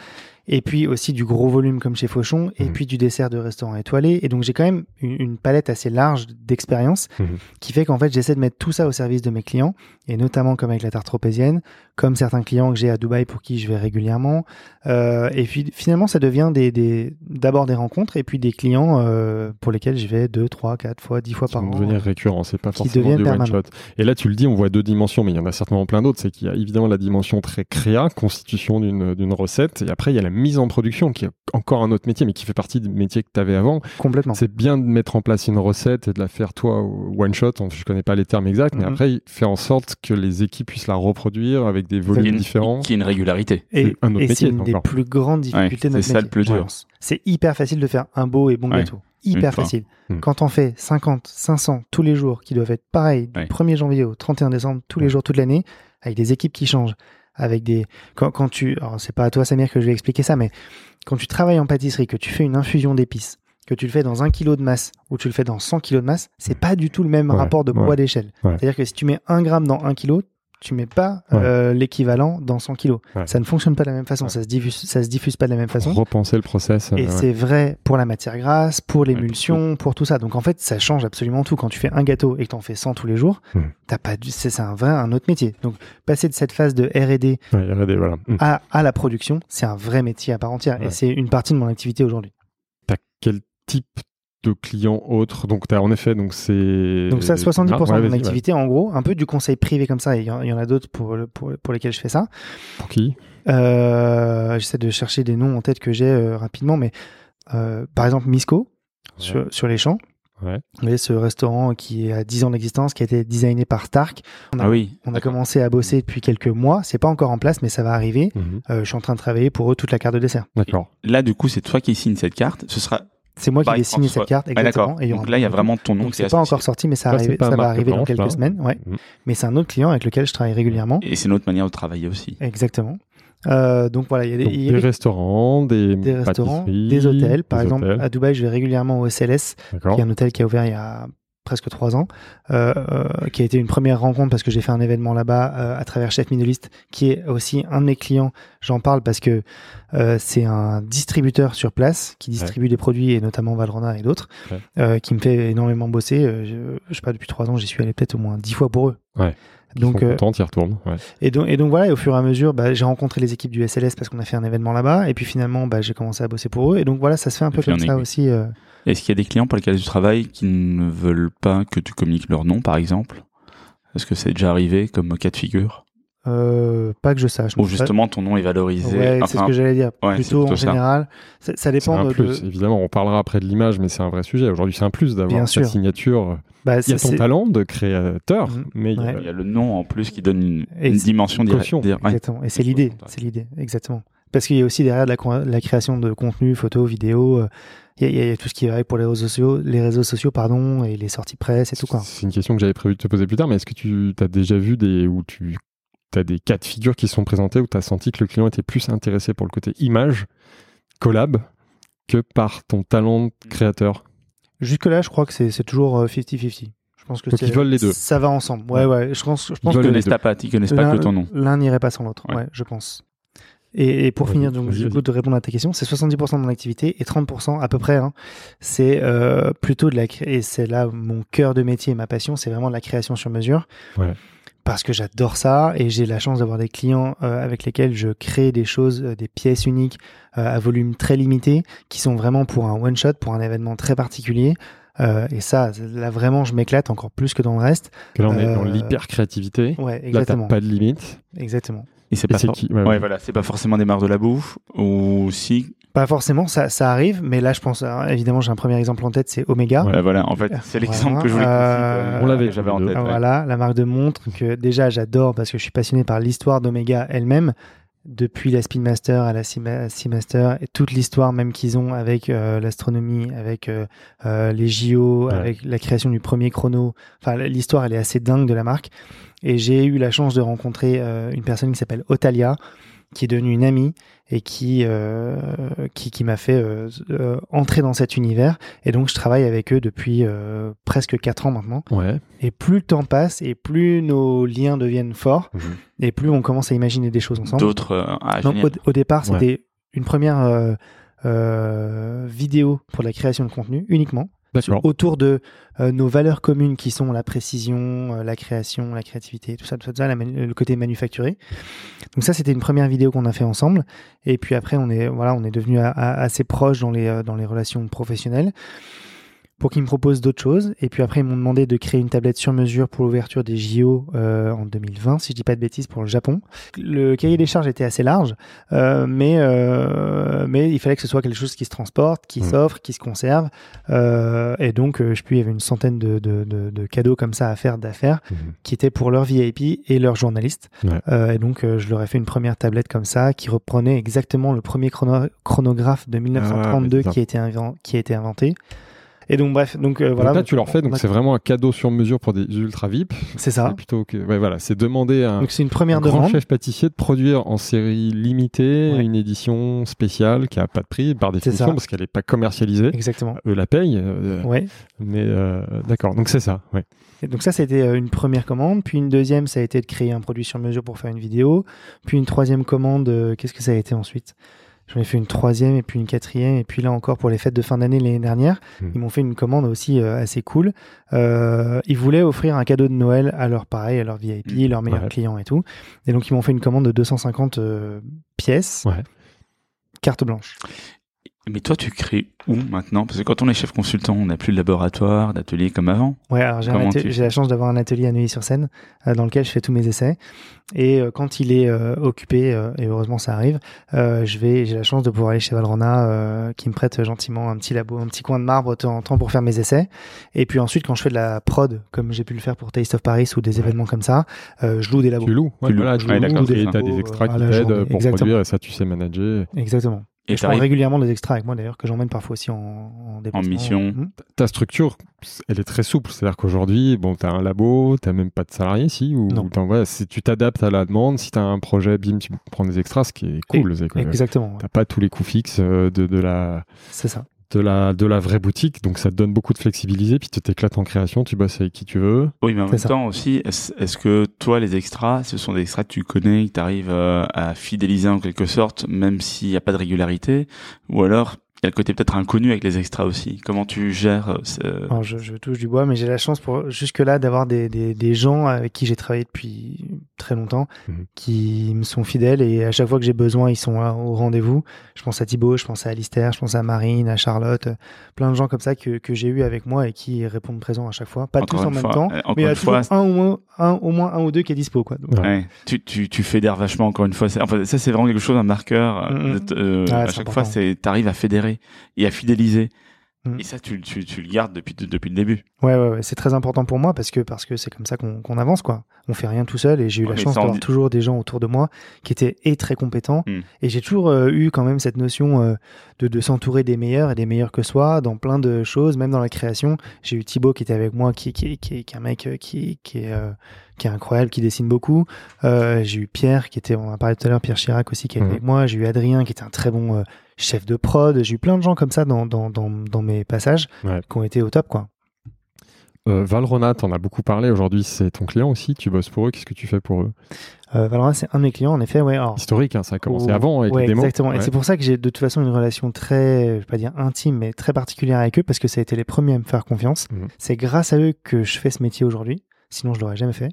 Et puis aussi du gros volume comme chez Fauchon, et Mhm. puis du dessert de restaurant étoilé. Et donc, j'ai quand même une, une palette assez large d'expérience Mhm. qui fait qu'en fait, j'essaie de mettre tout ça au service de mes clients, et notamment comme avec la tarte tropézienne, comme certains clients que j'ai à Dubaï pour qui je vais régulièrement. Euh, et puis finalement, ça devient des, d'abord des rencontres, et puis des clients euh, pour lesquels je vais deux, trois, quatre fois, dix fois qui par an. devenir récurrents, c'est pas forcément du one permanents. shot. Et là, tu le dis, on voit deux dimensions, mais il y en a certainement plein d'autres. C'est qu'il y a évidemment la dimension très créa, constitution d'une d'une recette, et après il y a la mise en production, qui est encore un autre métier, mais qui fait partie du métier que tu avais avant. Complètement. C'est bien de mettre en place une recette et de la faire toi au one shot. On- Je connais pas les termes exacts, mais Mhm. après faire en sorte que les équipes puissent la reproduire avec des volumes une- différents. Qui est une régularité. Et, c'est un autre et c'est métier, une des plus grandes difficultés de notre c'est ça le métier. plus dur. C'est hyper facile de faire un beau et bon Ouais. gâteau. Hyper Une facile. Hmm. Quand on fait 50, 500 tous les jours, qui doivent être pareils du Ouais. 1er janvier au 31 décembre, tous les jours, toute l'année, avec des équipes qui changent, avec des quand, quand tu alors c'est pas à toi Samir que je vais expliquer ça mais quand tu travailles en pâtisserie que tu fais une infusion d'épices que tu le fais dans un kilo de masse ou tu le fais dans 100 kilos de masse c'est pas du tout le même Ouais, rapport de ouais. poids d'échelle Ouais. c'est à dire que si tu mets un gramme dans un kilo tu mets pas Ouais. euh, l'équivalent dans 100 kilos Ouais. ça ne fonctionne pas de la même façon Ouais. ça se diffuse ça se diffuse pas de la même façon Repenser le process. euh, et c'est vrai pour la matière grasse, pour l'émulsion, pour tout ça. Donc en fait, ça change absolument tout. Quand tu fais un gâteau et que tu en fais 100 tous les jours, Hmm. t'as pas du... c'est un vrai un autre métier. Donc passer de cette phase de R&D Ouais, R&D, voilà. Mm. à, à la production, c'est un vrai métier à part entière. Et c'est une partie de mon activité aujourd'hui. T'as quel type de clients autres Donc, t'as en effet, donc c'est. Donc ça, 70% Ah, ouais, de mon activité, en gros, un peu du conseil privé comme ça. Il y, en- il y en a d'autres pour, le- pour, pour lesquels je fais ça. Pour qui? Euh, J'essaie de chercher des noms en tête que j'ai euh, rapidement, mais euh, par exemple Misco sur, sur les champs. Ouais. Vous voyez, ce restaurant qui a 10 ans d'existence, qui a été designé par Stark. On a, Ah oui. on a commencé à bosser depuis quelques mois. C'est pas encore en place, mais ça va arriver. Mhm. Euh, je suis en train de travailler pour eux toute la carte de dessert. D'accord. Là, du coup, c'est toi qui signes cette carte. Ce sera. C'est moi qui vais signer François. cette carte. Ah, Exactement. Et Donc là, il y a vraiment ton nom Donc qui est c'est pas encore sorti, mais ça, arrive- va arriver dans quelques là. semaines. Ouais. Mhm. Mais c'est un autre client avec lequel je travaille régulièrement. Et c'est notre manière de travailler aussi. Exactement. Euh, donc voilà, il y a des, y a des restaurants, des, des restaurants, des hôtels. Par des exemple, hôtels. à Dubaï, je vais régulièrement au SLS, qui est un hôtel qui a ouvert il y a presque trois ans, euh, euh, qui a été une première rencontre parce que j'ai fait un événement là-bas euh, à travers Chef Middle East, qui est aussi un de mes clients. J'en parle parce que c'est un distributeur sur place qui distribue des produits et notamment Valrhona et d'autres, Ouais. qui me fait énormément bosser. Je, je sais pas, depuis trois ans, j'y suis allé peut-être au moins dix fois pour eux. Ouais. Donc, sont contents, ils retournent. Ouais. et donc, et donc voilà, et au fur et à mesure, bah, j'ai rencontré les équipes du SLS parce qu'on a fait un événement là-bas, et puis finalement, bah, j'ai commencé à bosser pour eux, et donc voilà, ça se fait un peu comme ça aussi. Est-ce qu'il y a des clients pour lesquels tu travailles qui ne veulent pas que tu communiques leur nom, par exemple? Est-ce que c'est déjà arrivé comme cas de figure? Euh, pas que je sache. Ou justement ton nom est valorisé Ouais, c'est ce que j'allais dire. ouais, c'est Plutôt en plutôt ça. général, ça, ça C'est dépend un de. plus, de- évidemment. On parlera après de l'image, mais c'est un vrai sujet. Aujourd'hui, c'est un plus d'avoir ta signature. bah, Il y a c'est- ton talent de créateur, Mhm. mais il y a- Ouais. Il y a le nom en plus qui donne une, une dimension directe. Exactement. Et c'est l'idée. C'est l'idée. Exactement. Parce qu'il y a aussi derrière de la, création de contenu, photos, vidéos. euh, Il y, a- il y a tout ce qui va avec pour les réseaux sociaux, les réseaux sociaux, pardon, et les sorties presse et tout quoi. C'est une question que j'avais prévu de te poser plus tard, mais est-ce que tu as déjà vu des où tu as des cas de figure qui sont présentés où tu as senti que le client était plus intéressé pour le côté image, collab, que par ton talent de créateur? Jusque là, je crois que c'est c'est toujours euh, 50-50. Je pense que Donc c'est- ils veulent les deux. Ça va ensemble. Ouais, ouais. Je pense, je pense Ils les patte, ils connaissent pas que ton nom. L'un n'irait pas sans l'autre, Ouais. ouais. je pense. Et, et pour finir, donc, du coup, de répondre à ta question, c'est 70% de mon activité et 30% à peu près, hein, c'est euh, plutôt de la et c'est là mon cœur de métier et ma passion, c'est vraiment de la création sur mesure. Ouais. Parce que j'adore ça et j'ai la chance d'avoir des clients euh, avec lesquels je crée des choses, euh, des pièces uniques euh, à volume très limité, qui sont vraiment pour un one shot, pour un événement très particulier. Euh, et ça, là vraiment, je m'éclate encore plus que dans le reste. Là, on est dans Euh, l'hyper créativité. Ouais, Là, t'as exactement, pas de limite. exactement. Et c'est pas, c'est for- qui ouais, ouais, ouais. voilà, c'est pas forcément des marques de la bouffe ou si. Pas forcément, ça, ça arrive, mais là, je pense, euh, évidemment, j'ai un premier exemple en tête, c'est Omega. Ouais. Euh, voilà, en fait, c'est l'exemple Voilà, que je voulais euh, On l'avait j'avais en tête. ouais. Voilà, la marque de montre que déjà j'adore parce que je suis passionné par l'histoire d'Omega elle-même, depuis la Spin Master à la Seama- Seamaster, et toute l'histoire même qu'ils ont avec euh, l'astronomie, avec euh, euh, les JO, Ouais. avec la création du premier chrono. Enfin, l'histoire, elle est assez dingue de la marque. Et j'ai eu la chance de rencontrer une personne qui s'appelle Otalia, qui est devenue une amie et qui euh, qui, qui m'a fait euh, euh, entrer dans cet univers. Et donc, je travaille avec eux depuis presque quatre ans maintenant. Ouais. Et plus le temps passe et plus nos liens deviennent forts Mhm. et plus on commence à imaginer des choses ensemble. D'autres. ah, Donc au, au départ, Ouais. c'était une première vidéo pour la création de contenu uniquement Autour de euh, nos valeurs communes qui sont la précision, euh, la création, la créativité, tout ça, tout ça, la manu- le côté manufacturé. Donc ça, c'était une première vidéo qu'on a fait ensemble. Et puis après, on est voilà, on est devenu assez proches dans les euh, dans les relations professionnelles pour qu'ils me proposent d'autres choses. Et puis après, ils m'ont demandé de créer une tablette sur mesure pour l'ouverture des JO euh, en 2020, si je dis pas de bêtises, pour le Japon. Le cahier des charges était assez large, euh, mais, euh, mais il fallait que ce soit quelque chose qui se transporte, qui Mm. s'offre, qui se conserve. Et donc, je plus, il y avait une centaine de, de, de, de cadeaux comme ça à faire, d'affaires, Mhm. qui étaient pour leurs VIP et leurs journalistes. Ouais. Et donc, je leur ai fait une première tablette comme ça, qui reprenait exactement le premier chrono- chronographe de 1932 Ah, qui, a été qui a été inventé Et donc bref, donc euh, Donc voilà. là, tu leur fais, donc c'est vraiment un cadeau sur mesure pour des ultra VIP. c'est ça. C'est plutôt que, ouais, voilà, c'est demander à un, Donc c'est une première un grand demande. chef pâtissier de produire en série limitée Ouais. une édition spéciale qui a pas de prix par définition parce qu'elle n'est pas commercialisée. Exactement. Eux la payent, euh, Ouais. mais euh, d'accord. Donc c'est ça. Ouais. Et donc ça, ça a été euh, une première commande. Puis une deuxième, ça a été de créer un produit sur mesure pour faire une vidéo. Puis une troisième commande, qu'est-ce que ça a été ensuite? J'en ai fait une troisième et puis une quatrième. Et puis là encore, pour les fêtes de fin d'année l'année dernière, Hmm. ils m'ont fait une commande aussi euh, assez cool. Euh, ils voulaient offrir un cadeau de Noël à leur pareil, à leur VIP, leurs meilleurs Ouais. clients et tout. Et donc ils m'ont fait une commande de 250 euh, pièces, Ouais. carte blanche. Mais toi, tu crées où maintenant? Parce que quand on est chef consultant, on n'a plus de laboratoire, d'atelier comme avant. Ouais, alors j'ai tu- la chance d'avoir un atelier à Neuilly-sur-Seine euh, dans lequel je fais tous mes essais. Et euh, quand il est euh, occupé, euh, et heureusement ça arrive, euh, je vais, j'ai la chance de pouvoir aller chez Valrhona, euh, qui me prête gentiment un petit labo, un petit coin de marbre de temps en temps pour faire mes essais. Et puis ensuite, quand je fais de la prod, comme j'ai pu le faire pour Taste of Paris ou des événements comme ça, euh, je loue des labos. Tu loues. Ouais, Tu loues. voilà, tu loues, d'accord, et c'est t'as ça. des extras À qui t'aident pour exactement. produire et ça tu sais manager. Exactement. Et Et je prends régulièrement des extras avec moi d'ailleurs que j'emmène parfois aussi en, en déplacement. mission. Mhm. Ta structure, elle est très souple. C'est-à-dire qu'aujourd'hui, bon, t'as un labo, t'as même pas de salariés, si, ou Non. si tu t'adaptes à la demande, si t'as un projet, bim, tu prends des extras, ce qui est cool. c'est que Exactement. ouais. T'as pas tous les coûts fixes euh, de, de la C'est ça. De la de la vraie boutique, donc ça te donne beaucoup de flexibilité, puis tu t'éclates en création, tu bosses avec qui tu veux. Oui, mais en même ça. temps aussi, est-ce est-ce que toi, les extras, ce sont des extras que tu connais, que tu arrives à fidéliser en quelque sorte, même s'il n'y a pas de régularité Ou alors, y a le côté peut-être inconnu avec les extras aussi. Comment tu gères euh, ce... Alors, je, je touche du bois, mais j'ai la chance pour jusque-là d'avoir des, des, des gens avec qui j'ai travaillé depuis très longtemps, Mhm. qui me sont fidèles et à chaque fois que j'ai besoin, ils sont là au rendez-vous. Je pense à Thibaut, je pense à Alistair, je pense à Marine, à Charlotte, euh, plein de gens comme ça que, que j'ai eu avec moi et qui répondent présents à chaque fois. Pas Encore tous en même temps, euh, mais il y a une toujours fois, un, au moins, un, au moins un ou deux qui est dispo. Quoi. Donc, Ouais. Ouais. Tu, tu, tu fédères vachement encore une fois. Enfin, ça, c'est vraiment quelque chose, un marqueur. euh, euh, Ouais, à chaque important. fois, c'est t'arrives à fédérer et à fidéliser. Mhm. Et ça, tu, tu, tu le gardes depuis, depuis le début. Ouais, ouais, ouais, c'est très important pour moi parce que parce que c'est comme ça qu'on qu'on avance quoi. On fait rien tout seul et j'ai eu Ouais, la chance d'avoir dit- toujours des gens autour de moi qui étaient et très compétents Hmm. et j'ai toujours euh, eu quand même cette notion euh, de, de s'entourer des meilleurs et des meilleurs que soi dans plein de choses, même dans la création. J'ai eu Thibaut qui était avec moi, qui qui qui, qui est un mec euh, qui qui est euh, qui est incroyable, qui dessine beaucoup. Euh, j'ai eu Pierre qui était, on en a parlé tout à l'heure, Pierre Chirac aussi qui est Mhm. avec moi. J'ai eu Adrien qui était un très bon euh, chef de prod. J'ai eu plein de gens comme ça dans dans dans, dans mes passages Ouais. qui ont été au top quoi. Euh, Valrhona, t'en as beaucoup parlé. Aujourd'hui, c'est ton client aussi. Tu bosses pour eux. Qu'est-ce que tu fais pour eux? Euh, Valorant, c'est un de mes clients, en effet. Ouais, alors, Historique, hein, ça a commencé Oh, avant avec ouais, les démos. exactement. Et c'est pour ça que j'ai de toute façon une relation très, je vais pas dire intime, mais très particulière avec eux parce que ça a été les premiers à me faire confiance. Mhm. C'est grâce à eux que je fais ce métier aujourd'hui. Sinon, je l'aurais jamais fait.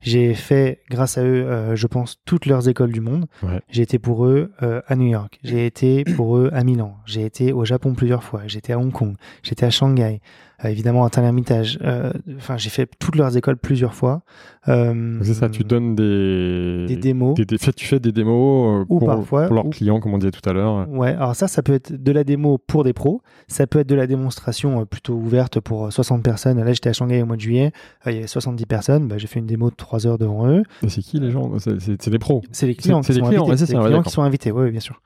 J'ai fait, grâce à eux, euh, je pense, toutes leurs écoles du monde. Ouais. J'ai été pour eux euh, à New York. J'ai été pour eux à Milan. J'ai été au Japon plusieurs fois. J'étais à Hong Kong. J'étais à Shanghai. Euh, évidemment, Tel-Hermitage. Euh, Enfin, j'ai fait toutes leurs écoles plusieurs fois. Euh, C'est ça, tu donnes des, des démos. des- des- fait- tu fais des démos Ou pour, parfois- pour leurs ou- clients, comme on disait tout à l'heure. Ouais, alors ça, ça peut être de la démo pour des pros, ça peut être de la démonstration plutôt ouverte pour euh, 60 personnes. Là, j'étais à Shanghai au mois de juillet, il y avait 70 personnes, bah, j'ai fait une démo de 3 heures devant eux. C'est qui les gens? C'est des pros. C'est les clients, c'est qui, les sont clients, invités. ça, les clients qui sont invités, oui, bien sûr.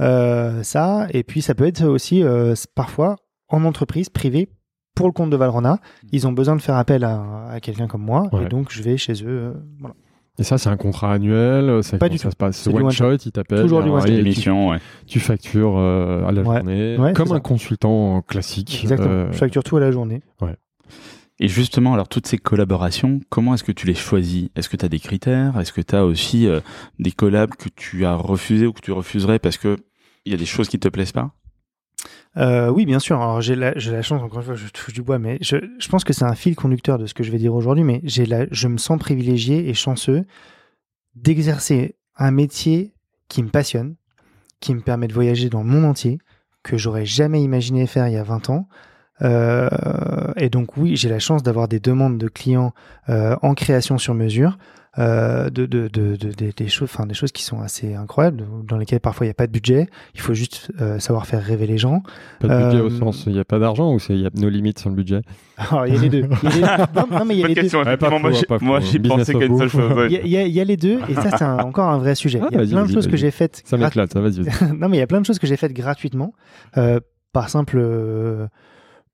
Euh, ça, et puis ça peut être aussi euh, parfois en entreprise privée pour le compte de Valrhona. Ils ont besoin de faire appel à, à quelqu'un comme moi, Ouais. et donc je vais chez eux. euh, voilà. Et ça, c'est un contrat annuel. Ça, Pas du ça tout. se passe? C'est one one shot, ils t'appellent. Toujours du one shot. tu, L'émission, ouais. tu factures euh, à la Ouais. journée, Ouais, comme un ça. consultant classique. Exactement. Euh, Je facture tout à la journée. Et justement, alors toutes ces collaborations, comment est-ce que tu les choisis? Est-ce que tu as des critères? Est-ce que tu as aussi euh, des collabs que tu as refusés ou que tu refuserais parce que il y a des choses qui te plaisent pas? Euh, oui, bien sûr. Alors j'ai la, chance, encore une fois, je touche du bois, mais je, pense que c'est un fil conducteur de ce que je vais dire aujourd'hui, mais je me sens privilégié et chanceux d'exercer un métier qui me passionne, qui me permet de voyager dans le monde entier, que j'aurais jamais imaginé faire il y a 20 ans. Euh, et donc oui, j'ai la chance d'avoir des demandes de clients euh, en création sur mesure, euh, de, de, de, de- des- des choses, enfin des choses qui sont assez incroyables, dans lesquelles parfois il n'y a pas de budget. Il faut juste euh, savoir faire rêver les gens. Pas de budget Euh, au sens, il n'y a pas d'argent ou c'est- il y a nos limites sur le budget? Alors il y a les deux. Il y a les- non, non, mais il y a les deux. Ouais, pas effectivement. moi, j'ai- moi, j'ai pensé une seule chose. Il y, a, y y les deux, et ça c'est un- encore un vrai sujet. Ah, il y a vas-y, plein de choses que j'ai faites. Ça grat- m'éclate, ça, vas-y. vas-y. non, mais il y a plein de choses que j'ai faites gratuitement, euh, par simple, euh,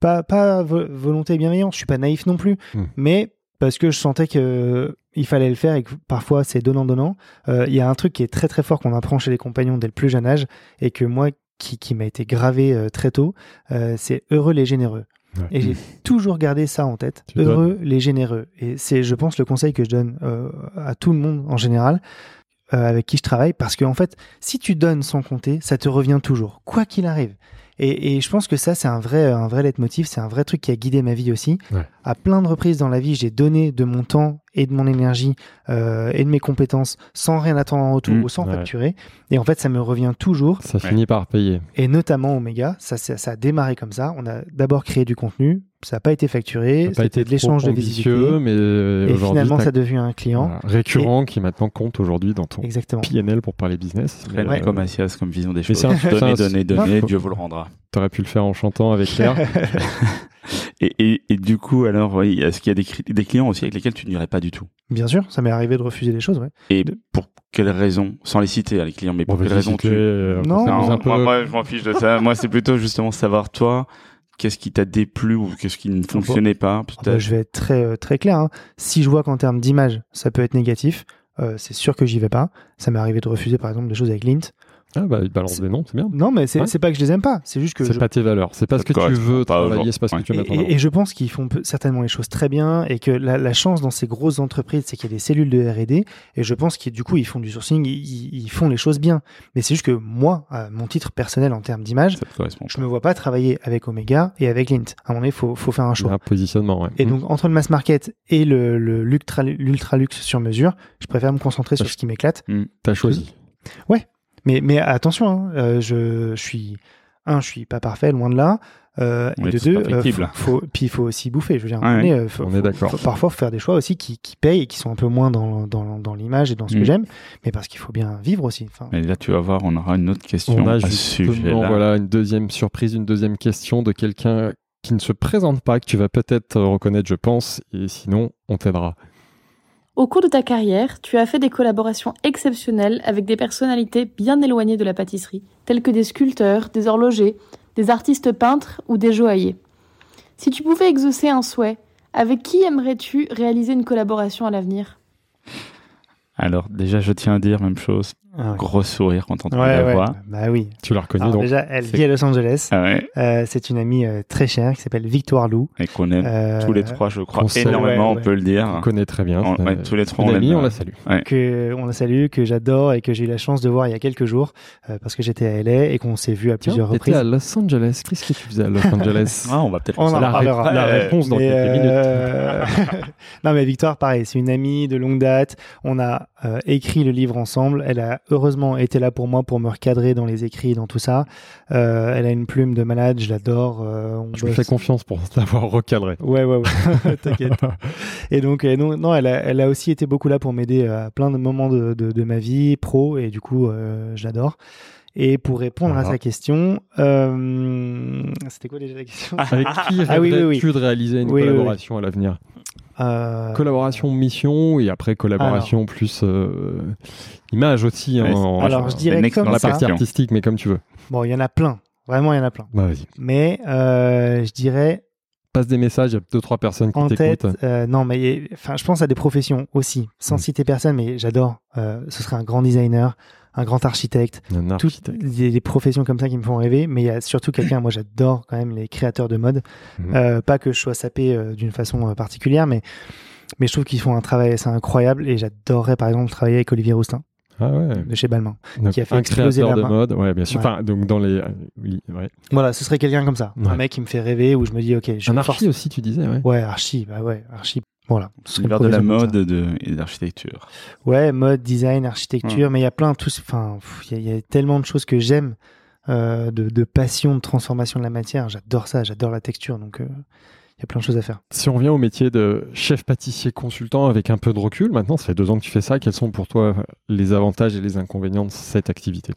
pas pas vo- volonté et bienveillance. Je suis pas naïf non plus, Hmm. mais parce que je sentais que euh, il fallait le faire et que parfois c'est donnant donnant. Euh, Il y a un truc qui est très très fort qu'on apprend chez les compagnons dès le plus jeune âge et que moi qui, qui m'a été gravé euh, très tôt, euh, c'est heureux les généreux. Ouais. Et j'ai toujours gardé ça en tête. Tu Heureux les généreux. Et c'est, je pense, le conseil que je donne à tout le monde en général avec qui je travaille, parce qu'en fait, si tu donnes sans compter, ça te revient toujours, quoi qu'il arrive. Et, et je pense que ça, c'est un vrai, un vrai leitmotiv, c'est un vrai truc qui a guidé ma vie aussi. Ouais. À plein de reprises dans la vie, j'ai donné de mon temps et de mon énergie euh, et de mes compétences sans rien attendre en retour Mmh, ou sans ouais. facturer. Et en fait, ça me revient toujours Ça finit par payer. et notamment Omega, ça, ça, ça a démarré comme ça. On a d'abord créé du contenu, ça n'a pas été facturé, Ça pas c'était été de l'échange de visibilité. mais Et aujourd'hui, finalement, ça devient un client. voilà, récurrent qui maintenant compte aujourd'hui dans ton Exactement. PNL pour parler business. Très Mais, comme euh, Mathias comme vision des mais choses. Donner, donner, donner, Dieu vous le rendra. T'aurais pu le faire en chantant avec Claire. Et, et, et du coup, alors, oui, est-ce qu'il y a des, clients aussi avec lesquels tu n'irais pas du tout? Bien sûr, ça m'est arrivé de refuser des choses, ouais. Et pour quelles raisons Sans les citer, hein, les clients, mais pour Bon, quelles raisons tu... euh, Non, raconte-nous Non, un peu. moi, moi, je m'en fiche de ça. moi, c'est plutôt justement savoir, toi, qu'est-ce qui t'a déplu ou qu'est-ce qui ne fonctionnait pas, Ah bah, je vais être très, euh, très clair. hein. Si je vois qu'en termes d'image, ça peut être négatif, euh, c'est sûr que j'y vais pas. Ça m'est arrivé de refuser, par exemple, des choses avec Lint. Ah bah, il balance des noms, c'est bien. Non, mais c'est Ouais. pas que je les aime pas. C'est juste que C'est je- pas tes valeurs, c'est pas ce que tu veux travailler, c'est pas ce que Ouais. tu veux mettre en Et, avant. et je pense qu'ils font certainement les choses très bien et que la, la chance dans ces grosses entreprises, c'est qu'il y a des cellules de R&D et je pense qu'ils du coup ils font du sourcing, ils, ils font les choses bien. Mais c'est juste que moi, à mon titre personnel en termes d'image, je me vois pas travailler avec Omega et avec Lint. À un moment donné, faut, faut faire un choix. a un positionnement, ouais. Et Mm. donc entre le mass market et le l'ultra luxe sur mesure, je préfère me concentrer sur Ouais. ce qui m'éclate. T'as choisi. Mais mais attention, hein, euh, je, je suis un, je suis pas parfait, loin de là. Euh, et de deux, euh, perfectibles. faut, faut- puis il faut aussi bouffer. Je veux dire, Ouais, donné, euh, faut- on est faut- parfois, faut faire des choix aussi qui, qui payent et qui sont un peu moins dans, dans, dans l'image et dans ce que Mm. j'aime, mais parce qu'il faut bien vivre aussi. Enfin, Mais là, tu vas voir, on aura une autre question On a à sujet-là. voilà, une deuxième surprise, une deuxième question de quelqu'un qui ne se présente pas, que tu vas peut-être reconnaître, je pense, et sinon, on t'aidera. Au cours de ta carrière, tu as fait des collaborations exceptionnelles avec des personnalités bien éloignées de la pâtisserie, telles que des sculpteurs, des horlogers, des artistes peintres ou des joailliers. Si tu pouvais exaucer un souhait, avec qui aimerais-tu réaliser une collaboration à l'avenir? Alors, déjà, je tiens à dire même chose. Ah ouais. Gros sourire quand on entend Ouais, la ouais. voix. Bah oui. Tu l'as reconnu, Alors donc. déjà, elle vit à Los Angeles. Ah ouais. Euh, c'est une amie euh, très chère qui s'appelle Victoire Lou. Et qu'on aime Euh, tous les trois, je crois, salue. énormément, Ouais, on peut le dire. On connaît très bien. On- tous les trois, on l'aime, on la salue. que on la salue, que j'adore et que j'ai eu la chance de voir il y a quelques jours euh, parce que j'étais à LA et qu'on s'est vu à plusieurs Tiens, reprises. à Los Angeles. Qu'est-ce que tu faisais à Los Angeles Ah, on va peut-être On en la, la réponse dans quelques minutes. non mais Victoire, pareil, c'est une amie de longue date. On a écrit le livre ensemble. Elle a heureusement été là pour moi pour me recadrer dans les écrits, dans tout ça. Euh, elle a une plume de malade, je l'adore. euh, Je me fais confiance pour t'avoir recadré. Ouais, ouais, ouais. T'inquiète. Et donc, et non, non elle, a, elle a aussi été beaucoup là pour m'aider à plein de moments de, de, de ma vie pro, et du coup, euh, je l'adore. Et pour répondre à sa question, euh, c'était quoi déjà la question? Avec qui Ah oui, oui, oui. de réaliser une collaboration à l'avenir? Euh, Collaboration mission et après collaboration plus euh, image aussi. hein, en- Alors, je dirais comme dans la partie artistique, mais comme tu veux. Bon, il y en a plein. Vraiment, il y en a plein. Bah. Mais euh, je dirais Passe des messages, il y a deux trois personnes qui en tête, t'écoutent. euh, non, mais enfin, je pense à des professions aussi, sans Mm. citer personne, mais j'adore. Euh, ce serait un grand designer, un grand architecte, Un toutes architecte. des, des professions comme ça qui me font rêver, mais il y a surtout quelqu'un, moi j'adore quand même les créateurs de mode. Mhm. Euh, pas que je sois sapé euh, d'une façon euh, particulière, mais, mais je trouve qu'ils font un travail assez incroyable et j'adorerais par exemple travailler avec Olivier Roustin Ah ouais. de chez Balmain. Donc, qui a fait un exploser créateur la de main. mode, ouais, bien sûr. Ouais. Enfin, donc dans les, oui, ouais. Voilà, ce serait quelqu'un comme ça. Un mec qui me fait rêver où je me dis, ok, je Un force- archi aussi, tu disais, ouais. Ouais, archi, bah ouais, archi. Voilà. L'univers de la mode de, et de l'architecture. Ouais, mode, design, architecture, mais il y a plein tous, enfin, il y, a- il y a tellement de choses que j'aime, euh, de, de passion, de transformation de la matière. J'adore ça, j'adore la texture, donc euh, il y a plein de choses à faire. Si on revient au métier de chef pâtissier consultant avec un peu de recul, maintenant, ça fait deux ans que tu fais ça. Quels sont pour toi les avantages et les inconvénients de cette activité?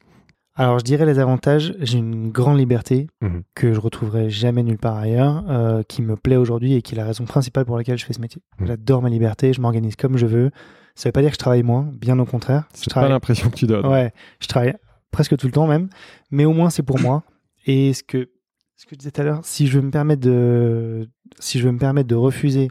Alors, je dirais les avantages. J'ai une grande liberté Mhm. que je retrouverai jamais nulle part ailleurs, euh, qui me plaît aujourd'hui et qui est la raison principale pour laquelle je fais ce métier. Mhm. J'adore ma liberté, je m'organise comme je veux. Ça veut pas dire que je travaille moins, bien au contraire. C'est pas travaille, l'impression que tu donnes. ouais, je travaille presque tout le temps même, mais au moins c'est pour moi. Et ce que ce que je disais tout à l'heure, si je veux me permettre de, si je veux me permettre de refuser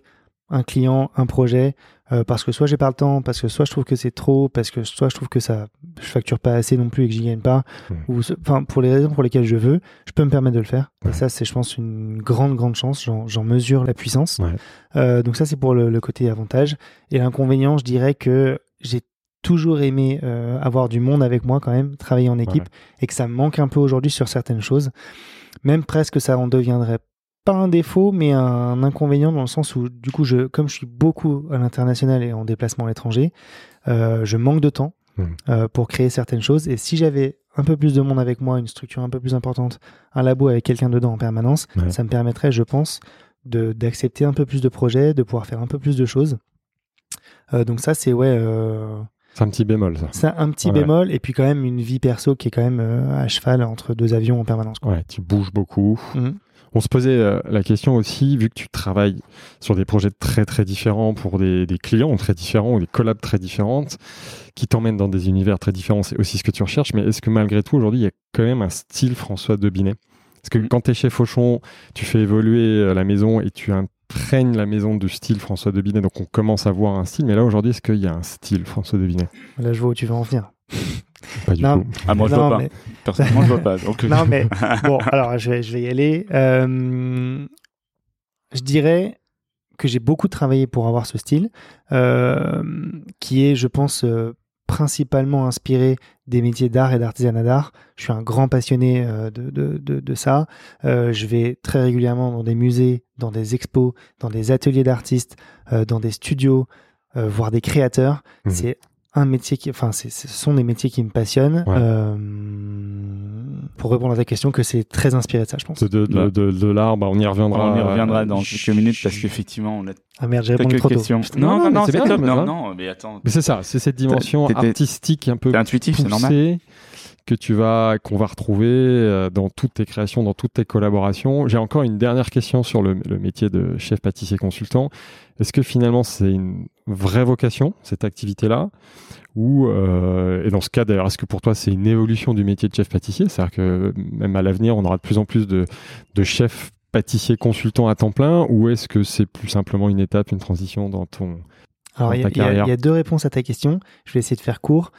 un client, un projet, euh, parce que soit j'ai pas le temps, parce que soit je trouve que c'est trop, parce que soit je trouve que ça, je facture pas assez non plus et que j'y gagne pas, Mmh. ou enfin pour les raisons pour lesquelles je veux, je peux me permettre de le faire. Ouais. Et ça, c'est je pense une grande grande chance. J'en mesure la puissance. Ouais. Euh, donc ça, c'est pour le, le côté avantage. Et l'inconvénient, je dirais que j'ai toujours aimé euh, avoir du monde avec moi quand même, travailler en équipe, et que ça me manque un peu aujourd'hui sur certaines choses. Même presque ça en deviendrait pas un défaut, mais un inconvénient dans le sens où, du coup, je, comme je suis beaucoup à l'international et en déplacement à l'étranger, euh, je manque de temps Mhm. euh, pour créer certaines choses. Et si j'avais un peu plus de monde avec moi, une structure un peu plus importante, un labo avec quelqu'un dedans en permanence, Ouais. ça me permettrait, je pense, de d'accepter un peu plus de projets, de pouvoir faire un peu plus de choses. Euh, donc ça, c'est ouais, C'est un petit bémol, ça. c'est un petit Ouais. bémol et puis quand même une vie perso qui est quand même euh, à cheval entre deux avions en permanence. quoi. Ouais, tu bouges beaucoup. Mhm. On se posait euh, la question aussi, vu que tu travailles sur des projets très très différents pour des, des clients très différents ou des collabs très différentes, qui t'emmènent dans des univers très différents, c'est aussi ce que tu recherches, mais est-ce que malgré tout aujourd'hui il y a quand même un style François Debinet Parce que Mhm. quand tu es chez Fauchon, tu fais évoluer euh, la maison et tu imprègnes la maison du style François Debinet, donc on commence à voir un style, mais là aujourd'hui est-ce qu'il y a un style François Debinet Là, je vois où tu veux en venir. Pas du Non. tout. Ah, moi, je non, vois pas. mais, Personnellement, je vois pas. Donc, non, mais bon, alors je vais, je vais y aller. Euh, je dirais que j'ai beaucoup travaillé pour avoir ce style, euh, qui est, je pense, euh, principalement inspiré des métiers d'art et d'artisanat d'art. Je suis un grand passionné euh, de, de, de, de ça. Euh, je vais très régulièrement dans des musées, dans des expos, dans des ateliers d'artistes, euh, dans des studios, euh, voir des créateurs. Mhm. C'est un métier qui, enfin, ce sont des métiers qui me passionnent. Ouais. Euh, pour répondre à ta question, que c'est très inspiré de ça, je pense. De, de, de, Ouais. de, de l'art, bah, on y reviendra. on y reviendra dans Euh, quelques minutes parce qu'effectivement, on a Ah merde, j'ai répondu trop tôt. questions. Putain. Non, Non, non, non, mais non, c'est bien, top. Non, mais attends. Mais c'est ça, c'est cette dimension artistique un peu intuitif, c'est normal. Que tu vas qu'on va retrouver euh, dans toutes tes créations, dans toutes tes collaborations. J'ai encore une dernière question sur le, le métier de chef pâtissier consultant. Est-ce que finalement c'est une vraie vocation cette activité-là? Ou euh, et dans ce cas d'ailleurs est-ce que pour toi c'est une évolution du métier de chef pâtissier, c'est-à-dire que même à l'avenir on aura de plus en plus de, de chefs pâtissiers consultants à temps plein? Ou est-ce que c'est plus simplement une étape, une transition dans ton Alors, y, il y a deux réponses à ta question. Je vais essayer de faire court.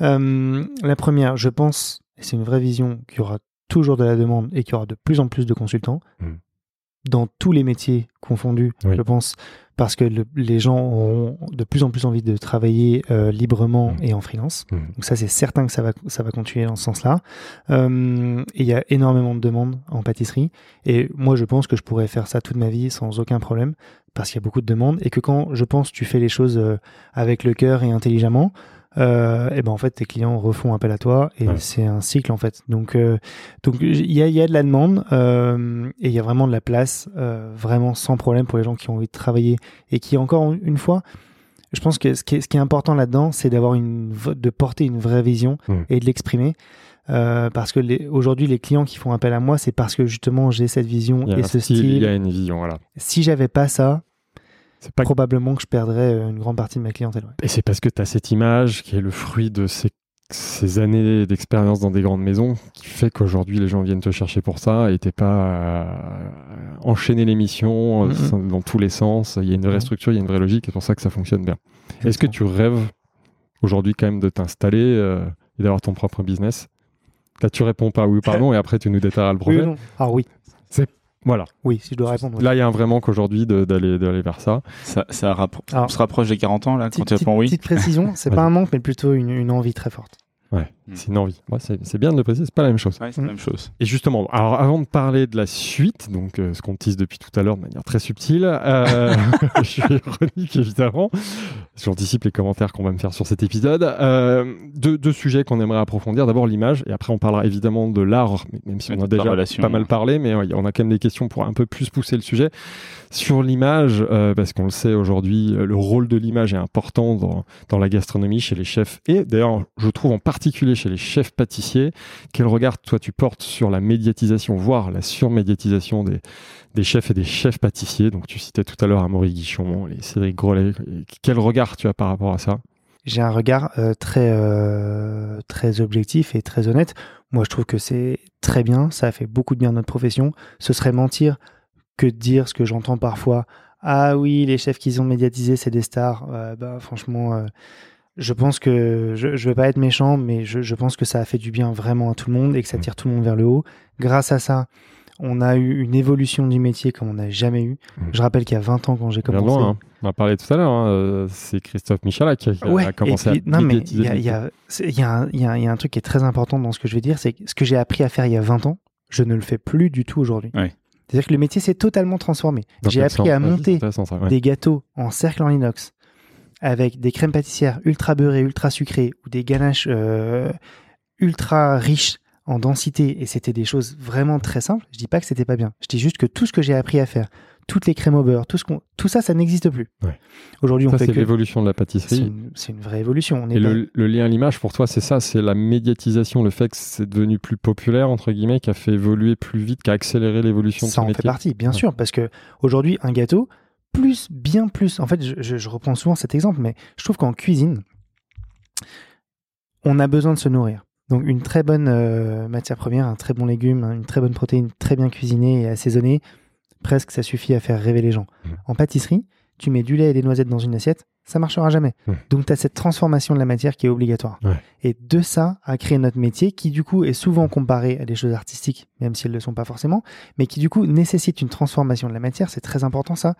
Euh, la première, je pense, et c'est une vraie vision, qu'il y aura toujours de la demande et qu'il y aura de plus en plus de consultants Mm. dans tous les métiers confondus, Oui. je pense, parce que le- les gens auront de plus en plus envie de travailler euh, librement Mm. et en freelance. Mm. Donc ça, c'est certain que ça va, ça va continuer dans ce sens-là. Euh, et il y a énormément de demandes en pâtisserie. Et moi, je pense que je pourrais faire ça toute ma vie sans aucun problème, parce qu'il y a beaucoup de demandes. Et que quand, je pense, tu fais les choses avec le cœur et intelligemment, euh, et ben en fait, tes clients refont appel à toi. Et Ouais. c'est un cycle, en fait. Donc, euh, donc il y a, il y a de la demande euh, et il y a vraiment de la place, vraiment sans problème pour les gens qui ont envie de travailler et qui, encore une fois, je pense que ce qui est, ce qui est important là-dedans, c'est d'avoir une, de porter une vraie vision et de l'exprimer. Euh, parce que les- aujourd'hui, les clients qui font appel à moi, c'est parce que justement j'ai cette vision et ce style, style. il y a une vision, voilà. Si j'avais pas ça, C'est pas probablement que je perdrais euh, une grande partie de ma clientèle. ouais. Et c'est parce que tu as cette image qui est le fruit de ces, ces années d'expérience dans des grandes maisons qui fait qu'aujourd'hui les gens viennent te chercher pour ça et t'es pas euh, enchaîner les missions euh, dans tous les sens. Il y a une vraie structure, il y a une vraie logique et c'est pour ça que ça fonctionne bien. Est-ce que tu rêves aujourd'hui quand même de t'installer euh, et d'avoir ton propre business? Là, tu réponds pas oui ou pardon et après tu nous détailleras le Oui problème. ou non? Ah oui, Voilà. oui, si je dois répondre. oui. Là, il y a un vrai manque aujourd'hui de- d'aller d'aller vers ça. Ça, ça rappro- Alors, on se rapproche des 40 ans, là, quand Petite, tu réponds oui. petite précision, c'est pas un manque, mais plutôt une, une envie très forte. Ouais, Mm. c'est une envie. Ouais, c'est c'est bien de le préciser, c'est pas la même chose. Ouais, c'est la même chose. Et justement, alors avant de parler de la suite, donc euh, ce qu'on tease depuis tout à l'heure de manière très subtile, euh, je suis ironique évidemment, j'anticipe les commentaires qu'on va me faire sur cet épisode. Euh, deux, deux sujets qu'on aimerait approfondir. D'abord l'image, et après on parlera évidemment de l'art, même si on a déjà relation. pas mal parlé, mais ouais, on a quand même des questions pour un peu plus pousser le sujet. Sur l'image, euh, parce qu'on le sait aujourd'hui, le rôle de l'image est important dans, dans la gastronomie, chez les chefs, et d'ailleurs je trouve en particulier chez les chefs pâtissiers, quel regard toi tu portes sur la médiatisation, voire la surmédiatisation des, chefs et des chefs pâtissiers? Donc tu citais tout à l'heure Amaury Guichon, les Cédric Grolet. Quel regard tu as par rapport à ça? J'ai un regard euh, très euh, très objectif et très honnête. Moi, je trouve que c'est très bien. Ça a fait beaucoup de bien à notre profession. Ce serait mentir que de dire ce que j'entends parfois. Ah oui, les chefs qu'ils ont médiatisés, c'est des stars. Bah, franchement, je pense que je, je veux pas être méchant, mais je, je pense que ça a fait du bien vraiment à tout le monde et que ça tire tout le monde vers le haut. Grâce à ça, on a eu une évolution du métier comme on n'a jamais eu. Mhm. Je rappelle qu'il y a 20 ans, quand j'ai commencé, hein. On a parlé tout à l'heure, hein, c'est Christophe Michala qui a, Ouais, a commencé puis- à non, mais il y a, y y un- y a truc qui est très important dans ce que je vais dire, c'est que ce que j'ai appris à faire il y a 20 ans, je ne le fais plus du tout aujourd'hui. Ouais. C'est-à-dire que le métier s'est totalement transformé. J'ai appris à c'est monter ouais. des gâteaux en cercle en inox avec des crèmes pâtissières ultra beurrées, ultra sucrées ou des ganaches euh, ultra riches en densité et c'était des choses vraiment très simples. Je dis pas que c'était pas bien. Je dis juste que tout ce que j'ai appris à faire, toutes les crèmes au beurre, tout ce qu'on, tout ça, ça n'existe plus. Ouais. Aujourd'hui, on Ça, fait c'est que l'évolution de la pâtisserie. c'est une vraie évolution. On est Et pas- le, le lien à l'image, pour toi, c'est ça, c'est la médiatisation, le fait que c'est devenu plus populaire, entre guillemets, qui a fait évoluer plus vite, qui a accéléré l'évolution de ça en fait partie, bien Ouais. sûr, parce que aujourd'hui, un gâteau, plus, bien plus. En fait, je, je- je reprends souvent cet exemple, mais je trouve qu'en cuisine, on a besoin de se nourrir. Donc, une très bonne euh, matière première, un très bon légume, une très bonne protéine, très bien cuisinée et assaisonnée, presque ça suffit à faire rêver les gens. Mhm. En pâtisserie, tu mets du lait et des noisettes dans une assiette, ça marchera jamais. Mhm. Donc, tu as cette transformation de la matière qui est obligatoire. Ouais. Et de ça a créé notre métier qui, du coup, est souvent comparé à des choses artistiques, même si elles ne le sont pas forcément, mais qui, du coup, nécessite une transformation de la matière. C'est très important, ça.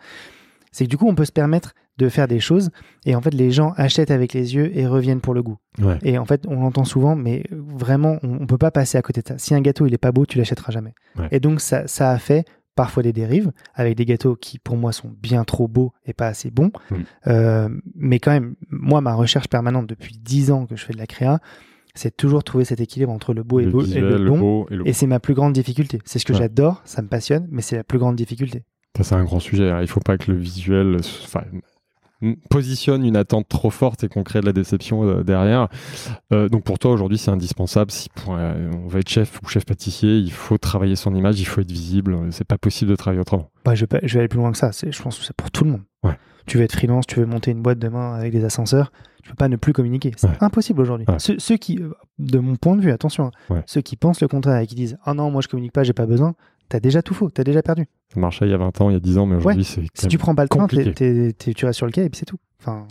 C'est que, du coup, on peut se permettre de faire des choses et, en fait, les gens achètent avec les yeux et reviennent pour le goût. Ouais. Et en fait, on l'entend souvent, mais vraiment, on, on peut pas passer à côté de ça. Si un gâteau, il est pas beau, tu l'achèteras jamais. Ouais. Et donc, ça, ça a fait parfois des dérives avec des gâteaux qui, pour moi, sont bien trop beaux et pas assez bons. Mm. Euh, mais quand même, moi, ma recherche permanente depuis 10 ans que je fais de la créa, c'est toujours trouver cet équilibre entre le beau et, le beau, et visuel, le le bon. beau et c'est ma plus grande difficulté. C'est ce que Ouais. j'adore, ça me passionne, mais c'est la plus grande difficulté. Ça, c'est un grand sujet. hein. Il faut pas que le visuel positionne une attente trop forte et qu'on crée de la déception euh, derrière. Euh, donc pour toi, aujourd'hui, c'est indispensable. Si pour, euh, on veut être chef ou chef pâtissier, il faut travailler son image, il faut être visible. C'est pas possible de travailler autrement. Bah, je, vais pas- je vais aller plus loin que ça. Je pense que c'est pour tout le monde. Ouais. Tu veux être freelance, tu veux monter une boîte demain avec des ascenseurs, tu peux pas ne plus communiquer. C'est Ouais. impossible aujourd'hui. Ouais. Ceux, ceux qui, euh, de mon point de vue, attention, hein, ceux qui pensent le contraire et qui disent Ah non, moi je communique pas, j'ai pas besoin, t'as déjà tout faux, t'as déjà perdu. Ça marchait il y a 20 ans, il y a 10 ans, mais aujourd'hui, c'est quand Si tu prends pas le train, compliqué. t'es- t'es- tu restes sur le quai et puis c'est tout. Enfin,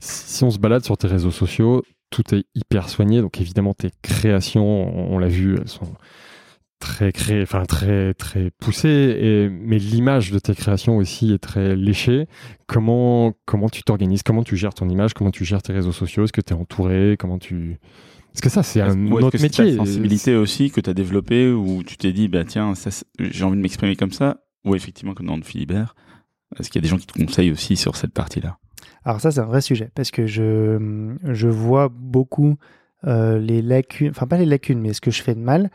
Si on se balade sur tes réseaux sociaux, tout est hyper soigné. Donc évidemment, tes créations, on, on l'a vu, elles sont très créées, enfin très très poussées. Et, mais l'image de tes créations aussi est très léchée. Comment comment tu t'organises? Comment tu gères ton image? Comment tu gères tes réseaux sociaux? Est-ce que tu es entouré? Comment tu Parce que ça, c'est un Ou est-ce autre que c'est métier. ta sensibilité aussi que tu as développé où tu t'es dit, bah tiens, ça, c'est- j'ai envie de m'exprimer comme ça Ou effectivement, comme dans Philibert, est-ce qu'il y a des gens qui te conseillent aussi sur cette partie-là? Alors ça, c'est un vrai sujet parce que je, je vois beaucoup euh, les lacunes, enfin pas les lacunes, mais ce que je fais de mal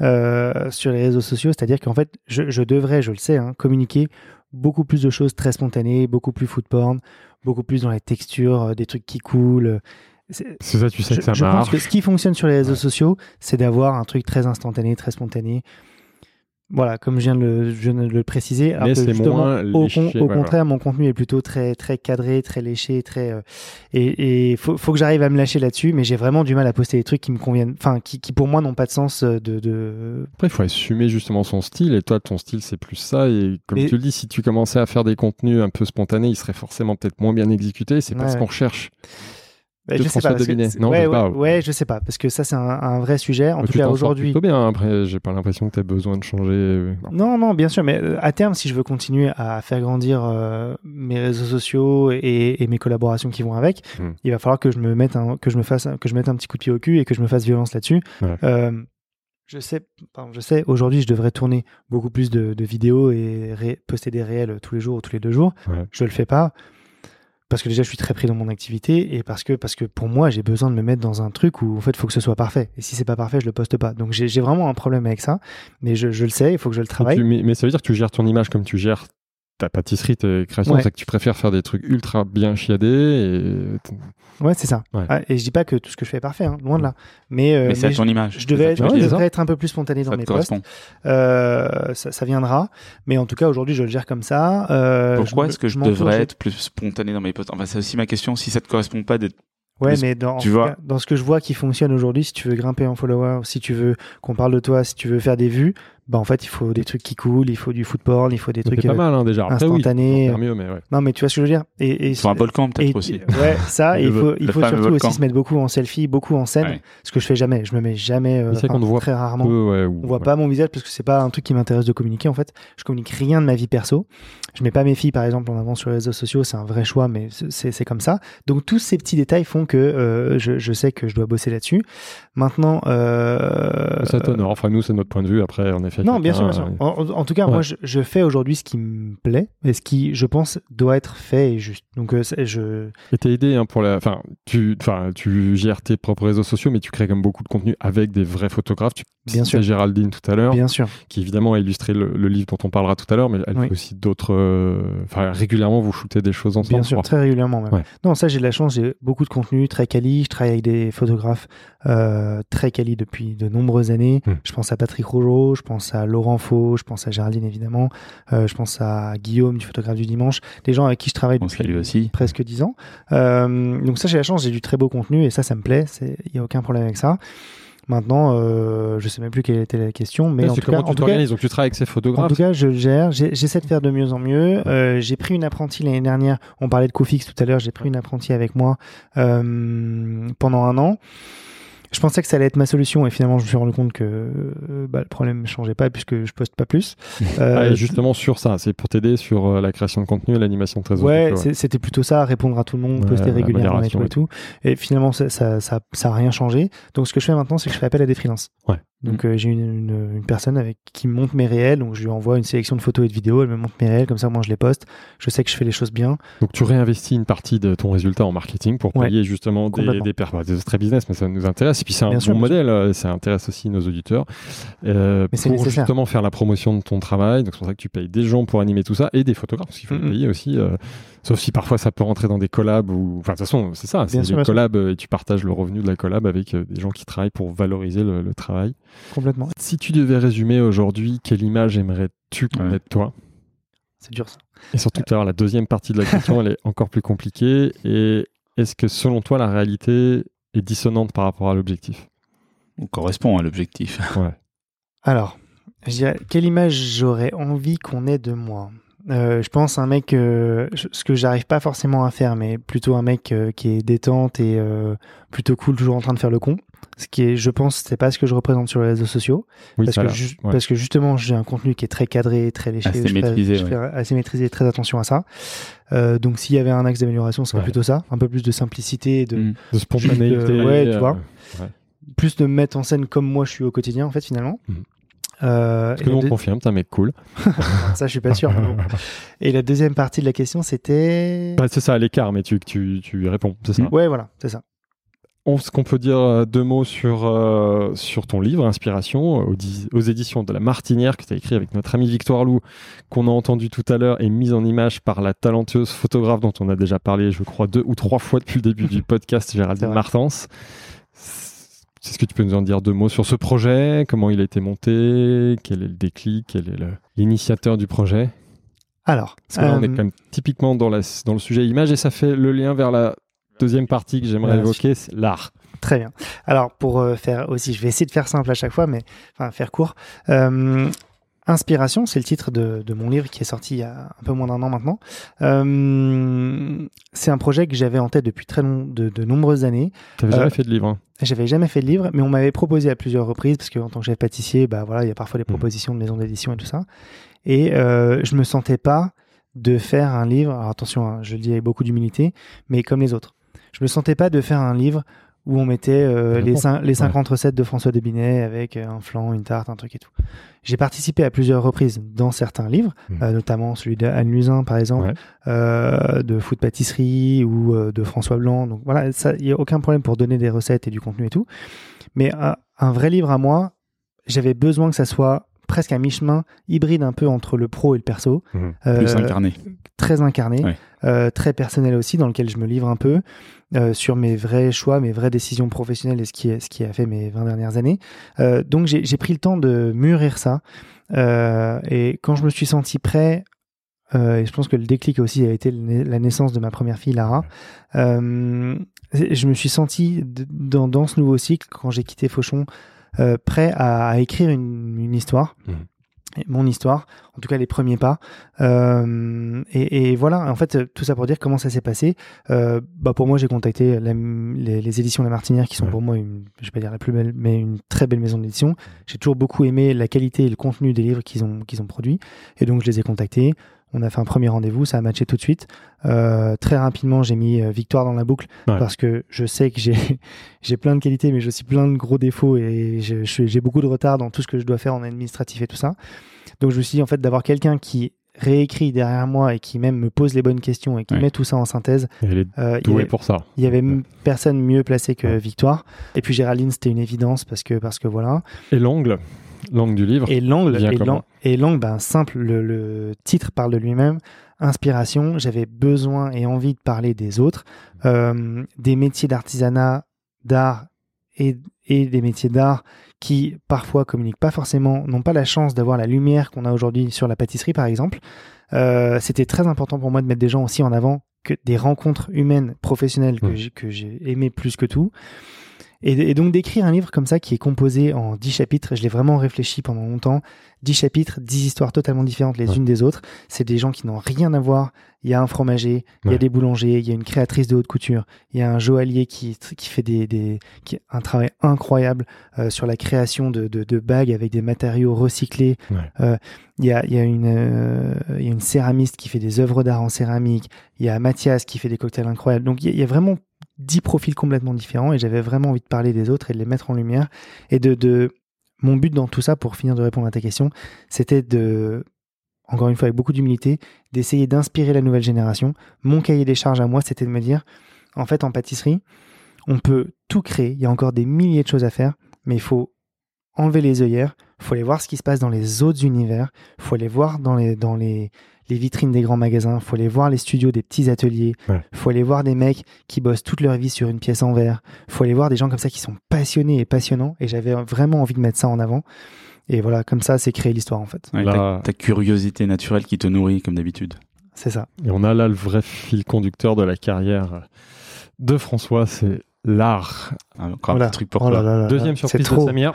euh, sur les réseaux sociaux. C'est-à-dire qu'en fait, je, je devrais, je le sais, hein, communiquer beaucoup plus de choses très spontanées, beaucoup plus food porn, beaucoup plus dans les textures, euh, des trucs qui coulent. C'est- ça, tu sais je, que ça je pense marche. que ce qui fonctionne sur les réseaux Ouais. sociaux, c'est d'avoir un truc très instantané, très spontané. Voilà, comme je viens de le, je viens de le préciser. alors Mais que c'est justement, moins au, léché, con- au ouais, contraire, mon contenu est plutôt très, très cadré, très léché, très. euh, et il faut, faut que j'arrive à me lâcher là-dessus, mais j'ai vraiment du mal à poster des trucs qui me conviennent, enfin, qui, qui pour moi n'ont pas de sens euh, de. de... Après, il faut assumer justement son style. Et toi, ton style, c'est plus ça. Et comme Mais- tu le dis, si tu commençais à faire des contenus un peu spontanés, ils seraient forcément peut-être moins bien exécutés. C'est pas Ouais, ce qu'on recherche. De je sais François pas. parce que Dominet. Non, ouais, je sais ouais, pas. ouais, je sais pas, parce que ça, c'est un, un vrai sujet. En Mais tout tu cas, aujourd'hui. plutôt bien. Après, j'ai pas l'impression que tu as besoin de changer. euh, non. Non, non, bien sûr, mais euh, à terme, si je veux continuer à faire grandir euh, mes réseaux sociaux et, et mes collaborations qui vont avec, Hmm. il va falloir que je me mette un, que je me fasse, que je mette un petit coup de pied au cul et que je me fasse violence là-dessus. Ouais. Euh, je sais, pardon, je sais. Aujourd'hui, je devrais tourner beaucoup plus de, de vidéos et poster des réels tous les jours ou tous les deux jours. Je le fais pas parce que déjà, je suis très pris dans mon activité et parce que parce que pour moi, j'ai besoin de me mettre dans un truc où en fait, il faut que ce soit parfait. Et si c'est pas parfait, je le poste pas. Donc, j'ai vraiment un problème avec ça, mais je, je le sais. Il faut que je le travaille. mais, mais ça veut dire que tu gères ton image comme tu gères ta pâtisserie, tes créations. Ouais. C'est que tu préfères faire des trucs ultra bien chiadés. Et... Ouais, c'est ça. Ouais. Ah, et je dis pas que tout ce que je fais est parfait, hein, loin de là. Mais, euh, Mais c'est à ton image. je, je devais, être, Ouais, un peu plus spontané dans Ça mes posts. correspond. Euh, ça, ça viendra. Mais en tout cas, aujourd'hui, je le gère comme ça. Euh, Pourquoi est-ce que je devrais être plus spontané dans mes posts? Enfin, c'est aussi ma question. Si ça te correspond pas d'être Ouais, mais dans, tu vois- cas, dans ce que je vois qui fonctionne aujourd'hui, si tu veux grimper en follower, si tu veux qu'on parle de toi, si tu veux faire des vues, bah en fait, il faut des trucs qui coulent, il faut du football, il faut des C'est trucs pas euh, mal hein, déjà. Après, oui, instantanés. faire mieux, mais ouais. Non, mais tu vois ce que je veux dire? Et, et Il faut un volcan peut-être aussi. Ouais, ça, et il faut, il surtout volcan. aussi se mettre beaucoup en selfie, beaucoup en scène, Ouais. ce que je fais jamais. Je me mets jamais, euh, enfin, voit très rarement. Peu, ouais, ou- On voit ouais. pas mon visage parce que c'est pas un truc qui m'intéresse de communiquer en fait. Je communique rien de ma vie perso. Je mets pas mes filles par exemple en avant sur les réseaux sociaux, c'est un vrai choix, mais c'est c'est comme ça. Donc tous ces petits détails font que euh, je, je sais que je dois bosser là-dessus. Maintenant, euh, Ça t'honore. Enfin, nous, c'est notre point de vue. Après, en effet. Non, bien sûr, bien quelqu'un, sûr. En, en tout cas, Ouais. moi, je, je fais aujourd'hui ce qui me plaît et ce qui, je pense, doit être fait et juste. Donc, euh, je, Et t'es aidé hein, pour la. Enfin, tu, enfin, tu gères tes propres réseaux sociaux, mais tu crées comme beaucoup de contenu avec des vrais photographes. Tu Bien sûr. Géraldine tout à l'heure, bien sûr. qui évidemment a illustré le, le livre dont on parlera tout à l'heure, mais elle Oui. fait aussi d'autres. euh, Enfin, régulièrement, vous shootez des choses ensemble. Bien sûr, très régulièrement même. Ouais. Non, ça j'ai de la chance, j'ai beaucoup de contenu très quali, je travaille avec des photographes euh, très quali depuis de nombreuses années. Hmm. Je pense à Patrick Rougeau, je pense à Laurent Faux, je pense à Géraldine évidemment, euh, je pense à Guillaume du photographe du dimanche, des gens avec qui je travaille depuis aussi. presque 10 ans. Euh, donc ça j'ai la chance, j'ai du très beau contenu et ça ça me plaît, il n'y a aucun problème avec ça. Maintenant, euh, je sais même plus quelle était la question, mais Ouais, en tout, cas, en tout cas, t'organises Donc, tu travailles avec ces en photographes. tout cas, je le gère. J'essaie de faire de mieux en mieux. Euh, j'ai pris une apprentie l'année dernière. On parlait de Cofix tout à l'heure. J'ai pris une apprentie avec moi euh, pendant un an. Je pensais que ça allait être ma solution et finalement je me suis rendu compte que euh, bah, le problème ne changeait pas puisque je poste pas plus. Euh, Ah, et justement sur ça, c'est pour t'aider sur euh, la création de contenu et l'animation réseaux Ouais, c'est- c'était plutôt ça, répondre à tout le monde, Ouais, poster régulièrement et tout, et et tout. Et finalement, ça, ça, ça, ça a rien changé. Donc, ce que je fais maintenant, c'est que je fais appel à des freelances. Ouais. Donc, euh, j'ai une, une, une personne avec qui me montre mes réels. Donc, je lui envoie une sélection de photos et de vidéos. Elle me montre mes réels. Comme ça, moi, je les poste. Je sais que je fais les choses bien. Donc tu réinvestis une partie de ton résultat en marketing pour Ouais, payer justement des, complètement. des, per- bah, des extraits business, mais ça nous intéresse. Et puis c'est un Bien bon sûr, modèle, euh, ça intéresse aussi nos auditeurs. Euh, Mais c'est pour nécessaire. justement faire la promotion de ton travail, donc c'est pour ça que tu payes des gens pour animer tout ça et des photographes, parce qu'il faut les Mhm. payer aussi. euh, sauf si parfois ça peut rentrer dans des collabs ou. Enfin de toute façon, c'est ça, c'est Bien des collabs euh, et tu partages le revenu de la collab avec euh, des gens qui travaillent pour valoriser le, le travail. Complètement. Si tu devais résumer aujourd'hui, quelle image aimerais-tu qu'on Ouais. ait de toi? C'est dur, ça. Et surtout, tout à l'heure, la deuxième partie de la question, elle est encore plus compliquée. Et est-ce que selon toi, la réalité est dissonante par rapport à l'objectif? On correspond à l'objectif. Alors, je dirais, quelle image j'aurais envie qu'on ait de moi? Euh, je pense un mec, euh, je- ce que j'arrive pas forcément à faire, mais plutôt un mec euh, qui est détente et euh, plutôt cool, toujours en train de faire le con. Ce qui est, je pense, c'est pas ce que je représente sur les réseaux sociaux, Oui, parce que, ju- Ouais. parce que justement, j'ai un contenu qui est très cadré, très léché, Assez je fais- maîtrisé, je ouais. fais assez maîtrisé, très attention à ça. Euh, donc, s'il y avait un axe d'amélioration, ce serait Ouais. plutôt ça, un peu plus de simplicité, de Mm. De spontanéité. Ouais, tu vois. ouais. plus de me mettre en scène comme moi je suis au quotidien, en fait, finalement. Mhm. Euh, et que nous, on deux- confirme, t'es un mec cool. ça, je suis pas sûr. bon. Et la deuxième partie de la question, c'était. Bah, c'est ça, à l'écart, mais tu, tu, tu réponds, c'est ça Mm. Ouais, voilà, c'est ça. Est-ce qu'on peut dire euh, deux mots sur, euh, sur ton livre, Inspiration, aux, di- aux éditions de La Martinière, que tu as écrit avec notre ami Victoire Lou, qu'on a entendu tout à l'heure et mise en image par la talentueuse photographe dont on a déjà parlé, je crois, deux ou trois fois depuis le début du podcast, Géraldine. Martens. Est-ce que tu peux nous en dire deux mots sur ce projet? Comment il a été monté? Quel est le déclic? Quel est l'initiateur du projet? Alors. Parce que là, on est euh, quand même typiquement dans, la, dans le sujet image et ça fait le lien vers la deuxième partie que j'aimerais Ouais, évoquer, c'est l'art. Très bien. Alors, pour euh, faire aussi, je vais essayer de faire simple à chaque fois, mais enfin, faire court. Euh, Inspiration, c'est le titre de, de mon livre qui est sorti il y a un peu moins d'un an maintenant. Euh, c'est un projet que j'avais en tête depuis très long, de, de nombreuses années. Tu n'avais jamais Euh, fait de livre. hein. J'avais jamais fait de livre, mais on m'avait proposé à plusieurs reprises parce qu'en tant que chef pâtissier, bah voilà, il y a parfois des Mhm. propositions de maisons d'édition et tout ça. Et euh, je me sentais pas de faire un livre. Alors attention, hein, je le dis avec beaucoup d'humilité, mais comme les autres, je me sentais pas de faire un livre où on mettait euh, Vraiment les, cin- les Ouais. 50 recettes de François Debinet avec euh, un flan, une tarte, un truc et tout. J'ai participé à plusieurs reprises dans certains livres, Mhm. euh, notamment celui d'Anne Luzin par exemple, Ouais. euh, de Food Pâtisserie ou de François Blanc. Donc voilà, il y a aucun problème pour donner des recettes et du contenu et tout. Mais un vrai livre à moi, j'avais besoin que ça soit presque un mi-chemin hybride un peu entre le pro et le perso. Euh, Plus incarné. très incarné, Ouais. euh, très personnel aussi, dans lequel je me livre un peu euh, sur mes vrais choix, mes vraies décisions professionnelles et ce qui, est, ce qui a fait mes 20 dernières années. Euh, donc j'ai j'ai pris le temps de mûrir ça. Euh, et quand je me suis senti prêt euh, et je pense que le déclic aussi a été la naissance de ma première fille, Lara. Euh, je me suis senti dans, dans ce nouveau cycle, quand j'ai quitté Fauchon, euh, prêt à, à écrire une, une histoire. Et Mon histoire, en tout cas les premiers pas. Euh, et, et voilà, en fait, tout ça pour dire comment ça s'est passé. Euh, bah pour moi, j'ai contacté la- les, les éditions La Martinière, qui sont Ouais. pour moi, une, je vais pas dire la plus belle, mais une très belle maison d'édition. J'ai toujours beaucoup aimé la qualité et le contenu des livres qu'ils ont, qu'ils ont produits. Et donc, je les ai contactés. On a fait un premier rendez-vous, ça a matché tout de suite. Euh, très rapidement, j'ai mis euh, Victoire dans la boucle Ouais. parce que je sais que j'ai plein de qualités, mais j'ai aussi plein de gros défauts et j'ai beaucoup de retard dans tout ce que je dois faire en administratif et tout ça. Donc, je me suis dit en fait d'avoir quelqu'un qui réécrit derrière moi et qui même me pose les bonnes questions et qui Ouais. met tout ça en synthèse. Elle est Euh, il y douée avait- pour ça. il y avait personne mieux placé que Ouais. Victoire. Et puis Géraldine, c'était une évidence parce que parce que voilà. Et l'angle, l'angle du livre. Et l'angle, et comment l'angle, et l'angle, ben simple, le, le titre parle de lui-même. Inspiration. J'avais besoin et envie de parler des autres, euh, des métiers d'artisanat, d'art et, et des métiers d'art qui parfois communiquent pas forcément, n'ont pas la chance d'avoir la lumière qu'on a aujourd'hui sur la pâtisserie, par exemple. Euh, C'était très important pour moi de mettre des gens aussi en avant que des rencontres humaines, professionnelles que j'ai- que j'ai aimé plus que tout. Et, et donc d'écrire un livre comme ça qui est composé en 10 chapitres, je l'ai vraiment réfléchi pendant longtemps, 10 chapitres, 10 histoires totalement différentes les Ouais. unes des autres, c'est des gens qui n'ont rien à voir, il y a un fromager, il y a des boulangers, il y a une créatrice de haute couture, il y a un joaillier qui, qui fait des, des, qui, un travail incroyable euh, sur la création de, de, de bagues avec des matériaux recyclés, Ouais. Euh, il y, a, il y, a une, euh, il y a une céramiste qui fait des œuvres d'art en céramique, il y a Mathias qui fait des cocktails incroyables, donc il y il y a vraiment dix profils complètement différents et j'avais vraiment envie de parler des autres et de les mettre en lumière. Et de, de mon but dans tout ça pour finir de répondre à ta question c'était de encore une fois avec beaucoup d'humilité d'essayer d'inspirer la nouvelle génération. Mon cahier des charges à moi c'était de me dire en fait en pâtisserie on peut tout créer il y a encore des milliers de choses à faire mais il faut enlever les œillères il faut aller voir ce qui se passe dans les autres univers il faut aller voir dans les dans les les vitrines des grands magasins, faut aller voir les studios des petits ateliers, Ouais. faut aller voir des mecs qui bossent toute leur vie sur une pièce en verre, faut aller voir des gens comme ça qui sont passionnés et passionnants, et j'avais vraiment envie de mettre ça en avant. Et voilà, comme ça, c'est créer l'histoire en fait. Ouais, Là- ta, ta curiosité naturelle qui te nourrit comme d'habitude. C'est ça. Et on a là le vrai fil conducteur de la carrière de François, c'est l'art. Ah, Encore Voilà. un petit truc pour Oh toi. là là là Deuxième surprise de trop. Samir.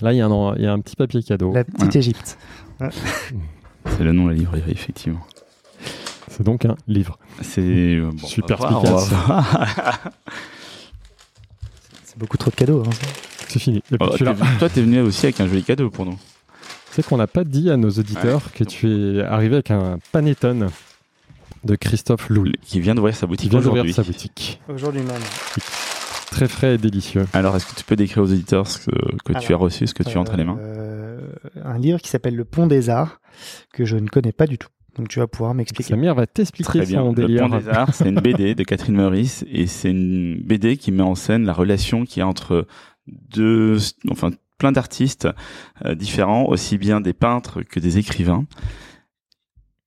Là, il y, a un- il y a un petit papier cadeau. La petite Égypte. C'est le nom de la librairie, effectivement. C'est donc un livre. C'est euh, bon, Super efficace. C'est beaucoup trop de cadeaux. hein. C'est fini. Oh, t'es- Toi, t'es venu aussi avec un joli cadeau pour nous. Tu sais qu'on n'a pas dit à nos auditeurs que tu es arrivé avec un panettone de Christophe Louis, Qui vient d'ouvrir sa boutique vient d'ouvrir aujourd'hui. sa boutique. Aujourd'hui même. Très frais et délicieux. Alors, est-ce que tu peux décrire aux auditeurs ce que, que tu as reçu, ce que tu as entre les mains? Euh, Un livre qui s'appelle Le Pont des Arts, que je ne connais pas du tout. Donc tu vas pouvoir m'expliquer. Samir va t'expliquer Très bien. son Le délire. Pont des Arts, c'est une BD de Catherine Meurice et c'est une BD qui met en scène la relation qu'il y a entre deux, enfin, plein d'artistes euh, différents, aussi bien des peintres que des écrivains.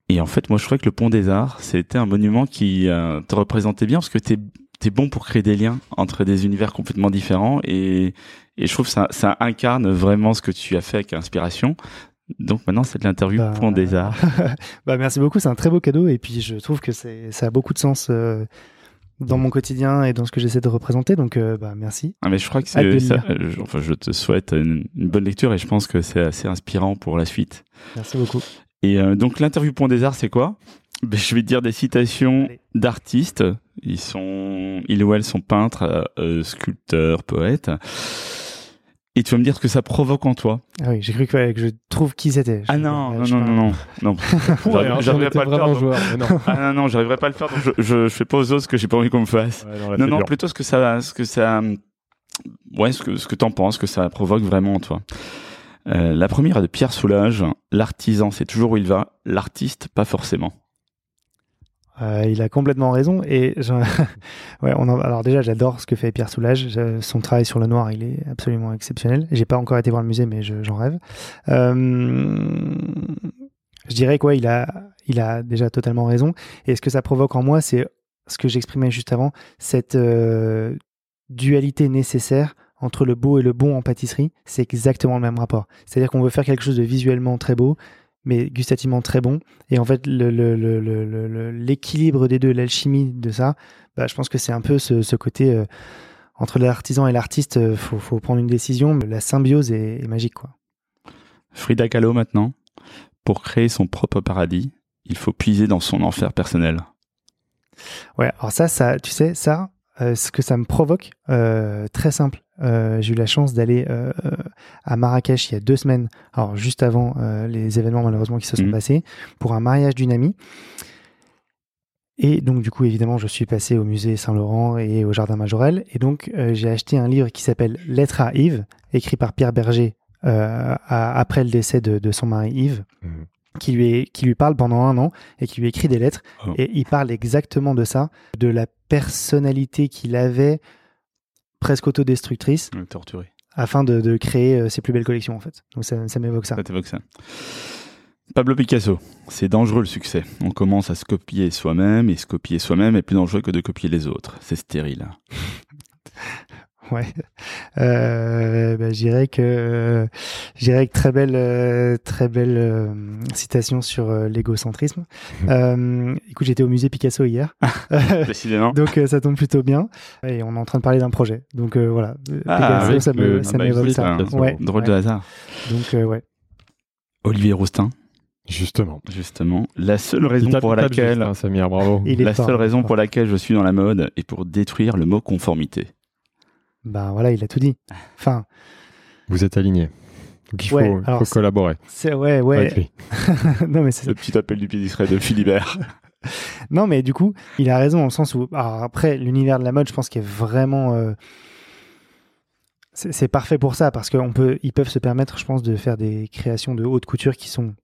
Et en fait, moi, je trouvais que le Pont des Arts, c'était un monument qui euh, te représentait bien parce que t'es es bon pour créer des liens entre des univers complètement différents et, et je trouve que ça, ça incarne vraiment ce que tu as fait avec inspiration. Donc maintenant, c'est de l'interview Bah, Pont des Arts. bah, merci beaucoup, c'est un très beau cadeau et puis je trouve que c'est ça a beaucoup de sens euh, dans mon quotidien et dans ce que j'essaie de représenter. Donc euh, bah, merci. Ah, mais je crois que c'est, euh, enfin, je te souhaite une, une bonne lecture et je pense que c'est assez inspirant pour la suite. Merci beaucoup. Et euh, donc l'interview Pont des Arts, c'est quoi? Ben, Je vais te dire des citations d'artistes. Ils sont, ils ou elles sont peintres, sculpteurs, poètes. Et tu vas me dire ce que ça provoque en toi. Ah oui, j'ai cru que, je trouve qui c'était. Ah non, non, non, non, non, J'arriverai- pas à le faire, vraiment donc- joueur, mais non. Ah non, non, j'arriverai pas à le faire. Donc je, je, je fais pas aux autres ce que j'ai pas envie qu'on me fasse. Ouais, non, Non, plutôt ce que ça, ce que ça, ouais, ce que, ce que t'en penses, ce que ça provoque vraiment en toi. Euh, la première est de Pierre Soulages. L'artisan, c'est toujours où il va. L'artiste, pas forcément. Euh, il a complètement raison. Et ouais, alors déjà, j'adore ce que fait Pierre Soulages. Je- Son travail sur le noir, il est absolument exceptionnel. J'ai pas encore été voir le musée, mais je- j'en rêve. Euh, je dirais quoi, il a, il a déjà totalement raison. Et ce que ça provoque en moi, c'est ce que j'exprimais juste avant, cette euh, dualité nécessaire entre le beau et le bon en pâtisserie. C'est exactement le même rapport. C'est-à-dire qu'on veut faire quelque chose de visuellement très beau, mais gustativement très bon. Et en fait, le- le- le- l'équilibre des deux, l'alchimie de ça, bah, je pense que c'est un peu ce, ce côté euh, entre l'artisan et l'artiste, euh, faut, faut prendre une décision. mais La symbiose est, est magique, quoi. Frida Kahlo maintenant. Pour créer son propre paradis, il faut puiser dans son enfer personnel. Ouais, alors ça, ça, tu sais, ça, euh, ce que ça me provoque, euh, très simple. Euh, j'ai eu la chance d'aller euh, euh, à Marrakech il y a deux semaines, alors juste avant euh, les événements malheureusement qui se sont Mhm. passés, pour un mariage d'une amie. Et donc du coup, évidemment, je suis passé au musée Saint-Laurent et au Jardin Majorel. Et donc, j'ai acheté un livre qui s'appelle Lettre à Yves, écrit par Pierre Berger à- après le décès de, de son mari Yves. Mhm. Qui lui, est, qui lui parle pendant un an et qui lui écrit des lettres. Oh. Et il parle exactement de ça, de la personnalité qu'il avait, presque autodestructrice, Euh, Torturé. afin de, de créer euh, ses plus belles collections, en fait. Donc ça, ça m'évoque ça. Ça t'évoque ça. Pablo Picasso, c'est dangereux le succès. On commence à se copier soi-même et se copier soi-même est plus dangereux que de copier les autres. C'est stérile. Ouais. Euh, bah, je dirais que, euh, je dirais que très belle, euh, très belle euh, citation sur l'égocentrisme. Euh, écoute, j'étais au musée Picasso hier. Décidément. Donc ça tombe plutôt bien et on est en train de parler d'un projet. Donc euh, voilà, Ah, Picasso, avec ça me- le- ça m'évoque ça. Ouais, Drôle ouais. de hasard. Donc euh, ouais. Olivier Roustin, Justement. justement, la seule raison pour laquelle juste, hein, Samir, bravo. Il est la seule raison pour laquelle je suis dans la mode est pour détruire le mot conformité. Ben voilà, il a tout dit. Enfin, Vous êtes alignés. Donc il faut, Ouais, il alors faut c'est- collaborer c'est ouais, ouais. avec lui. non mais c'est Le petit appel du pied discret de Philibert. Non, mais du coup, il a raison dans le sens où, alors après, l'univers de la mode, je pense qu'il est vraiment. euh, c'est parfait pour ça parce qu'on peut, ils peuvent se permettre, je pense, de faire des créations de haute couture qui sont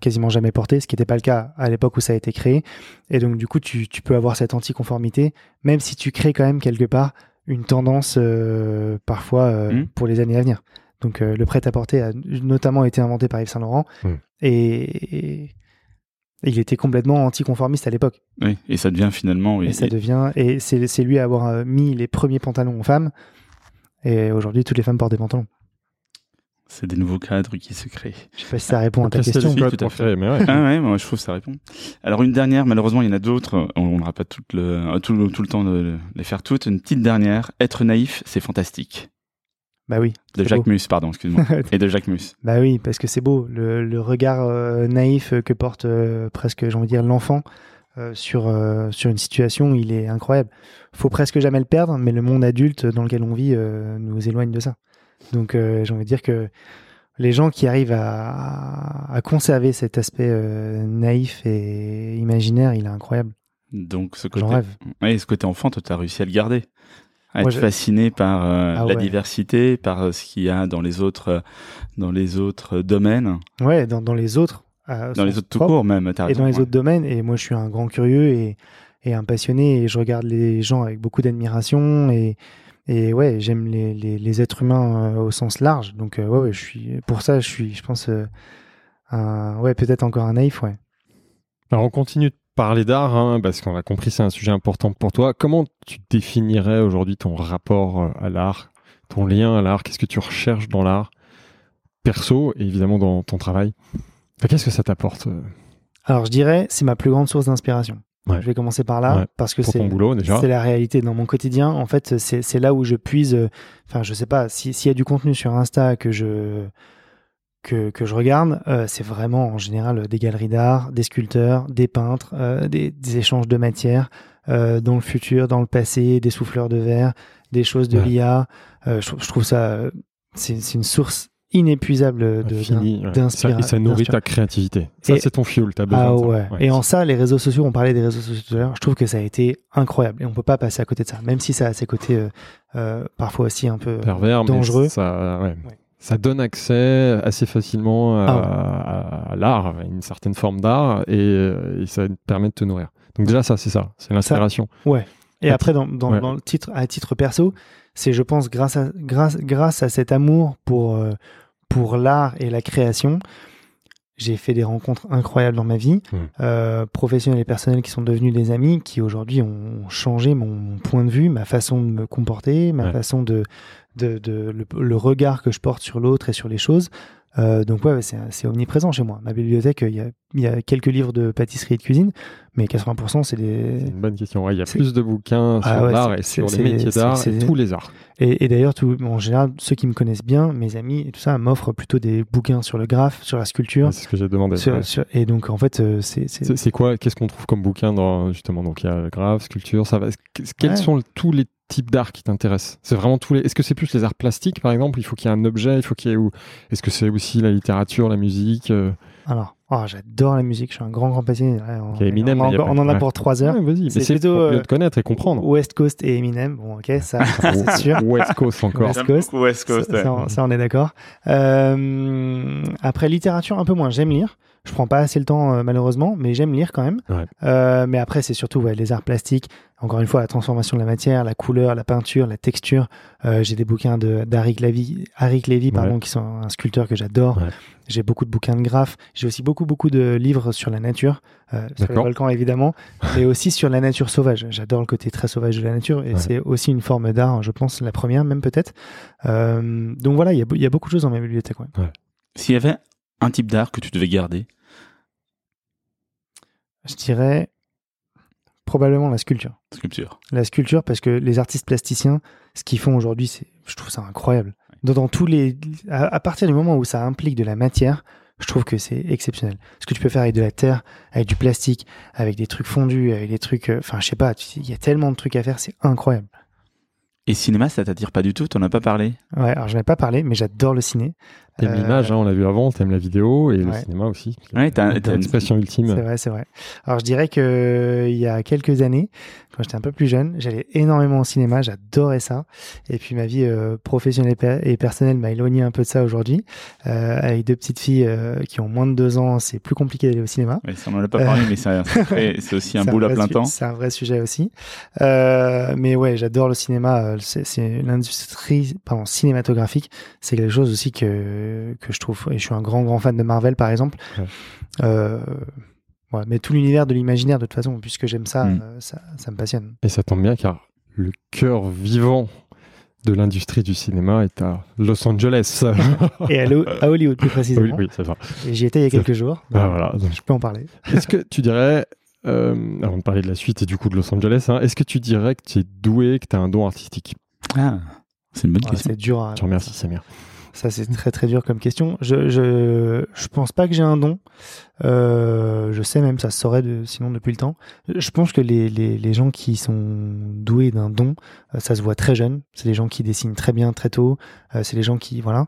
quasiment jamais portées, ce qui n'était pas le cas à l'époque où ça a été créé. Et donc, du coup, tu, tu peux avoir cette anticonformité, même si tu crées quand même quelque part une tendance euh, parfois euh, Mhm. pour les années à venir. Donc, euh, le prêt-à-porter a notamment été inventé par Yves Saint Laurent Mhm. et, et il était complètement anticonformiste à l'époque. Oui, et ça devient finalement. Et et- ça devient et c'est c'est lui à avoir mis les premiers pantalons aux femmes. Et aujourd'hui, toutes les femmes portent des pantalons. C'est des nouveaux cadres qui se créent. Je sais pas si ça répond à ta question. tout à mais ouais. Ah ouais, moi je trouve que ça répond. Alors une dernière, malheureusement il y en a d'autres, on n'aura pas tout le, tout, le, tout le temps de les faire toutes. Une petite dernière, être naïf, c'est fantastique. Bah oui. De Jacques beau. Mus, pardon, excuse-moi. Et de Jacques Mus. Bah oui, parce que c'est beau. Le, le regard euh, naïf que porte euh, presque, j'ai envie de dire, l'enfant euh, sur, euh, sur une situation, il est incroyable. Faut presque jamais le perdre, mais le monde adulte dans lequel on vit euh, nous éloigne de ça. Donc euh, j'ai envie de dire que les gens qui arrivent à, à conserver cet aspect euh, naïf et imaginaire, il est incroyable. Donc ce côté, rêve. ouais, ce côté enfant, toi tu as réussi à le garder. À Moi, être je- fasciné par euh, Ah la ouais. diversité, par ce qu'il y a dans les autres, dans les autres domaines, Ouais, dans, dans les autres. dans les autres tout court même. Et raison, dans les ouais. autres domaines. Et moi, je suis un grand curieux et, et un passionné. Et je regarde les gens avec beaucoup d'admiration. Et, et ouais, j'aime les, les, les êtres humains euh, au sens large. Donc, euh, ouais, ouais, je suis, pour ça, je suis, je pense, euh, un, ouais, peut-être encore un naïf, ouais. Alors on continue de parler d'art, hein, parce qu'on a compris c'est un sujet important pour toi. Comment tu définirais aujourd'hui ton rapport à l'art, ton lien à l'art? Qu'est-ce que tu recherches dans l'art perso et évidemment dans ton travail? Enfin, Qu'est-ce que ça t'apporte Alors, je dirais, c'est ma plus grande source d'inspiration. Ouais. Je vais commencer par là, Ouais. parce que c'est la réalité dans mon quotidien. En fait, c'est là où je puise. euh, Enfin, je sais pas si- s'il y a du contenu sur Insta que je que, que je regarde, euh, c'est vraiment en général des galeries d'art, des sculpteurs, des peintres, euh, des, des échanges de matières euh, dans le futur, dans le passé, des souffleurs de verre, des choses de Ouais. l'IA. Euh, je, je trouve ça euh, c'est une source inépuisable de Infini, ouais. Ça- et ça nourrit ta créativité. Ça c'est ton fuel, t'as besoin ah de ça. ouais. Et en ça, les réseaux sociaux, on parlait des réseaux sociaux tout à l'heure, je trouve que ça a été incroyable. Et on peut pas passer à côté de ça, même si ça a ses côtés euh, euh, parfois aussi un peu pervers, mais dangereux. ça, ouais. Ouais. ça donne accès assez facilement à, Ah à- l'art, à une certaine forme d'art, et, euh, et ça permet de te nourrir. Donc déjà ça, c'est ça, c'est l'inspiration. Et après, dans, dans, Ouais. dans le titre, à titre perso, c'est, je pense, grâce à, grâce, grâce à cet amour pour, euh, pour l'art et la création, j'ai fait des rencontres incroyables dans ma vie, Mm. euh, professionnelles et personnelles qui sont devenus des amis, qui aujourd'hui ont changé mon, mon point de vue, ma façon de me comporter, ma Ouais. façon de, de, de le, le regard que je porte sur l'autre et sur les choses. Euh, donc ouais, c'est omniprésent chez moi. Ma bibliothèque, il y a, il y a quelques livres de pâtisserie et de cuisine, mais 80% c'est des... C'est une bonne question. Ouais, il y a plus de bouquins Ah sur ouais, l'art et sur les métiers d'art c'est- et tous les arts. Et, et d'ailleurs, en général, ceux qui me connaissent bien, mes amis et tout ça, m'offrent plutôt des bouquins sur le graphe, sur la sculpture. Ouais, c'est ce que j'ai demandé. sur- ouais. sur- et donc, en fait, euh, c'est... c'est- quoi Qu'est-ce qu'on trouve comme bouquin dans justement? Donc il y a graphe, sculpture, ça va. Qu- Quels sont tous les types d'art qui t'intéressent C'est vraiment tous les. Est-ce que c'est plus les arts plastiques par exemple Il faut qu'il y ait un objet, il faut qu'il y ait ou Est-ce que c'est aussi la littérature, la musique euh, Alors, oh, j'adore la musique, je suis un grand, grand passionné. Ouais, on, Il y a Eminem, on, en- il y a on pas- en a ouais. pour trois heures. ouais, C'est plutôt, pour mieux euh, te connaître et comprendre. West Coast et Eminem, bon, ok, ça, c'est sûr. West Coast encore. West Coast. West Coast. Ça, ça, on- ça, on est d'accord. Euh, après, littérature, un peu moins. J'aime lire. Je prends pas assez le temps, euh, malheureusement, mais j'aime lire quand même. Ouais. Euh, mais après, c'est surtout ouais, les arts plastiques. Encore une fois, la transformation de la matière, la couleur, la peinture, la texture. Euh, J'ai des bouquins de d'Aric Lévy, Aric Lévy pardon, Ouais. qui sont un sculpteur que j'adore. Ouais. J'ai beaucoup de bouquins de graphes. J'ai aussi beaucoup, beaucoup de livres sur la nature, euh, sur les D'accord. volcans évidemment, mais aussi sur la nature sauvage. J'adore le côté très sauvage de la nature et Ouais. c'est aussi une forme d'art, je pense, la première même peut-être. Euh, donc voilà, il y, y a beaucoup de choses dans ma bibliothèque. Ouais. S'il y avait un type d'art que tu devais garder, Je dirais probablement la sculpture. sculpture. La sculpture, parce que les artistes plasticiens, ce qu'ils font aujourd'hui, c'est, je trouve ça incroyable. Dans, dans tous les, à, à partir du moment où ça implique de la matière, je trouve que c'est exceptionnel. Ce que tu peux faire avec de la terre, avec du plastique, avec des trucs fondus, avec des trucs, euh, enfin, je sais pas, il y a tellement de trucs à faire, c'est incroyable. Et cinéma, ça t'attire pas du tout? T'en as pas parlé? Ouais, alors je n'ai pas parlé, mais j'adore le ciné. T'aimes Euh, l'image, hein, on l'a vu avant, t'aimes la vidéo et le cinéma aussi. Ouais, t'as- l'expression ultime. C'est vrai, c'est vrai. Alors je dirais que euh, il y a quelques années, quand j'étais un peu plus jeune, j'allais énormément au cinéma, j'adorais ça. Et puis ma vie euh, professionnelle et per- et personnelle m'a éloigné un peu de ça aujourd'hui. Euh, avec deux petites filles euh, qui ont moins de deux ans, c'est plus compliqué d'aller au cinéma. Ouais, ça, on en a pas parlé, mais c'est aussi un boulot à plein temps. C'est un vrai sujet aussi. Euh, mais ouais, j'adore le cinéma. C'est c'est l'industrie pardon, cinématographique. C'est quelque chose aussi que, que je trouve. Et je suis un grand, grand fan de Marvel, par exemple. Ouais. Euh, ouais, mais tout l'univers de l'imaginaire, de toute façon, puisque j'aime ça, Mm. euh, ça, ça me passionne. Et ça tombe bien car le cœur vivant de l'industrie du cinéma est à Los Angeles. Et à, Lo- à Hollywood, plus oui, précisément. oui, c'est ça. Et J'y étais il y a quelques jours. Ah, voilà. Je peux en parler. Est-ce que tu dirais, euh, avant de parler de la suite et du coup de Los Angeles, hein, est-ce que tu dirais que tu es doué, que tu as un don artistique? Ah, c'est une bonne Ouais, question. c'est dur. À... Je te remercie, Samir. Ça, c'est très très dur comme question. Je je je pense pas que j'ai un don. Euh, je sais même ça se saurait de, sinon depuis le temps. Je pense que les, les, les gens qui sont doués d'un don, euh, ça se voit très jeune. C'est des gens qui dessinent très bien très tôt. Euh, c'est des gens qui voilà.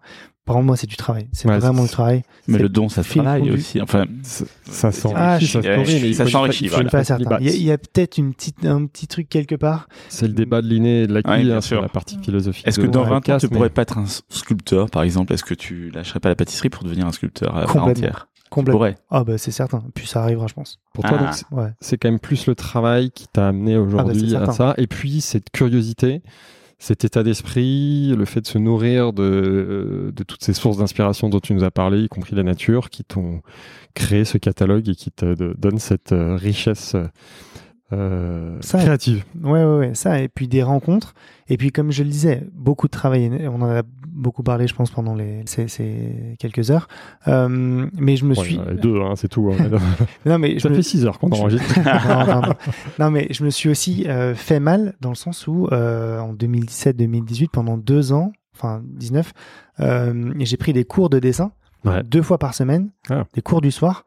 Exemple, moi, c'est du travail. C'est Ouais, vraiment du travail. Mais le don, ça se travaille fondu. aussi. Enfin, Ça, s'enrichit, Ah, ça s'enrichit, une pas certain. Il y a, peut-être une petite un petit truc quelque part. C'est le débat de l'inné et de l'acquis Ouais, bien hein, sûr. sur la partie philosophique. est-ce que dans 20 ans, tu mais- pourrais pas être un sculpteur, par exemple? Est-ce que tu lâcherais pas la pâtisserie pour devenir un sculpteur à part Complètement. entière? Complètement. pourrais. Ah bah c'est certain. Puis ça arrivera, je pense. Pour toi, Ah. donc, c'est- Ouais. c'est quand même plus le travail qui t'a amené aujourd'hui Ah bah, c'est à ça. Et puis, cette curiosité, cet état d'esprit, le fait de se nourrir de, de toutes ces sources d'inspiration dont tu nous as parlé, y compris la nature, qui t'ont créé ce catalogue et qui te de- donne cette euh, richesse euh, Ça, créative. Ouais, ouais, ouais, ça, et puis des rencontres. Et puis, comme je le disais, beaucoup de travail. On en a beaucoup parlé, je pense, pendant les, ces, ces quelques heures. Euh, mais je me Ouais, suis. deux, hein, c'est tout. hein. Non, mais je ça me... fait six heures qu'on enregistre. non, non, non. Non, mais je me suis aussi euh, fait mal dans le sens où, euh, en 2017-2018, pendant deux ans, enfin 19, euh, j'ai pris des cours de dessin Ouais. deux fois par semaine, Ah. des cours du soir,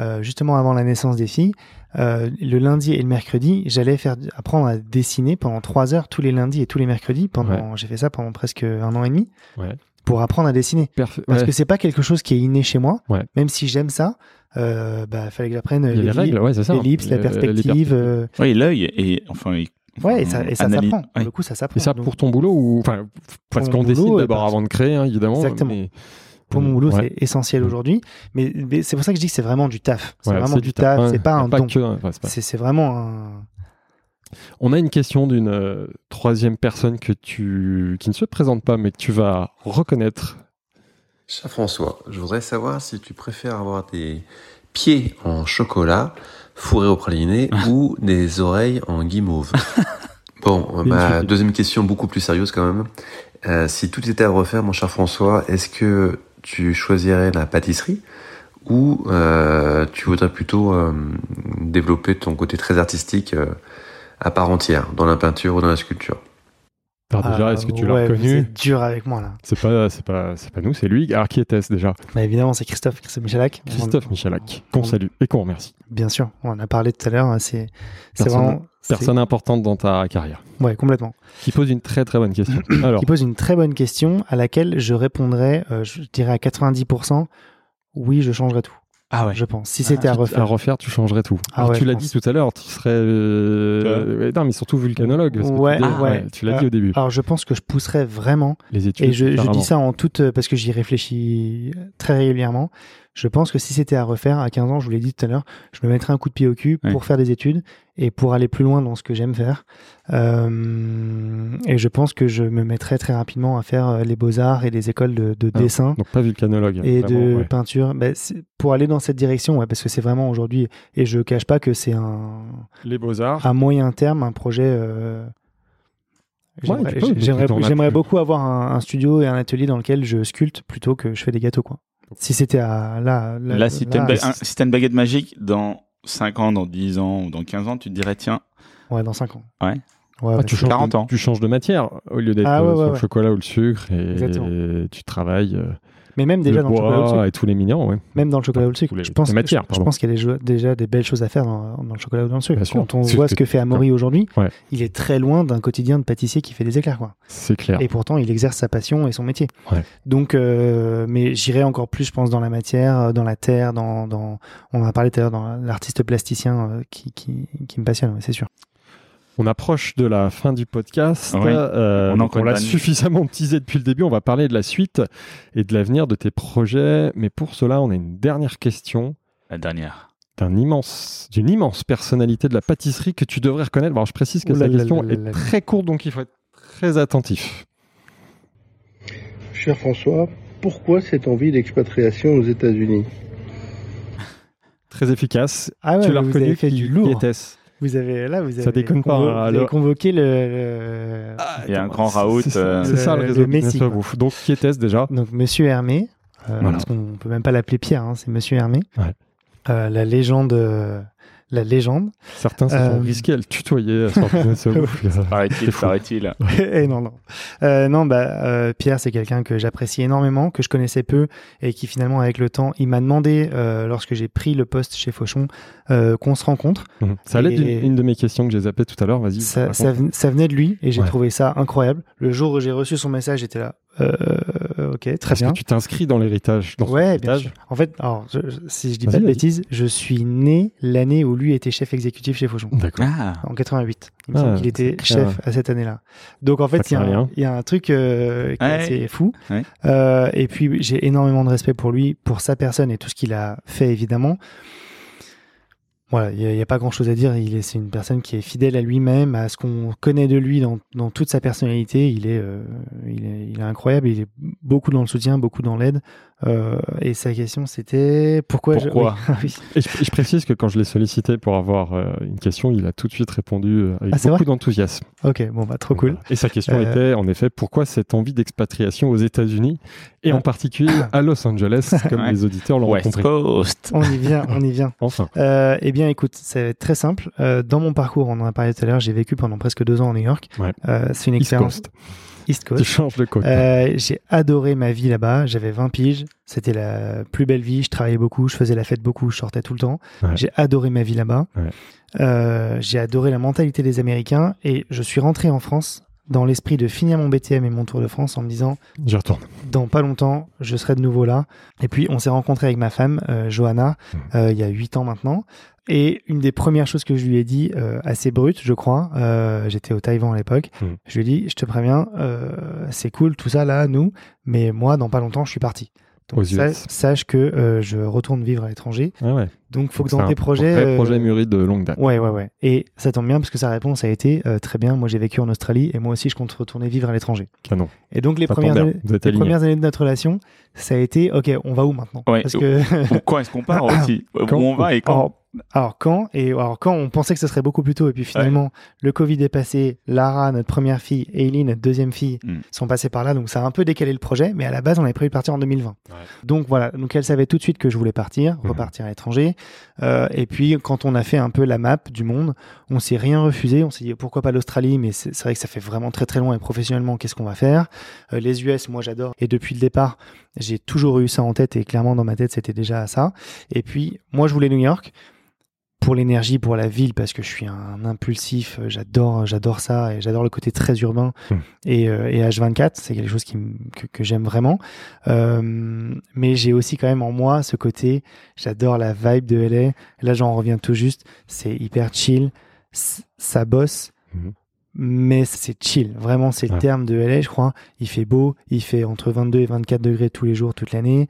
euh, justement avant la naissance des filles. Euh, le lundi et le mercredi, j'allais faire apprendre à dessiner pendant trois heures tous les lundis et tous les mercredis. Pendant, j'ai fait ça pendant presque un an et demi Ouais. pour apprendre à dessiner. Parce Ouais. que c'est pas quelque chose qui est inné chez moi. Ouais. Même si j'aime ça, euh, bah fallait que j'apprenne a les les règles, ouais, c'est ça. l'ellipse, la Euh, perspective. euh, Oui, l'œil et enfin. Ouais, et ça, et ça analyse- s'apprend. Ouais. le coup, ça s'apprend. Et ça Donc, pour ton boulot ou enfin parce qu'on boulot, décide euh, d'abord parce- avant de créer hein, évidemment. Exactement. mais- pour mon boulot, Ouais. c'est essentiel Mm. aujourd'hui. Mais, mais c'est pour ça que je dis que c'est vraiment du taf. C'est Ouais, vraiment du taf. ouais. C'est pas un don. que- ouais, c'est pas- vraiment un. On a une question d'une euh, troisième personne que tu qui ne se présente pas mais que tu vas reconnaître. Cher François, je voudrais savoir si tu préfères avoir des pieds en chocolat fourrés au praliné ou des oreilles en guimauve. Bon, suite. deuxième question beaucoup plus sérieuse quand même. Euh, si tout était à refaire, mon cher François, est-ce que tu choisirais la pâtisserie ou euh, tu voudrais plutôt euh, développer ton côté très artistique euh, à part entière, dans la peinture ou dans la sculpture? Alors déjà, Ah, est-ce que tu ouais, l'as vous reconnu êtes dur avec moi là. C'est pas, c'est pas, c'est pas nous, c'est lui. Alors qui était-ce déjà Bah, évidemment, c'est Christophe, Christophe Michalak. Christophe Michalak, qu'on on- salue et qu'on remercie. Bien sûr, on en a parlé tout à l'heure. hein, C'est c'est Personne- vraiment. c'est- Personne importante dans ta carrière. Ouais, complètement. Qui pose une très très bonne question. Alors, Qui pose une très bonne question à laquelle je répondrais, euh, je dirais à 90%, oui, je changerais tout. Ah ouais. Je pense. Si c'était à refaire. à refaire, tu changerais tout. Ah Alors, ouais, tu l'as dit tout à l'heure, tu serais. euh, ouais, non, mais surtout vulcanologue. parce que Ouais, tu, dis- ah ouais. tu l'as dit au début. Alors, je pense que je pousserais vraiment Les études. Et je, dis ça en toute euh, parce que j'y réfléchis très régulièrement. Je pense que si c'était à refaire à 15 ans, je vous l'ai dit tout à l'heure, je me mettrais un coup de pied au cul pour faire des études et pour aller plus loin dans ce que j'aime faire. Euh, et je pense que je me mettrais très rapidement à faire euh, les beaux-arts et les écoles de, de Ah, dessin Donc pas vulcanologue. et vraiment, de ouais. peinture. C'est- pour aller dans cette direction, ouais, parce que c'est vraiment aujourd'hui, et je cache pas que c'est un, Les beaux-arts. à moyen terme un projet. euh, J'aimerais beaucoup avoir un, un studio et un atelier dans lequel je sculpte plutôt que je fais des gâteaux. Quoi. Si c'était à là, là, Là, si t'as une, une baguette magique, dans 5 ans, dans 10 ans ou dans 15 ans, tu te dirais, tiens, ouais, dans 5 ans. Ouais. Ouais, Ah, tu, changes 40 de, ans. tu changes de matière au lieu d'être Ah, ouais, euh, ouais, sur le chocolat ou le sucre et, Exactement. tu travailles euh, Mais même déjà le dans le chocolat sucre. et tous les minéraux. Ouais. Même dans le chocolat ou le sucre. Les- je pense, les matières, je- je, pardon. pense qu'il y a déjà des belles choses à faire dans, dans le chocolat ou dans le sucre. Quand on voit ce que- fait Amaury aujourd'hui, Ouais. il est très loin d'un quotidien de pâtissier qui fait des éclairs. Quoi. C'est clair. Et pourtant, il exerce sa passion et son métier. Ouais. Donc, euh, mais j'irai encore plus, je pense, dans la matière, euh, dans la terre, dans, dans on en a parlé tout à l'heure, dans l'artiste plasticien euh, qui, qui, qui me passionne, c'est sûr. On approche de la fin du podcast. Oui. Euh, On l'a suffisamment teasé depuis le début. On va parler de la suite et de l'avenir de tes projets. Mais pour cela, on a une dernière question la dernière. d'un immense, d'une immense personnalité de la pâtisserie que tu devrais reconnaître. Alors, je précise que là question là là est très courte, donc il faut être très attentif. Cher François, pourquoi cette envie d'expatriation aux États-Unis? Très efficace. Ah ouais, tu l'as reconnu fait du qui lourd. Vous avez là, vous avez Ça déconne pas, convo- hein, vous avez alors- convoqué le, le- Il y a un grand raout. C'est euh, ça le le- réseau. Ouf. Donc, qui était-ce déjà donc Monsieur Hermé, euh, Voilà. parce qu'on peut même pas l'appeler Pierre, hein, c'est Monsieur Hermé, Ouais. Euh, la légende, euh, la légende. Certains se sont Euh, risqués à le tutoyer sur Business Ouf. Paraît-il, paraît-il. Eh non, non. Euh, non, bah, euh, Pierre, c'est quelqu'un que j'apprécie énormément, que je connaissais peu et qui finalement, avec le temps, il m'a demandé, euh, lorsque j'ai pris le poste chez Fauchon, euh, qu'on se rencontre. Mhm. Ça allait Et- d'une une de mes questions que j'ai zappé tout à l'heure. Vas-y. Ça, venait de lui et j'ai Ouais. trouvé ça incroyable. Le jour où j'ai reçu son message, j'étais là. Euh, ok, très Parce bien. que tu t'inscris dans l'héritage. Ouais, bien sûr. En fait, alors, je- si je dis pas de bêtises, je suis né l'année où lui était chef exécutif chez Fauchon. D'accord. Ah, En 88. Il me Ah, semble qu'il était chef à cette année-là. Donc en fait, il y, a un- lien. il y a un truc euh, qui est assez fou. Ouais. Euh, et puis j'ai énormément de respect pour lui, pour sa personne et tout ce qu'il a fait évidemment. Voilà, il n'y a, pas grand-chose à dire. Il est, c'est une personne qui est fidèle à lui-même, à ce qu'on connaît de lui dans, dans toute sa personnalité. Il est, euh, il est, il est incroyable. Il est beaucoup dans le soutien, beaucoup dans l'aide. Euh, et sa question, c'était pourquoi je- oui. Oui. Et je, précise que quand je l'ai sollicité pour avoir euh, une question, il a tout de suite répondu avec Ah, beaucoup d'enthousiasme. Ok, bon bah trop cool. Et sa question était en effet pourquoi cette envie d'expatriation aux États-Unis? Et en particulier à Los Angeles, comme Ouais. les auditeurs l'ont West compris. Coast. On y vient, on y vient. Enfin, Euh, eh bien, écoute, c'est très simple. Euh, dans mon parcours, on en a parlé tout à l'heure, j'ai vécu pendant presque deux ans à New York. Ouais. Euh, c'est une East expérience. Coast. East Tu Coast. changes de côté. Euh, j'ai adoré ma vie là-bas. J'avais 20 piges. C'était la plus belle vie. Je travaillais beaucoup. Je faisais la fête beaucoup. Je sortais tout le temps. Ouais. J'ai adoré ma vie là-bas. Ouais. Euh, j'ai adoré la mentalité des Américains. Et je suis rentré en France dans l'esprit de finir mon BTM et mon Tour de France en me disant J'y retourne. dans pas longtemps, je serai de nouveau là. Et puis, on s'est rencontré avec ma femme, euh, Johanna, Mmh. euh, il y a huit ans maintenant. Et une des premières choses que je lui ai dit, euh, assez brute, je crois, j'étais au Taïwan à l'époque, Mmh. je lui ai dit, je te préviens, c'est cool tout ça là, nous, mais moi, dans pas longtemps, je suis parti. Aux sa- sache que euh, je retourne vivre à l'étranger. Ah ouais. Donc, faut que C'est dans un tes projets. vrai euh, projet mûri de longue date. Ouais, ouais, ouais. Et ça tombe bien parce que sa réponse a été euh, très bien. Moi, j'ai vécu en Australie et moi aussi, je compte retourner vivre à l'étranger. Canon. Et donc, les premières, années, les premières de notre relation, ça a été OK, on va où maintenant? Ouais. Parce que Quand est-ce qu'on part aussi? Où on va et quand? Alors, quand? Et alors quand on pensait que ce serait beaucoup plus tôt et puis finalement le Covid est passé, Lara notre première fille, Eileen notre deuxième fille Mm. sont passées par là donc ça a un peu décalé le projet mais à la base on avait prévu de partir en 2020. Donc voilà. Donc elle savait tout de suite que je voulais partir, Mhm. repartir à l'étranger. Euh, et puis quand on a fait un peu la map du monde, on s'est rien refusé, on s'est dit pourquoi pas l'Australie? Mais c'est c'est vrai que ça fait vraiment très très loin. Et professionnellement qu'est-ce qu'on va faire? Euh, Les US moi j'adore. Et depuis le départ j'ai toujours eu ça en tête. Et clairement dans ma tête c'était déjà ça. Et puis moi je voulais New York pour l'énergie, pour la ville, parce que je suis un impulsif, euh, j'adore, j'adore ça, et j'adore le côté très urbain. Mm. Et, euh, et H24, c'est quelque chose qui que, que j'aime vraiment. Euh, mais j'ai aussi quand même en moi ce côté, j'adore la vibe de LA. Là, j'en reviens tout juste, c'est hyper chill, ça bosse. Mhm. Mais c'est chill, vraiment c'est le Ouais. terme de LA, je crois. Il fait beau, il fait entre 22 et 24 degrés tous les jours, toute l'année.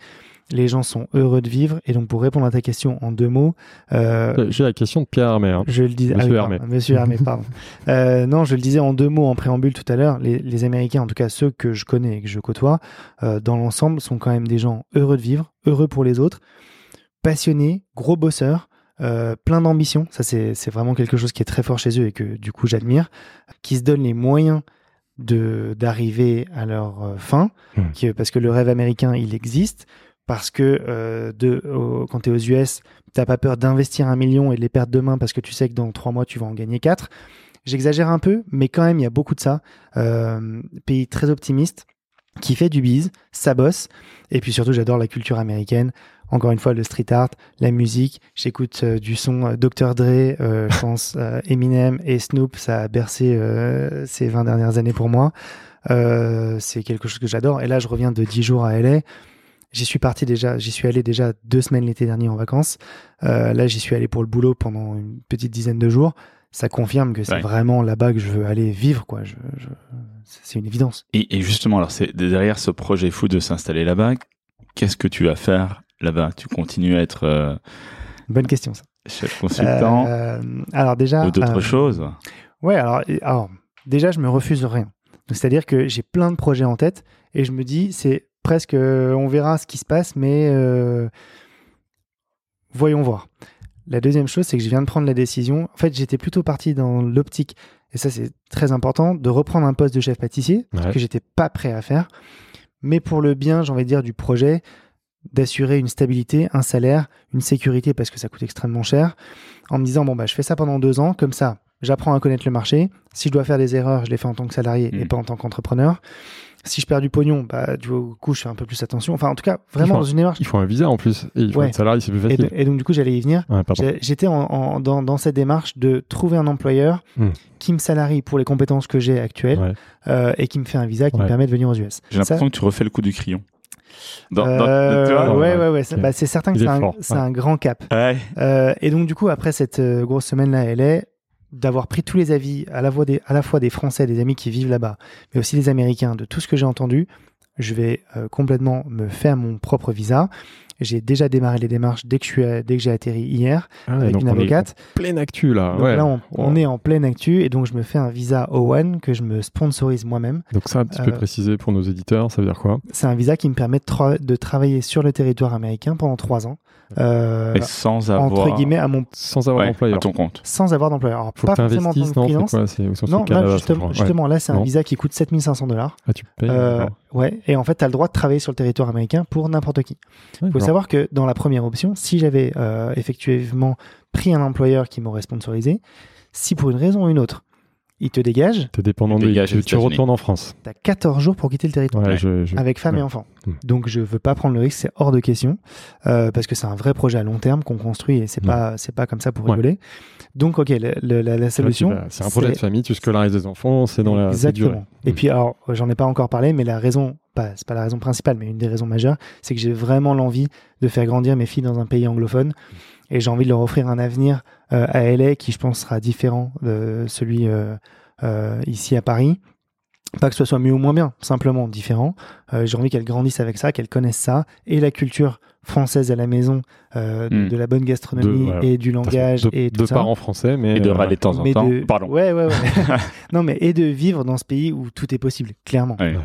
Les gens sont heureux de vivre. Et donc, pour répondre à ta question en deux mots, euh, Euh, J'ai la question de Pierre Hermé. hein. je le disais. Monsieur oui, Hermé. pardon, Monsieur Hermé, pardon. Euh, non, je le disais en deux mots en préambule tout à l'heure. Les, les Américains, en tout cas ceux que je connais et que je côtoie, euh, dans l'ensemble, sont quand même des gens heureux de vivre, heureux pour les autres, passionnés, gros bosseurs, euh, plein d'ambition. Ça, c'est vraiment quelque chose qui est très fort chez eux et que du coup j'admire, qui se donnent les moyens d'arriver à leur fin, Hmm. qui- parce que le rêve américain, il existe. Parce que euh, de, au- quand tu es aux US, t'as pas peur d'investir un million et de les perdre demain parce que tu sais que dans trois mois tu vas en gagner quatre. J'exagère un peu, mais quand même il y a beaucoup de ça. Euh, pays très optimiste, qui fait du bise, ça bosse. Et puis surtout j'adore la culture américaine. Encore une fois le street art, la musique. J'écoute euh, du son euh, Dr Dre, euh, je pense euh, Eminem et Snoop. Ça a bercé euh, ces 20 dernières années pour moi. Euh, c'est quelque chose que j'adore. Et là je reviens de 10 jours à LA. J'y suis parti déjà, j'y suis allé déjà deux semaines l'été dernier en vacances. Euh, là, j'y suis allé pour le boulot pendant une petite dizaine de jours. Ça confirme que c'est Ouais. vraiment là-bas que je veux aller vivre, quoi. Je, je- c'est une évidence. Et, et justement, alors c'est derrière ce projet fou de s'installer là-bas, qu'est-ce que tu vas faire là-bas? Tu continues à être euh, Bonne question, ça. chef consultant Euh, alors déjà, ou d'autres choses? Ouais, alors, alors déjà, je me refuse rien. C'est-à-dire que j'ai plein de projets en tête et je me dis, c'est presque, euh, on verra ce qui se passe, mais euh, voyons voir. La deuxième chose, c'est que je viens de prendre la décision. En fait, j'étais plutôt parti dans l'optique, et ça c'est très important, de reprendre un poste de chef pâtissier, Ouais. que j'étais pas prêt à faire, mais pour le bien, j'ai envie de dire, du projet, d'assurer une stabilité, un salaire, une sécurité parce que ça coûte extrêmement cher, en me disant bon bah je fais ça pendant deux ans, comme ça j'apprends à connaître le marché. Si je dois faire des erreurs, je les fais en tant que salarié et Mm. pas en tant qu'entrepreneur. Si je perds du pognon, bah du coup je fais un peu plus attention. Enfin en tout cas vraiment faut- dans une démarche. Il faut un visa en plus. Et il faut Ouais. un salarié, c'est plus Et, facile. de- et donc du coup j'allais y venir. Ouais, pardon. J'ai- J'étais en, en- dans, dans cette démarche de trouver un employeur Mm. qui me salarie pour les compétences que j'ai actuelles Ouais. euh, et qui me fait un visa qui Ouais. me permet de venir aux US. J'ai l'impression que tu refais le coup du crayon. Dans, dans- Euh, tu vois ouais, Ouais, ouais, ouais, ça- ok. bah, c'est certain que c'est est un, un grand cap. Ouais. Euh, et donc, du coup, après cette euh, grosse semaine-là, elle est d'avoir pris tous les avis à la, fois des, à la des Français, des amis qui vivent là-bas, mais aussi des Américains, de tout ce que j'ai entendu. Je vais euh, complètement me faire mon propre visa. J'ai déjà démarré les démarches dès que, je suis à- dès que j'ai atterri hier Ah, avec une on est avocate. en pleine actu là. Donc ouais. là, on, est en pleine actu et donc je me fais un visa O1 que je me sponsorise moi-même. Donc ça, un petit peu Euh, précisé pour nos éditeurs, ça veut dire quoi? C'est un visa qui me permet de, tra- de travailler sur le territoire américain pendant trois ans. Euh, Et sans avoir. entre guillemets, à mon Sans avoir Ouais, d'employeur. à ton compte. sans avoir d'employeur. Alors, Faut pas forcément en tant que non C'est quoi C'est là, justement. Ouais. là, c'est un Non. visa qui coûte 7500 dollars. Ah, tu payes Euh, ouais, et en fait, tu as le droit de travailler sur le territoire américain pour n'importe qui. Il faut. Savoir que dans la première option, si j'avais euh, effectivement pris un employeur qui m'aurait sponsorisé, si pour une raison ou une autre, il te dégage, T'es dépendant Tu de dégages tu, retournes en France. tu as 14 jours pour quitter le territoire. Ouais, je, je- Avec femme ouais. et enfants. Hmm. Donc je veux pas prendre le risque, c'est hors de question euh, parce que c'est un vrai projet à long terme qu'on construit et c'est Ouais. pas c'est pas comme ça pour Ouais. rigoler. Donc ok, le- le- la, solution C'est un projet de famille, tu scolarises des enfants, c'est dans la Exactement. Et Mm. puis alors, j'en ai pas encore parlé, mais la raison, pas c'est pas la raison principale, mais une des raisons majeures, c'est que j'ai vraiment l'envie de faire grandir mes filles dans un pays anglophone et j'ai envie de leur offrir un avenir euh, à LA qui, je pense, sera différent de celui euh, euh, ici à Paris. Pas que ce soit mieux ou moins bien, simplement différent. Euh, j'ai envie qu'elles grandissent avec ça, qu'elles connaissent ça et la culture française à la maison, euh, de, de la bonne gastronomie De- ouais. et du langage de, et tout de ça. parents français, mais Et de euh, râler de temps en temps. de- Pardon. Ouais, ouais, ouais. non, mais et de vivre dans ce pays où tout est possible, clairement. Ouais.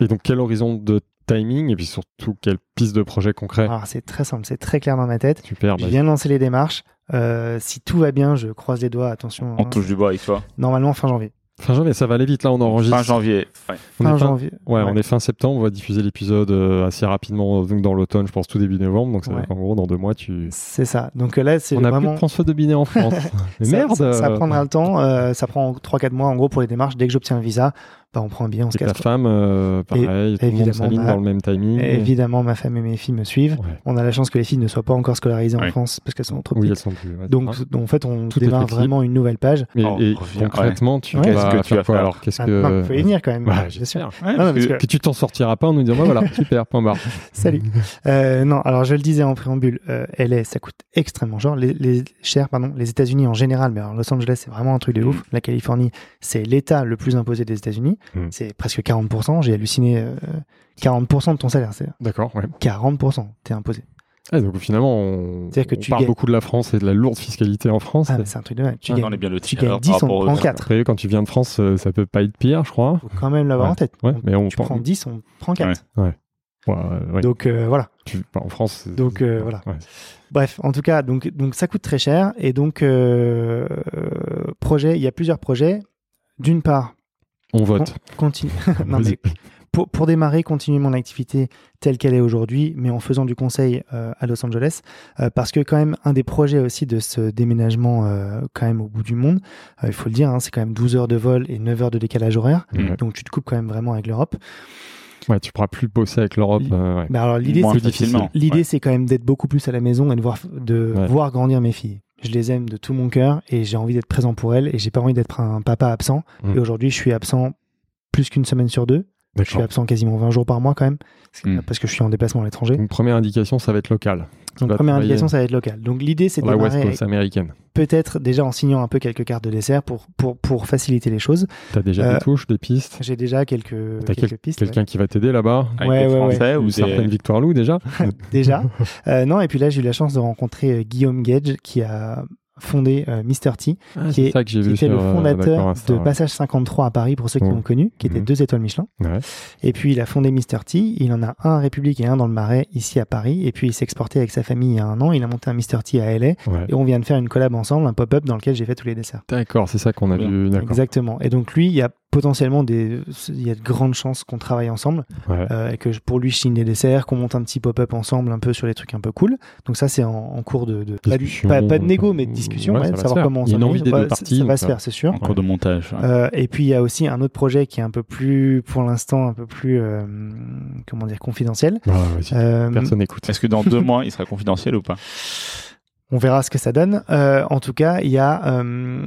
Et donc quel horizon de timing et puis surtout quelle piste de projet concret Alors c'est très simple, c'est très clair dans ma tête. Super. Je bah, viens de lancer les démarches. Euh, si tout va bien, je croise les doigts, attention. On hein, touche du bois avec toi. Normalement fin janvier. Fin janvier, ça va aller vite. Là, on enregistre. Fin janvier. Ouais. On est Fin fin- janvier. Ouais, Ouais. on est fin septembre. On va diffuser l'épisode euh, assez rapidement, donc dans l'automne, je pense tout début novembre. Donc, ça veut Ouais. dire qu'en gros, dans deux mois, tu. C'est ça. Donc euh, là, c'est On a plus vraiment. de François de Binet en France. Mais ça, merde. ça, ça euh, prendra le temps. euh, ça prend 3-4 mois en gros pour les démarches. Dès que j'obtiens le visa, bah, on prend un billet, on se Et ta casse. quoi. femme, euh, pareil, tout le monde évidemment, bah, dans le même timing. Évidemment, ma femme et mes filles me suivent. Ouais. On a la chance que les filles ne soient pas encore scolarisées en. France parce qu'elles sont trop Oui, elles petites. sont plus. ouais, Donc, en fait, on Tout démarre vraiment une nouvelle page. Mais, Oh, et concrètement, tu Qu'est-ce que tu vas faire alors Qu'est-ce Ah, que. non, faut y venir quand même. Sûr. j'espère. Que- tu t'en sortiras pas en nous disant, bah voilà, super, point barre. Salut. Euh, non, alors je le disais en préambule, euh, LA, ça coûte extrêmement cher. Les, les, cher, pardon, les États-Unis en général, mais alors Los Angeles, c'est vraiment un truc de ouf. La Californie, c'est l'État le plus imposé des États-Unis. Mm. C'est presque 40%. J'ai halluciné. euh, 40% de ton salaire, c'est D'accord, ouais. 40%. T'es imposé. Ah, donc finalement, on, C'est-à-dire que on tu parle gagnes- beaucoup de la France et de la lourde fiscalité en France. Ah, c'est un truc de mal. Tu Ah, gagnes, on est bien le tu gagnes 10, on prend 4. Après, quand tu viens de France, euh, ça peut pas être pire, je crois. Faut quand même l'avoir Ouais. en tête. Ouais, mais on tu prend- prends 10, on prend 4. Ouais, ouais, ouais. Donc euh, voilà. Tu- bah, en France. c'est- Donc, euh, voilà. Ouais. Bref, en tout cas, donc, donc ça coûte très cher. Et donc, euh, euh, projet, il y a plusieurs projets. D'une part, On vote. continue. non, Vas-y. mais pour, pour démarrer, continuer mon activité telle qu'elle est aujourd'hui, mais en faisant du conseil euh, à Los Angeles, euh, parce que quand même un des projets aussi de ce déménagement euh, quand même au bout du monde, euh, il faut le dire, hein, c'est quand même 12 heures de vol et 9 heures de décalage horaire, donc tu te coupes quand même vraiment avec l'Europe. Ouais, tu pourras plus bosser avec l'Europe. euh, ouais. Mais alors l'idée, c'est facilement. L'idée, Ouais. c'est quand même d'être beaucoup plus à la maison et de voir, de Ouais. voir grandir mes filles. Je les aime de tout mon cœur et j'ai envie d'être présent pour elles et j'ai pas envie d'être un papa absent. Mm. Et aujourd'hui, je suis absent plus qu'une semaine sur deux. Je suis absent quasiment 20 jours par mois quand même parce que- Mm. parce que je suis en déplacement à l'étranger. Donc, première indication, ça va être local. Donc première travailler indication, ça va être local. Donc l'idée, c'est de la West Coast américaine. peut-être déjà en signant un peu quelques cartes de dessert pour, pour, pour faciliter les choses. T'as déjà Euh, des touches, des pistes? J'ai déjà quelques, T'as quelques quel- pistes. ouais. Quelqu'un qui va t'aider là-bas? Avec Ouais, des ouais, ouais. Français ou Une des- certaine Victoire Lou déjà? Déjà. Euh, non, et puis là, j'ai eu la chance de rencontrer euh, Guillaume Gage qui a fondé euh, Mr. T. Ah, Qui C'est est- ça que j'ai qui vu était sur, le euh, fondateur de. Passage 53 à Paris, pour ceux qui Oh. l'ont connu, qui était Mhm. deux étoiles Michelin. Ouais. Et puis, il a fondé Mr. T. Il en a un à République et un dans le Marais, ici à Paris. Et puis, il s'est exporté avec sa famille il y a un an. Il a monté un Mr. T à LA. Ouais. Et on vient de faire une collab ensemble, un pop-up dans lequel j'ai fait tous les desserts. D'accord, c'est ça qu'on a Bien. vu. Exactement. Et donc, lui, il y a potentiellement des, il y a de grandes chances qu'on travaille ensemble, Ouais. euh, et que je- pour lui, je signe des desserts, qu'on monte un petit pop-up ensemble un peu sur les trucs un peu cool. Donc ça, c'est en, en cours de, de pas, Discussion, pas, pas de négo, mais de euh, discussion, ouais, ouais, ça va se savoir faire. comment on une envie des deux Ouais, ça- parties, Ça va se faire, c'est sûr. En cours de montage. ouais. Euh, et puis il y a aussi un autre projet qui est un peu plus, pour l'instant, un peu plus, euh, comment dire, confidentiel. Vas-y. Euh, Personne n'écoute. Est-ce que dans deux mois, il sera confidentiel ou pas? On verra ce que ça donne. Euh, en tout cas, il y a euh,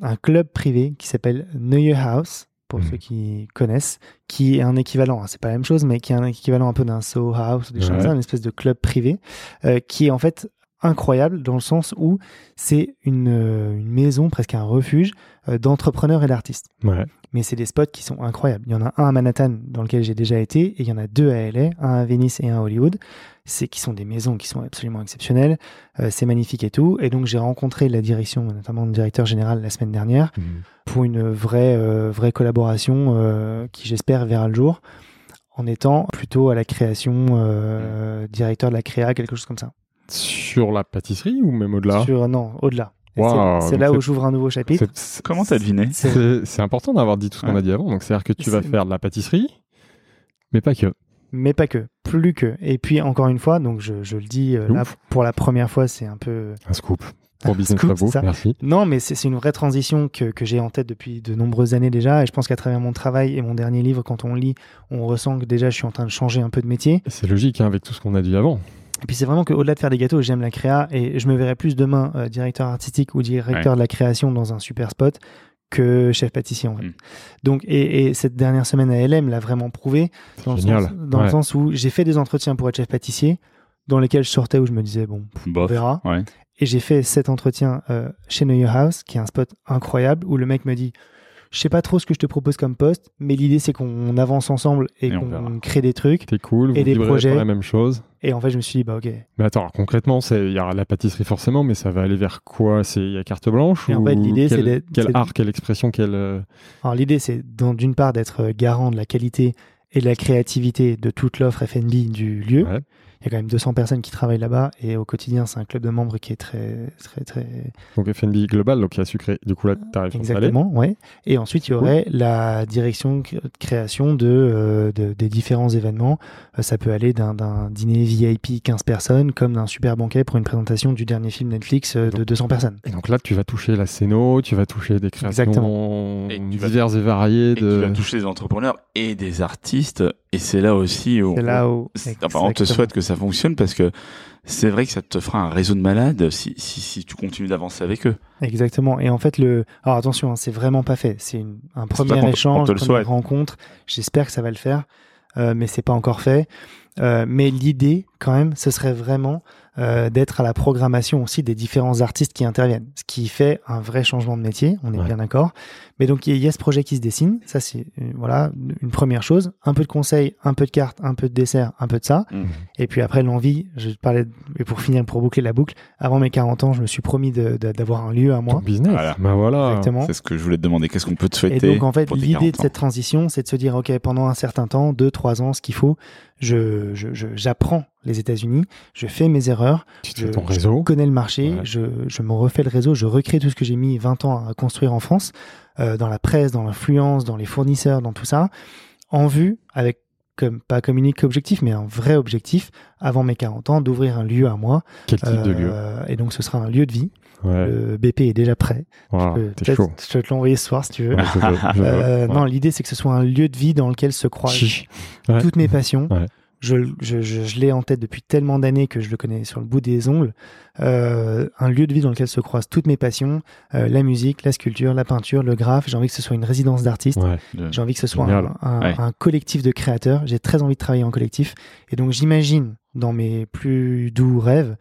un club privé qui s'appelle Neue House, pour Mhm. ceux qui connaissent, qui est un équivalent, hein, c'est pas la même chose, mais qui est un équivalent un peu d'un Soho House, ou des choses comme ça, une espèce de club privé, euh, qui est en fait incroyable dans le sens où c'est une, euh, une maison, presque un refuge euh, d'entrepreneurs et d'artistes. Ouais. mais c'est des spots qui sont incroyables. Il y en a un à Manhattan dans lequel j'ai déjà été et il y en a deux à LA, un à Venice et un à Hollywood. C'est qui sont des maisons qui sont absolument exceptionnelles. Euh, c'est magnifique et tout. Et donc j'ai rencontré la direction, notamment le directeur général la semaine dernière, Mhm. pour une vraie euh, vraie collaboration euh, qui j'espère verra le jour en étant plutôt à la création euh, directeur de la créa quelque chose comme ça. Sur la pâtisserie ou même au-delà? Sur non au-delà. C'est- là où j'ouvre un nouveau chapitre. Comment t'as deviné? C'est- important d'avoir dit tout ce qu'on Ouais. a dit avant. Donc, c'est-à-dire que tu vas faire de la pâtisserie, mais pas que. mais pas que, plus que. Et puis encore une fois, donc je, je le dis euh, là pour la première fois, c'est un peu Un scoop. Pour Business scoop, Labo. Merci. non, mais c'est c'est une vraie transition que, que j'ai en tête depuis de nombreuses années déjà. Et je pense qu'à travers mon travail et mon dernier livre, quand on lit, on ressent que déjà je suis en train de changer un peu de métier. C'est logique hein, avec tout ce qu'on a dit avant. Et puis c'est vraiment qu'au-delà de faire des gâteaux, j'aime la créa et je me verrais plus demain euh, directeur artistique ou directeur de la création dans un super spot que chef pâtissier en fait. Mm. Donc et, et cette dernière semaine à LM l'a vraiment prouvé dans, le Génial. sens, dans le sens où j'ai fait des entretiens pour être chef pâtissier dans lesquels je sortais où je me disais bon pff, on verra Ouais. et j'ai fait cet entretien euh, chez Neue House qui est un spot incroyable où le mec me dit je sais pas trop ce que je te propose comme poste mais l'idée c'est qu'on avance ensemble et, qu'on crée des trucs T'es cool. Et vous des projets. la même chose. et en fait je me suis dit bah ok Mais attends, alors, concrètement, c'est- il y aura la pâtisserie forcément, mais ça va aller vers quoi? C'est il y a carte blanche Et en ou fait, l'idée, c'est quel, d'être- quel c'est- art, quelle expression, quelle euh, Alors l'idée, c'est d'une part d'être euh, garant de la qualité et de la créativité de toute l'offre F&B du lieu, ouais. Il y a quand même 200 personnes qui travaillent là-bas et au quotidien, c'est un club de membres qui est très, très, très. Donc FNB Global, donc qui a su créer du coup la tarif Exactement, ouais. Et ensuite, il y aurait la direction de création de, euh, de- des différents événements. Euh, ça peut aller d'un- d'un dîner VIP 15 personnes comme d'un super banquet pour une présentation du dernier film Netflix euh, de Donc- 200 personnes. Et donc là, tu vas toucher la scéno, tu vas toucher des créations Exactement. Et vas- diverses et variées Et tu de. vas toucher des entrepreneurs et des artistes. Et c'est là aussi où, là où. enfin, on te souhaite que ça fonctionne parce que c'est vrai que ça te fera un réseau de malades si, si, si tu continues d'avancer avec eux. Exactement. Et en fait, le. Alors attention, hein, c'est vraiment pas fait. C'est une- un premier échange, on une première rencontre. J'espère que ça va le faire, euh, mais c'est pas encore fait. Euh, mais l'idée, quand même, ce serait vraiment euh, d'être à la programmation aussi des différents artistes qui interviennent, ce qui fait un vrai changement de métier. On est Ouais. bien d'accord. Mais donc il y, a- il y a ce projet qui se dessine. Ça, c'est euh, voilà une première chose. Un peu de conseils, un peu de cartes, un peu de dessert, un peu de ça. Mhm. Et puis après l'envie. Je parlais et pour finir, pour boucler la boucle. Avant mes 40 ans, je me suis promis d'avoir un lieu à ton moi. business. Voilà. Bah voilà. Exactement. C'est ce que je voulais te demander. Qu'est-ce qu'on peut te Et souhaiter donc en fait, l'idée 40 de cette transition, c'est de se dire, ok, pendant un certain temps, deux, trois ans, ce qu'il faut, je, je, je- j'apprends les États-Unis, je fais mes erreurs, je, connais le marché, Ouais. je, je me refais le réseau, je recrée tout ce que j'ai mis 20 ans à construire en France, euh, dans la presse, dans l'influence, dans les fournisseurs, dans tout ça, en vue, avec comme pas comme unique objectif, mais un vrai objectif, avant mes 40 ans, d'ouvrir un lieu à moi. Quel type de lieu? Euh, Et donc ce sera un lieu de vie. Ouais. Le BP est déjà prêt. Voilà, Je peux- chaud. Je te l'envoyer ce soir si tu veux. Ouais, je veux, je veux. Euh. Non, l'idée c'est que ce soit un lieu de vie dans lequel se croisent toutes mes passions. Je, je, je, je l'ai en tête depuis tellement d'années que je le connais sur le bout des ongles. Euh, un lieu de vie dans lequel se croisent toutes mes passions, euh, la musique, la sculpture, la peinture, le graphe. J'ai envie que ce soit une résidence d'artistes. Ouais. J'ai envie que ce soit un, un- Ouais. un collectif de créateurs. J'ai très envie de travailler en collectif. Et donc j'imagine, dans mes plus doux rêves,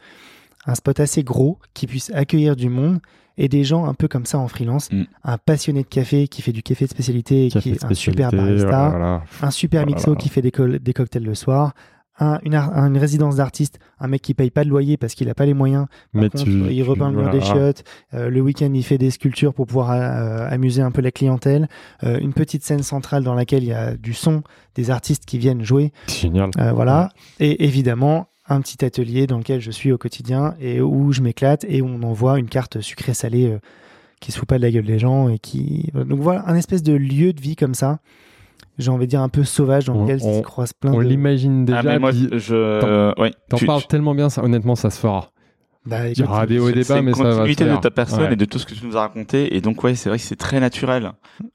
un spot assez gros qui puisse accueillir du monde et des gens un peu comme ça en freelance. Mm. Un passionné de café qui fait du café de spécialité et qui est un super barista. voilà. Un super Oh là mixo qui fait des, cocktails le soir. Un, une, résidence d'artiste, un mec qui paye pas de loyer parce qu'il a pas les moyens. Par Mais contre, tu, il tu- repeint le mur des voilà. chiottes. Euh, le week-end, il fait des sculptures pour pouvoir euh, amuser un peu la clientèle. Euh, une petite scène centrale dans laquelle il y a du son, des artistes qui viennent jouer. Génial. Euh, voilà. Et évidemment, un petit atelier dans lequel je suis au quotidien et où je m'éclate et où on envoie une carte sucrée-salée euh, qui se fout pas de la gueule des gens et qui. Donc voilà, un espèce de lieu de vie comme ça. J'ai envie de dire un peu sauvage dans On- lequel on- se croisent plein On de. l'imagine déjà. Ah, mais moi, puis je. euh, ouais. T'en Tu- parles tellement bien, ça, honnêtement, ça se fera. Bah, Il y aura écoute, des hauts et des C'est bas, une mais ça va se continuité de ta personne Ouais. et de tout ce que tu nous as raconté. Et donc, ouais, c'est vrai que c'est très naturel.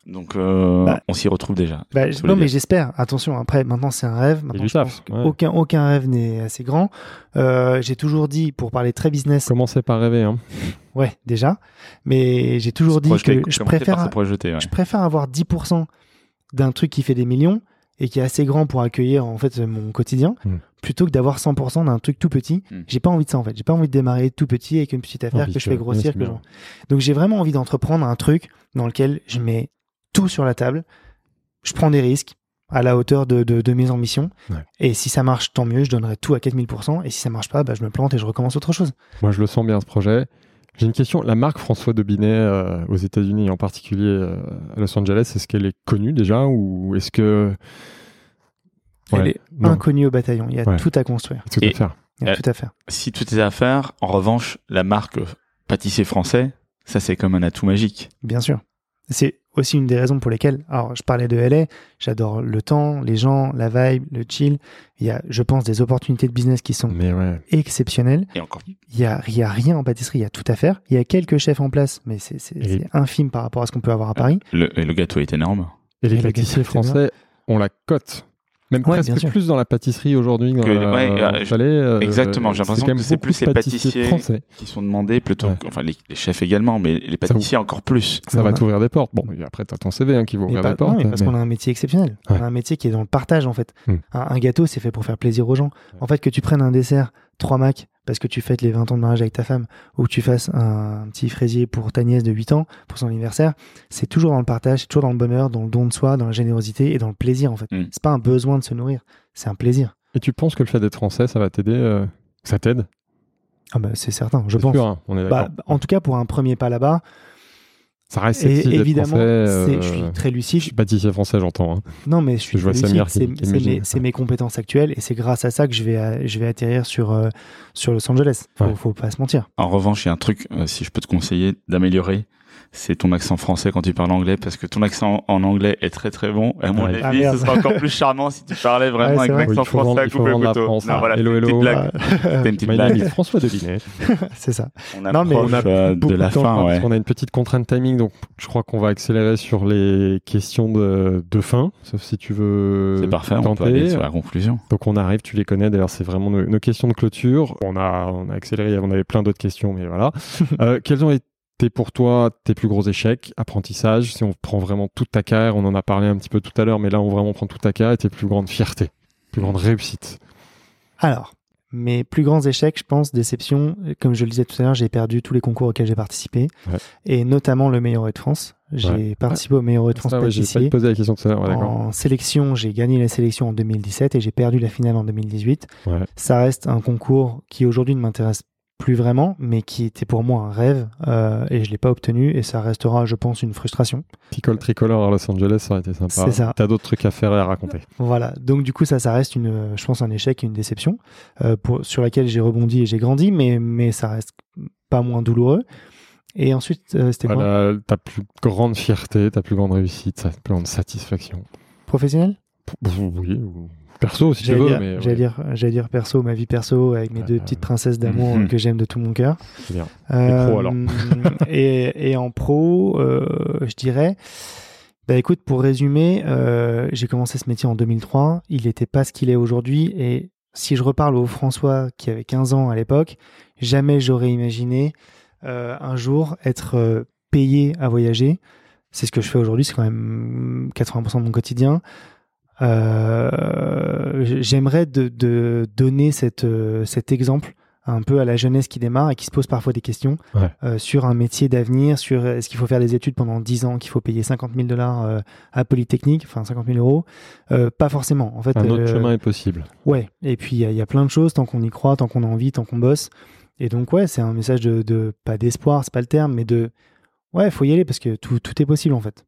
Donc, euh, Bah, on s'y retrouve déjà. Bah, non, mais j'espère. Attention, après, maintenant c'est un rêve. Maintenant, je pense ouais. qu'aucun aucun rêve n'est assez grand. Euh, j'ai toujours dit, pour parler très business, Commencez par rêver. Hein. ouais, déjà. Mais j'ai toujours dit Projeter, que je préfère, se projeter, ouais. je préfère avoir 10% d'un truc qui fait des millions et qui est assez grand pour accueillir en fait mon quotidien, Mm. plutôt que d'avoir 100% d'un truc tout petit. Mm. J'ai pas envie de ça en fait. J'ai pas envie de démarrer tout petit avec une petite affaire que je fais grossir. Que Donc j'ai vraiment envie d'entreprendre un truc dans lequel je mets tout sur la table. Je prends des risques à la hauteur de, de, de mes ambitions. Ouais. Et si ça marche, tant mieux, je donnerai tout à 4000%. Et si ça marche pas, bah, je me plante et je recommence autre chose. Moi, je le sens bien ce projet. J'ai une question. La marque François Dobinet euh, aux États-Unis, en particulier euh, à Los Angeles, est-ce qu'elle est connue déjà ou est-ce que Elle est non. inconnue au bataillon. Il y a Ouais. tout à construire. tout Et- à faire Il y a Euh, tout à faire. Si tout est à faire, en revanche, la marque pâtissier français, ça, c'est comme un atout magique. Bien sûr. C'est aussi une des raisons pour lesquelles, alors je parlais de LA, j'adore le temps, les gens, la vibe, le chill. Il y a, je pense, des opportunités de business qui sont Mais ouais. exceptionnelles. Et encore. Il y a, il y a rien en pâtisserie, il y a tout à faire. Il y a quelques chefs en place, mais c'est Et- infime par rapport à ce qu'on peut avoir à Paris. Le, et le gâteau est énorme. Et les Et pâtissiers français, on la cote. Même Ouais, presque plus dans la pâtisserie aujourd'hui. que Que- dans ouais, la- euh, palais, euh, exactement, j'ai l'impression que c'est plus de les pâtissiers français. qui sont demandés plutôt Ouais. que, enfin, les, les chefs également, mais les pâtissiers encore plus. Ça va t'ouvrir des portes. Bon, et après, t'as ton CV hein, qui va ouvrir pas- des portes. non, mais parce mais- qu'on a un métier exceptionnel. Ouais. On a un métier qui est dans le partage, en fait. Hmm. Un, un gâteau, c'est fait pour faire plaisir aux gens. En fait, que tu prennes un dessert, trois Macs, parce que tu fêtes les 20 ans de mariage avec ta femme, ou que tu fasses un, petit fraisier pour ta nièce de 8 ans, pour son anniversaire, c'est toujours dans le partage, c'est toujours dans le bonheur, dans le don de soi, dans la générosité et dans le plaisir, en fait. Hmm. C'est pas un besoin de se nourrir, c'est un plaisir. Et tu penses que le fait d'être français, ça va t'aider euh, Ça t'aide? Ah bah, c'est certain, je pense. sûr, hein, on est Bah, en tout cas, pour un premier pas là-bas, Ça reste Et sexy d'être évidemment, français. euh, c'est- je suis très lucide. Je suis pâtissier français, j'entends. hein. Non, mais je suis Je vois très Samir lucide. qui- C'est mes, compétences actuelles et c'est grâce à ça que je vais, à- je vais atterrir sur, euh, sur Los Angeles. Faut, Ouais. faut pas se mentir. En revanche, il y a un truc, euh, si je peux te conseiller d'améliorer, c'est ton accent français quand tu parles anglais, parce que ton accent en anglais est très très bon. Et à mon Ouais. Ah, avis, merde. ce sera encore plus charmant si tu parlais vraiment Ouais, avec vrai. Vendre- français à couper couteau. France, Non, hein. voilà, Hello, petite hello. blague. C'était une petite blague. François Devinet. c'est ça. On Non, mais on a euh, de la temps, fin, ouais. qu'on a une petite contrainte timing, donc je crois qu'on va accélérer sur les questions de, de fin, sauf si tu veux C'est parfait, on peut tenter. aller sur la conclusion. Donc on arrive, tu les connais, d'ailleurs c'est vraiment nos, nos questions de clôture. On a, on a accéléré, on avait plein d'autres questions, mais voilà. Euh, quels ont été pour toi tes plus gros échecs, apprentissage Si on prend vraiment toute ta carrière, on en a parlé un petit peu tout à l'heure, mais là on vraiment prend toute ta carrière et tes plus grandes fiertés, plus grandes réussites. Alors, mes plus grands échecs, je pense, déception, euh, comme je le disais tout à l'heure, j'ai perdu tous les concours auxquels j'ai participé, Ouais. et notamment le meilleur de France. J'ai Ouais. participé au meilleur de France Ça, ouais, j'ai pâtissier. pas posé la question tout à ouais, en sélection, j'ai gagné la sélection en 2017 et j'ai perdu la finale en 2018. Ouais. Ça reste un concours qui aujourd'hui ne m'intéresse plus vraiment, mais qui était pour moi un rêve euh, et je l'ai pas obtenu et ça restera, je pense, une frustration. Picole tricolore à Los Angeles, ça aurait été sympa. C'est ça. T'as d'autres trucs à faire et à raconter. Voilà. Donc du coup, ça, ça reste une, euh, je pense, un échec et une déception euh, pour, sur laquelle j'ai rebondi et j'ai grandi, mais mais ça reste pas moins douloureux. Et ensuite, euh, c'était quoi? Voilà, ta plus grande fierté, ta plus grande réussite, ta plus grande satisfaction. Professionnel? Oui, ou perso si tu veux, dire, mais j'allais ouais, dire, j'allais dire perso, ma vie perso avec mes deux Euh, petites princesses d'amour mhm. que j'aime de tout mon cœur. c'est bien. Euh, pro, alors et, et en pro, euh, je dirais, bah écoute, pour résumer, euh, j'ai commencé ce métier en 2003. Il n'était pas ce qu'il est aujourd'hui. Et si je reparle au François qui avait 15 ans à l'époque, jamais j'aurais imaginé euh, un jour être euh, payé à voyager. C'est ce que je fais aujourd'hui, c'est quand même 80% de mon quotidien. Euh, J'aimerais de, de donner cette, euh, cet exemple un peu à la jeunesse qui démarre et qui se pose parfois des questions Ouais. euh, sur un métier d'avenir, sur est-ce qu'il faut faire des études pendant 10 ans, qu'il faut payer 50 000 dollars euh, à Polytechnique, enfin 50 000 euros? Euh, pas forcément. En fait, Un autre chemin est possible. Ouais, et puis il y, a- il y a plein de choses tant qu'on y croit, tant qu'on a envie, tant qu'on bosse. Et donc ouais, c'est un message de, de pas d'espoir, c'est pas le terme, mais de ouais, faut y aller parce que tout, tout est possible en fait.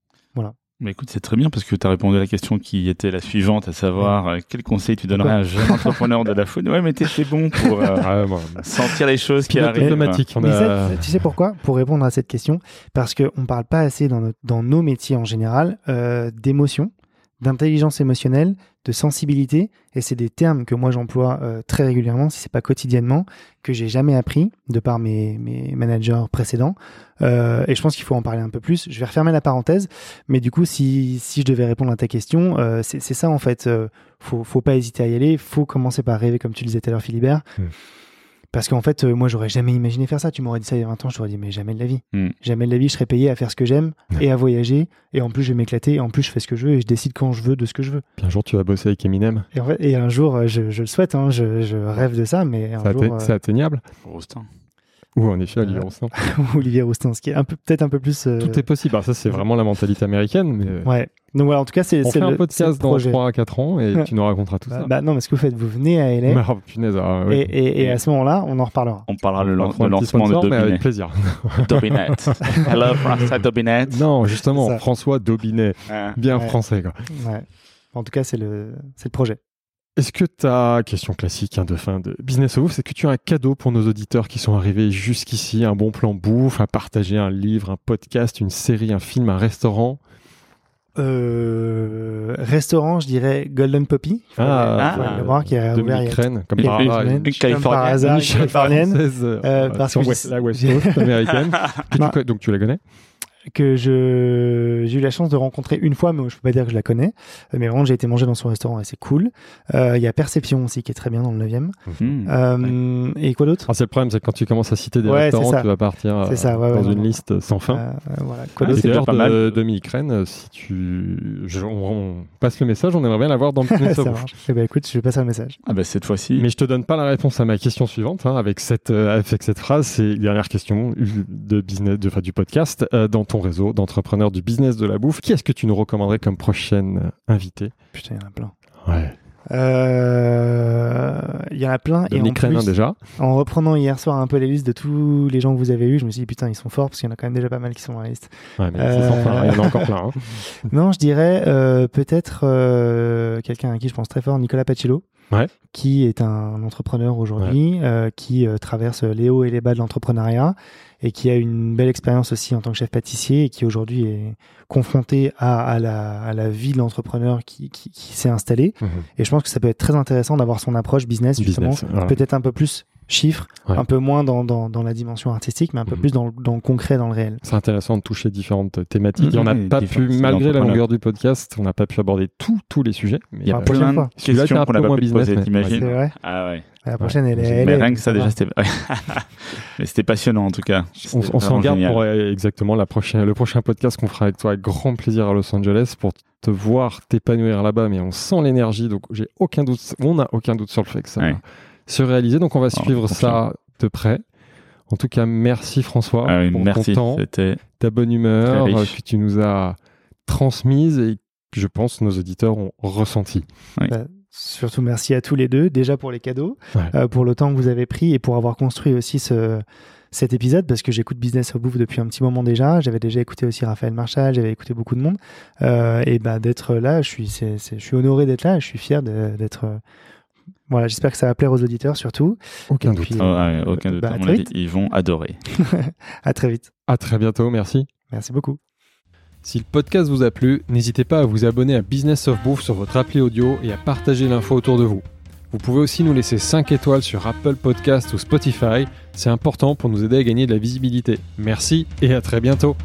Mais écoute, c'est très bien parce que tu as répondu à la question qui était la suivante, à savoir euh, quel conseil tu donnerais à un jeune entrepreneur de la food Ouais, mais t'es bon pour euh, sentir les choses qui arrivent. automatique. A- tu sais pourquoi? Pour répondre à cette question, parce qu'on ne parle pas assez dans, notre- dans nos métiers en général euh, d'émotion, d'intelligence émotionnelle, de sensibilité, et c'est des termes que moi j'emploie euh, très régulièrement, si c'est pas quotidiennement, que j'ai jamais appris de par mes, managers précédents. Euh, et je pense qu'il faut en parler un peu plus. Je vais refermer la parenthèse, mais du coup, si, si je devais répondre à ta question, euh, c'est ça en fait. Faut, faut pas hésiter à y aller. Faut commencer par rêver, comme tu le disais tout à l'heure, Philibert. Mm. Parce qu'en fait, euh, moi, j'aurais jamais imaginé faire ça. Tu m'aurais dit ça il y a 20 ans, je t'aurais dit, mais jamais de la vie. Mm. Jamais de la vie, je serais payé à faire ce que j'aime et à voyager. Et en plus, je vais m'éclater. Et en plus, je fais ce que je veux et je décide quand je veux de ce que je veux. Puis un jour, tu vas bosser avec Eminem. Et, en fait, et un jour, euh, je, je le souhaite, hein, je, je rêve de ça, mais un C'est jour, atte- euh, c'est atteignable. Roustin. Ou en effet, Olivier Euh, Roustin. Olivier Roustin, ce qui est un peu, peut-être un peu plus. euh, Tout est possible. Alors ça, c'est vraiment la mentalité américaine. Mais Ouais. Donc voilà, en tout cas, c'est on c'est fait un le, c'est podcast dans projet. 3 à 4 ans et tu nous raconteras tout Bah, ça. bah non, mais ce que vous faites, vous venez à LA oh, punaise, ah, oui. et, et, et à ce moment-là, on en reparlera. On parlera le, lan- lancement sponsor, de mais avec Dobinet. plaisir. Dobinette. Hello, François Dobinette. non, justement, Ça. François Dobinet. Bien Ouais. français, quoi. Ouais. En tout cas, c'est le, c'est le projet. Est-ce que tu as, question classique hein, de fin de Business of Wolf, est-ce que tu as un cadeau pour nos auditeurs qui sont arrivés jusqu'ici, un bon plan bouffe, à partager un livre, un podcast, une série, un film, un restaurant? Euh, restaurant, je dirais Golden Poppy. Ah, ah, le voir qui a ouvert il y a Migraine, comme par une- hasard, une une semaine. une Comme par Californienne. hasard, niche une californienne. française, Euh, euh, parce que West- je- la West Coast américaine. Tu donc tu la connais? Que je j'ai eu la chance de rencontrer une fois, mais je peux pas dire que je la connais. Euh, Mais vraiment, j'ai été manger dans son restaurant et c'est cool. Euh, Il y a Perception aussi qui est très bien dans le 9e. Hmm. Euh, Et quoi d'autre? Ah, C'est le problème, c'est que quand tu commences à citer des Ouais, restaurants, tu vas partir euh, C'est ça, ouais, dans ouais, une non, liste sans fin. Voilà. Quoi Ah, c'est pas de, mal. de Migraine, si tu, je- on, on passe le message, on aimerait bien l'avoir dans Business Ça marche. Eh ben, écoute, je vais passer un message. Ah bah cette fois-ci. Mais je te donne pas la réponse à ma question suivante hein, avec cette euh, avec cette phrase. C'est la dernière question de business, de, enfin, du podcast euh, dans ton réseau d'entrepreneurs du business de la bouffe. Qui est-ce que tu nous recommanderais comme prochaine euh, invitée? Putain, il y en a plein. Ouais. Euh, Il y en a plein. et en Crénin plus, déjà. en reprenant hier soir un peu les listes de tous les gens que vous avez eus, je me suis dit putain, ils sont forts parce qu'il y en a quand même déjà pas mal qui sont dans la liste. Ouais, mais sans Euh, fin, il y en a encore plein. hein. Non, je dirais euh, peut-être euh, quelqu'un à qui je pense très fort, Nicolas Pacillo, Ouais. qui est un entrepreneur aujourd'hui, euh, qui euh, traverse les hauts et les bas de l'entrepreneuriat et qui a une belle expérience aussi en tant que chef pâtissier et qui aujourd'hui est confronté à, à, la, à la vie de l'entrepreneur qui, qui, qui s'est installé. Mhm. Et je pense que ça peut être très intéressant d'avoir son approche business, justement, peut-être un peu plus chiffres, Ouais. un peu moins dans, dans, dans la dimension artistique, mais un peu Mhm. plus dans, le- dans le concret, dans le réel. C'est intéressant de toucher différentes thématiques. Et on n'a Mhm, pas pu, malgré la longueur du podcast, on n'a pas pu aborder tous tous les sujets. Mais Il y a prochaine plein de questions qu'on n'a pas moins pu business, poser, t'imagines C'est vrai Ah ouais. La prochaine, elle est. Mais elle Mais est, rien que ça, déjà, va. c'était. Mais c'était passionnant en tout cas. On, on s'en garde génial. pour euh, exactement la prochaine, le prochain podcast qu'on fera avec toi avec grand plaisir à Los Angeles pour te voir t'épanouir là-bas. Mais on sent l'énergie, donc j'ai aucun doute, on n'a aucun doute sur le fait que ça Ouais. Se réaliser. Donc on va on suivre ça de près. En tout cas, merci François Ah oui, pour merci. ton temps, ta bonne humeur euh, que tu nous as transmise et que je pense nos auditeurs ont ressenti. Surtout merci à tous les deux, déjà pour les cadeaux, Ouais. euh, pour le temps que vous avez pris et pour avoir construit aussi ce, cet épisode, parce que j'écoute Business of Bouffe depuis un petit moment déjà. J'avais déjà écouté aussi Raphaël Marchal, j'avais écouté beaucoup de monde. Euh, et bah, d'être là, je suis, je honoré d'être là, je suis fier d'être. Voilà, j'espère que ça va plaire aux auditeurs surtout. Aucun Et doute. puis, Oh, ouais, aucun doute. bah, à mon avis, ils vont adorer. À très vite. À très bientôt, merci. Merci beaucoup. Si le podcast vous a plu, n'hésitez pas à vous abonner à Business of Bouffe sur votre appli audio et à partager l'info autour de vous. Vous pouvez aussi nous laisser 5 étoiles sur Apple Podcast ou Spotify, c'est important pour nous aider à gagner de la visibilité. Merci et à très bientôt